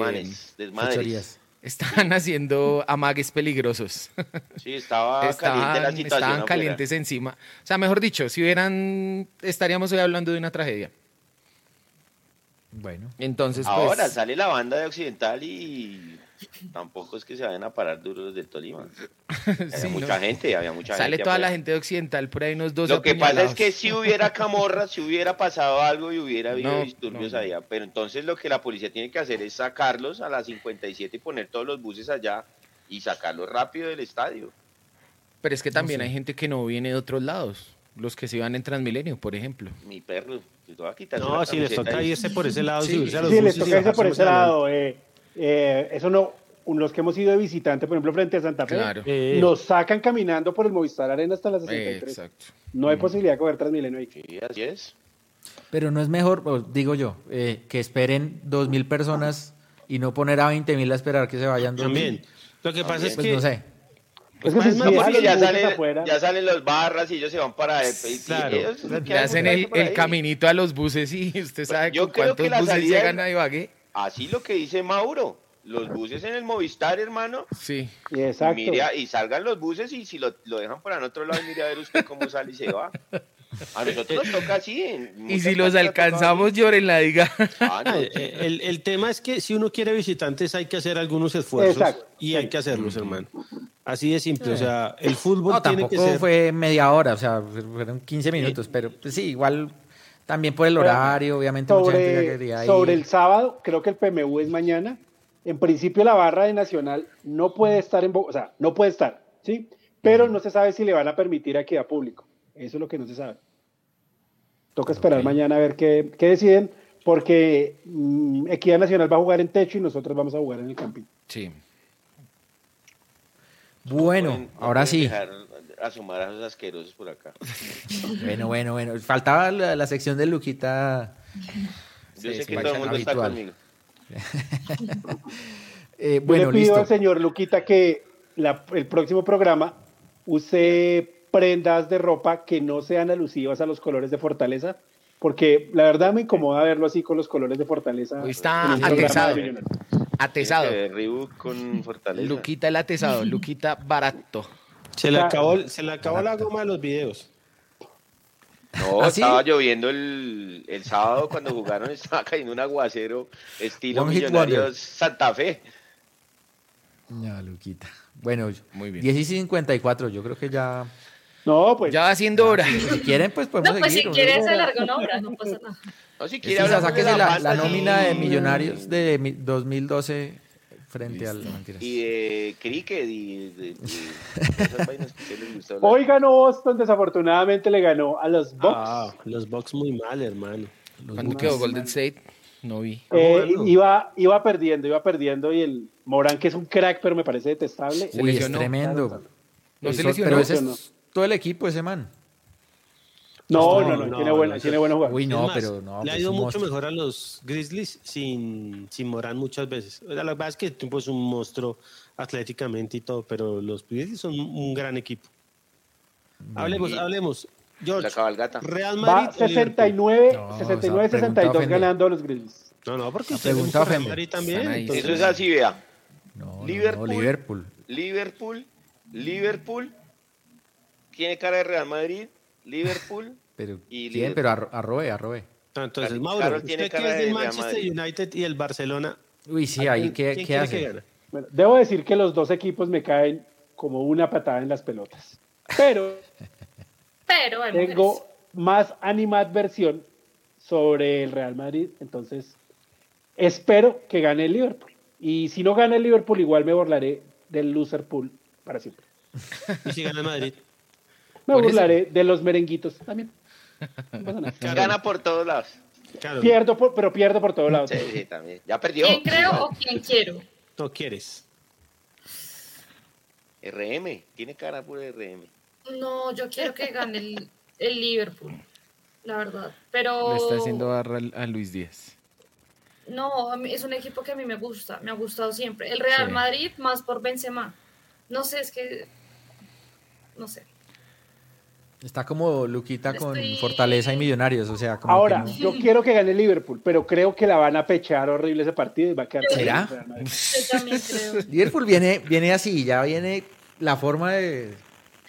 desmadres, Estaban haciendo amagues peligrosos. Sí, estaba estaban, caliente la situación. Estaban calientes encima. O sea, mejor dicho, si hubieran, estaríamos hoy hablando de una tragedia. Bueno. Entonces, pues, Ahora sale la banda de Occidental y tampoco es que se vayan a parar duros del Tolima. Había mucha gente, había mucha Sale gente toda la gente de Occidental por ahí unos dos Lo que pasa es que si hubiera camorra, si hubiera pasado algo y hubiera habido disturbios allá, pero entonces lo que la policía tiene que hacer es sacarlos a las 57 y poner todos los buses allá y sacarlos rápido del estadio. Pero es que también hay gente que no viene de otros lados. Los que se iban en Transmilenio, por ejemplo. Mi perro. No, si les toca irse por ese lado. Sí, sí les toca irse por ese lado. Eh, eh, eso no, los que hemos ido de visitante, por ejemplo, frente a Santa Fe, nos sacan caminando por el Movistar Arena hasta las 63. No hay posibilidad de coger Transmilenio ahí. Sí, así es. Pero no es mejor, digo yo, eh, que esperen 2.000 personas y no poner a 20.000 a esperar que se vayan. También. Lo que pasa es pues que... No sé. Pues es no, porque ya salen, ya salen los barras y ellos se van para el claro. Le hacen el, el caminito a los buses y usted sabe Yo cuántos buses llegan a Ibagué. Así lo que dice Mauro los buses en el Movistar, hermano. Sí. Exacto. Y, salgan los buses y si lo, lo dejan por el otro lado, mire a ver usted cómo sale y se va. A nosotros nos toca así. Y si los alcanzamos, lloren la diga. Ah, eh, el, el, tema es que si uno quiere visitantes hay que hacer algunos esfuerzos Exacto. y hay que hacerlos, hermano. Así de simple, o sea, el fútbol no, tiene que ser... fue media hora, o sea, fueron 15 minutos, pero pues, sí, igual también por el horario, obviamente sobre, Sobre el sábado, creo que el PMU es mañana, en principio la barra de Nacional no puede estar en Bogotá, o sea, no puede estar, ¿sí? Pero no se sabe si le van a permitir aquí a público. Eso es lo que no se sabe. Toca esperar mañana a ver qué, deciden, porque mm, Equidad Nacional va a jugar en techo y nosotros vamos a jugar en el camping. Sí. Bueno, ahora sí. A esos asquerosos por acá. bueno, bueno, bueno. Faltaba la, sección de Luquita. Yo sé que todo el mundo está conmigo. eh, bueno, le pido al señor Luquita que el próximo programa use prendas de ropa que no sean alusivas a los colores de Fortaleza, porque la verdad me incomoda verlo así con los colores de Fortaleza. Hoy está atesado. Atesado. con Fortaleza. Luquita el atesado, Luquita barato. Se le acabó, se le acabó la goma de los videos. No, ¿Ah, estaba lloviendo el, el, sábado cuando jugaron, estaba cayendo un aguacero estilo Millonarios Santa Fe. Ya, Luquita. Bueno, muy bien. 10 y 54, yo creo que ya no, pues. Ya va siendo hora. Si quieren, pues podemos no, pues si quieres se larga una hora, no pasa nada. No, si quiere Esa, sáquese la, la, nómina de Millonarios de 2012 frente al... Y de cricket y de, Hoy ganó Boston, desafortunadamente le ganó a los Bucks. Ah, los Bucks muy mal, hermano. ¿Cuándo quedó Golden State? No vi. Eh, iba, iba perdiendo, iba perdiendo y el Morán, que es un crack, pero me parece detestable. Uy, es tremendo. No se lesionó. Pero ese es todo el equipo ese man. No, no, no, tiene, buena, tiene buenos jugadores. Uy, no, pero no. Le ha pues ido mucho mejor a los Grizzlies sin, sin Morán muchas veces. La verdad es que el tipo es un monstruo atléticamente y todo, pero los Grizzlies son un gran equipo. Hablemos, hablemos. George, Real Madrid. Va 69, 69 62 ganando a los Grizzlies. No, no, porque usted pregunta Real Madrid también. Eso es así, vea. No, Liverpool, Liverpool. Liverpool. Liverpool tiene cara de Real Madrid, Liverpool. pero y ¿quién? Pero arrobe, arrobe. Entonces, Mauro, usted que es del Manchester United y el Barcelona. Uy, sí, ahí qué, ¿qué hace? Bueno, debo decir que los dos equipos me caen como una patada en las pelotas. Pero, pero tengo más animadversión sobre el Real Madrid, entonces espero que gane el Liverpool. Y si no gana el Liverpool, igual me burlaré del loser pool para siempre. ¿Y si gana el Madrid? Me burlaré de los merenguitos también. Gana por todos lados. Pierdo, pero pierdo por todos lados. Sí, sí, también. Ya perdió. ¿Quién creo o quién quiero? No quieres. RM, tiene cara por RM. No, yo quiero que gane el, el Liverpool, la verdad. Pero. Le está haciendo barra a Luis Díaz. No, es un equipo que a mí me gusta, me ha gustado siempre. El Real Madrid más por Benzema. No sé, es que. No sé. Está como Luquita con Fortaleza y Millonarios, o sea, como Ahora, yo quiero que gane Liverpool, pero creo que la van a pechar horrible ese partido y va a quedar. ¿Será? Yo también creo. Liverpool viene, viene así, ya viene la forma de.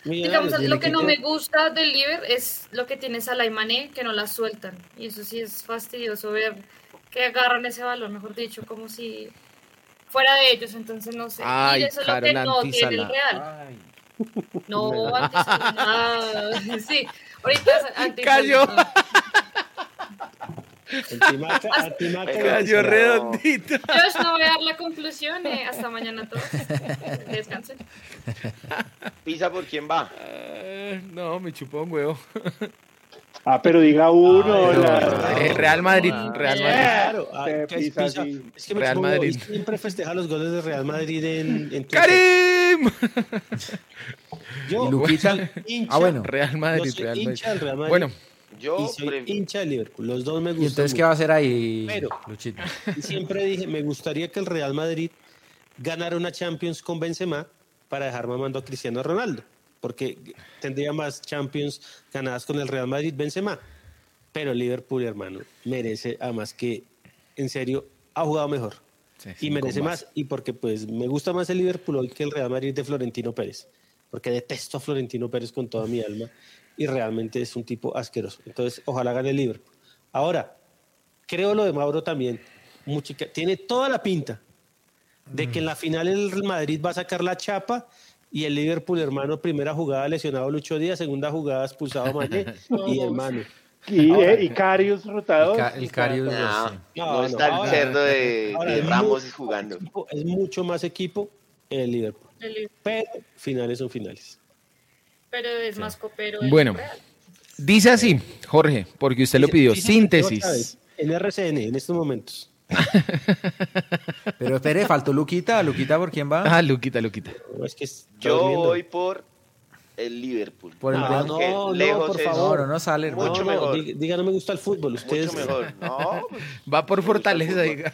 Digamos, lo que no me gusta del Liverpool es lo que tiene Salah y Mané, que no la sueltan. Y eso sí es fastidioso ver que agarran ese balón, mejor dicho, como si fuera de ellos, entonces no sé. y eso es lo que no tiene el Real. Ay. No, antes. Ah, sí, ahorita antes. Cayó. Cayó redondito. Yo no voy a dar la conclusión. Eh, hasta mañana todos. Descansen. ¿Pisa por quién va? Uh, no, me chupó un huevo. Ah, pero diga uno. Eh, Real Madrid. Real Madrid. Claro. Ah, es, que Real Madrid. siempre festeja los goles de Real Madrid en, en ¡Karim! Yo, ¿Y Luquita? Hincha, ah, bueno. Real Madrid. Real Madrid. Hincha Real Madrid. Bueno. Yo y soy hincha de Liverpool. Los dos me gustan. ¿Y entonces qué va a hacer ahí, Pero, Luchito? siempre dije, me gustaría que el Real Madrid ganara una Champions con Benzema para dejar mamando a Cristiano Ronaldo porque tendría más Champions ganadas con el Real Madrid Benzema. Pero Liverpool, hermano, merece, además que, en serio, ha jugado mejor. y merece más. Y porque pues me gusta más el Liverpool hoy que el Real Madrid de Florentino Pérez. Porque detesto a Florentino Pérez con toda mi alma. Y realmente es un tipo asqueroso. Entonces, ojalá gane el Liverpool. Ahora, creo lo de Mauro también. tiene toda la pinta de que en la final el Madrid va a sacar la chapa y el Liverpool, hermano, primera jugada lesionado Lucho Díaz, segunda jugada expulsado Mané y hermano. Y, eh, Carius rotador. el Carius. No, está el cerdo de, Ramos jugando. Es mucho más equipo el Liverpool. Pero finales son finales. Pero es más copero. Bueno, dice así, Jorge, porque usted lo pidió. Síntesis. En RCN, en estos momentos. Pero espere, faltó Luquita. ¿Luquita por quién va? Ah, Luquita, Luquita. Yo voy por el Liverpool. Por el ah, no, no, por favor. no sale. Mucho mejor. Diga, no me gusta el fútbol. Ustedes... Mucho mejor. No, va por fortaleza, diga.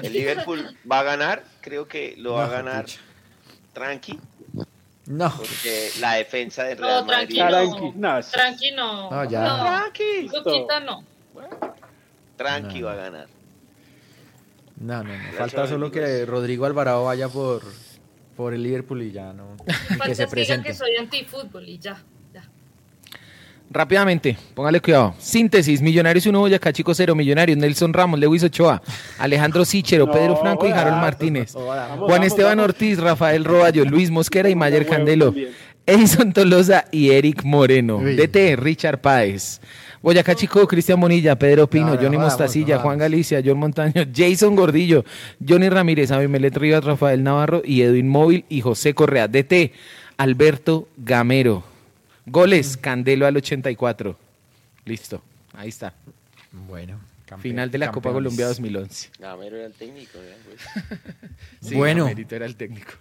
El Liverpool va a ganar. Creo que lo va a ganar tranqui. No. Porque la defensa de Real Madrid. Tranqui, no. Tranqui no. No, ya. Tranqui. Luquita no. tranqui va a ganar. No, no, no. Falta solo que Rodrigo Alvarado vaya por, por el Liverpool y ya no. que se presente. que soy antifútbol y ya. Rápidamente, póngale cuidado. Síntesis: Millonarios 1, Boyacá Chico 0, Millonarios, Nelson Ramos, Lewis Ochoa, Alejandro Sichero, Pedro Franco y Harold Martínez. Juan Esteban Ortiz, Rafael Roballo, Luis Mosquera y Mayer Candelo. Edison Tolosa y Eric Moreno. DT, Richard Páez. Boyacá Chico, Cristian Bonilla, Pedro Pino, Johnny Mostacilla, Juan Galicia, John Montaño, Jason Gordillo, Johnny Ramírez, Abimelet Rivas, Rafael Navarro y Edwin Móvil y José Correa. DT, Alberto Gamero. Goles, Candelo al 84. Listo, ahí está. Bueno. Final de la Copa Colombia 2011. Gamero era el técnico. Pues. bueno. Gamero era el técnico.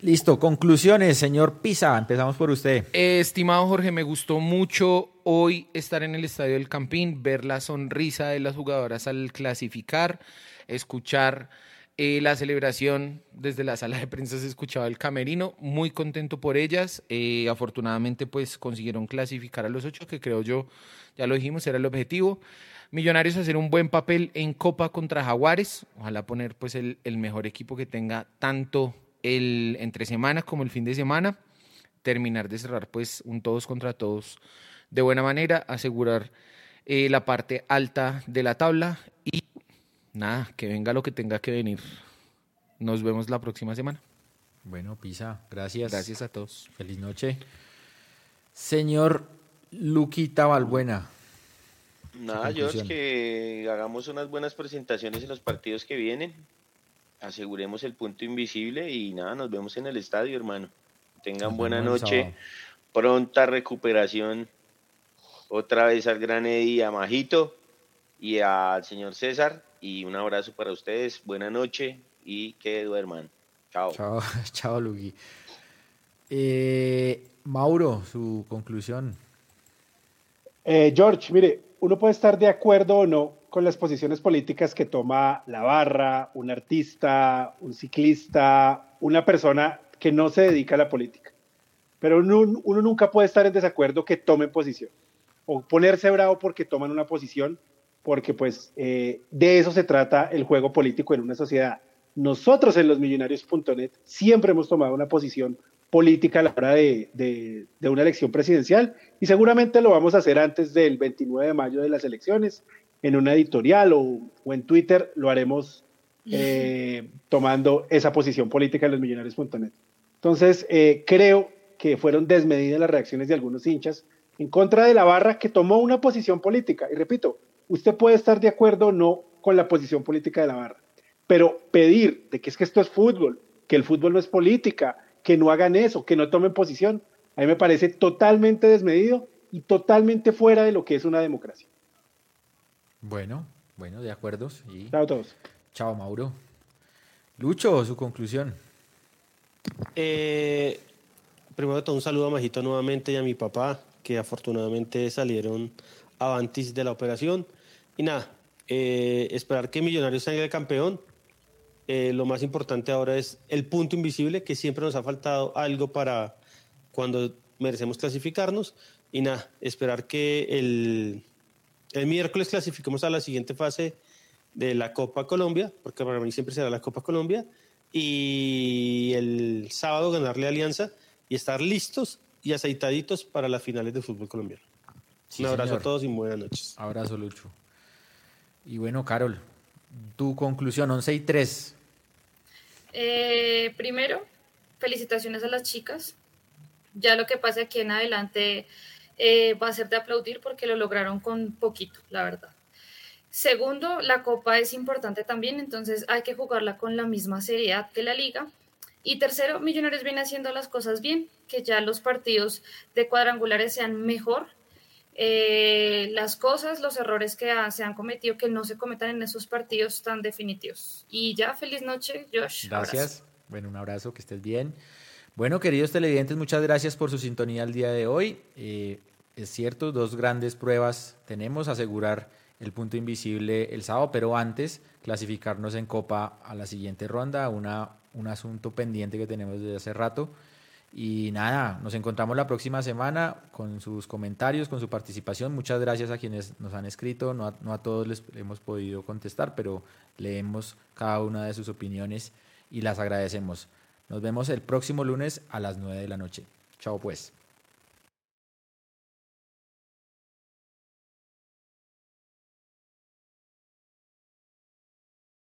Listo, conclusiones, señor Pisa, empezamos por usted. estimado Jorge, me gustó mucho hoy estar en el Estadio del Campín, ver la sonrisa de las jugadoras al clasificar, escuchar eh, la celebración desde la sala de prensa se escuchaba el camerino, muy contento por ellas. Eh, afortunadamente, pues consiguieron clasificar a los ocho, que creo yo, ya lo dijimos, era el objetivo. Millonarios hacer un buen papel en Copa contra Jaguares, ojalá poner pues el, el mejor equipo que tenga tanto el entre semana como el fin de semana, terminar de cerrar pues un todos contra todos de buena manera, asegurar eh, la parte alta de la tabla y nada, que venga lo que tenga que venir. Nos vemos la próxima semana. Bueno, Pisa, gracias. Gracias a todos. Feliz noche. Señor Luquita Balbuena. Nada, yo es que hagamos unas buenas presentaciones en los partidos que vienen aseguremos el punto invisible y nada, nos vemos en el estadio, hermano. Tengan buena noche, pronta recuperación. Otra vez al gran Eddie, a Majito y al señor César. Y un abrazo para ustedes, buena noche y que duerman. Chao. Chao, chao Lugi. Eh, Mauro, su conclusión. Eh, George, mire, uno puede estar de acuerdo o no con las posiciones políticas que toma la barra, un artista, un ciclista, una persona que no se dedica a la política. Pero uno, nunca puede estar en desacuerdo que tomen posición o ponerse bravo porque toman una posición, porque pues eh, de eso se trata el juego político en una sociedad. Nosotros en los millonarios.net siempre hemos tomado una posición política a la hora de, de, una elección presidencial y seguramente lo vamos a hacer antes del 29 de mayo de las elecciones en una editorial o, en Twitter, lo haremos eh, tomando esa posición política en los millonarios.net. Entonces, eh, creo que fueron desmedidas las reacciones de algunos hinchas en contra de la barra que tomó una posición política. Y repito, usted puede estar de acuerdo o no con la posición política de la barra, pero pedir de que es que esto es fútbol, que el fútbol no es política, que no hagan eso, que no tomen posición, a mí me parece totalmente desmedido y totalmente fuera de lo que es una democracia. Bueno, bueno, de acuerdo. Sí. Chao a todos. Chao, Mauro. Lucho, su conclusión. Eh, primero de todo, un saludo a Majito nuevamente y a mi papá, que afortunadamente salieron avantis de la operación. Y nada, eh, esperar que Millonarios salga de campeón. Eh, lo más importante ahora es el punto invisible, que siempre nos ha faltado algo para cuando merecemos clasificarnos. Y nada, esperar que el, el miércoles clasificamos a la siguiente fase de la Copa Colombia, porque para mí siempre será la Copa Colombia, y el sábado ganarle Alianza y estar listos y aceitaditos para las finales de fútbol colombiano. Un abrazo a todos y buenas noches. Abrazo, Lucho. Y bueno, Carol, tu conclusión, 11 y 3. Eh, primero, felicitaciones a las chicas. Ya lo que pasa aquí en adelante eh, va a ser de aplaudir porque lo lograron con poquito, la verdad. Segundo, la copa es importante también, entonces hay que jugarla con la misma seriedad que la liga. Y tercero, Millonarios viene haciendo las cosas bien, que ya los partidos de cuadrangulares sean mejor. Eh, las cosas, los errores que se han cometido, que no se cometan en esos partidos tan definitivos. Y ya, feliz noche, Josh. Gracias. Bueno, un abrazo, que estés bien. Bueno, queridos televidentes, muchas gracias por su sintonía el día de hoy. Eh, es cierto, dos grandes pruebas tenemos, asegurar el punto invisible el sábado, pero antes clasificarnos en Copa a la siguiente ronda, una, un asunto pendiente que tenemos desde hace rato. Y nada, nos encontramos la próxima semana con sus comentarios, con su participación. Muchas gracias a quienes nos han escrito. No a, no a todos les hemos podido contestar, pero leemos cada una de sus opiniones y las agradecemos. Nos vemos el próximo lunes a las 9 de la noche. Chao pues.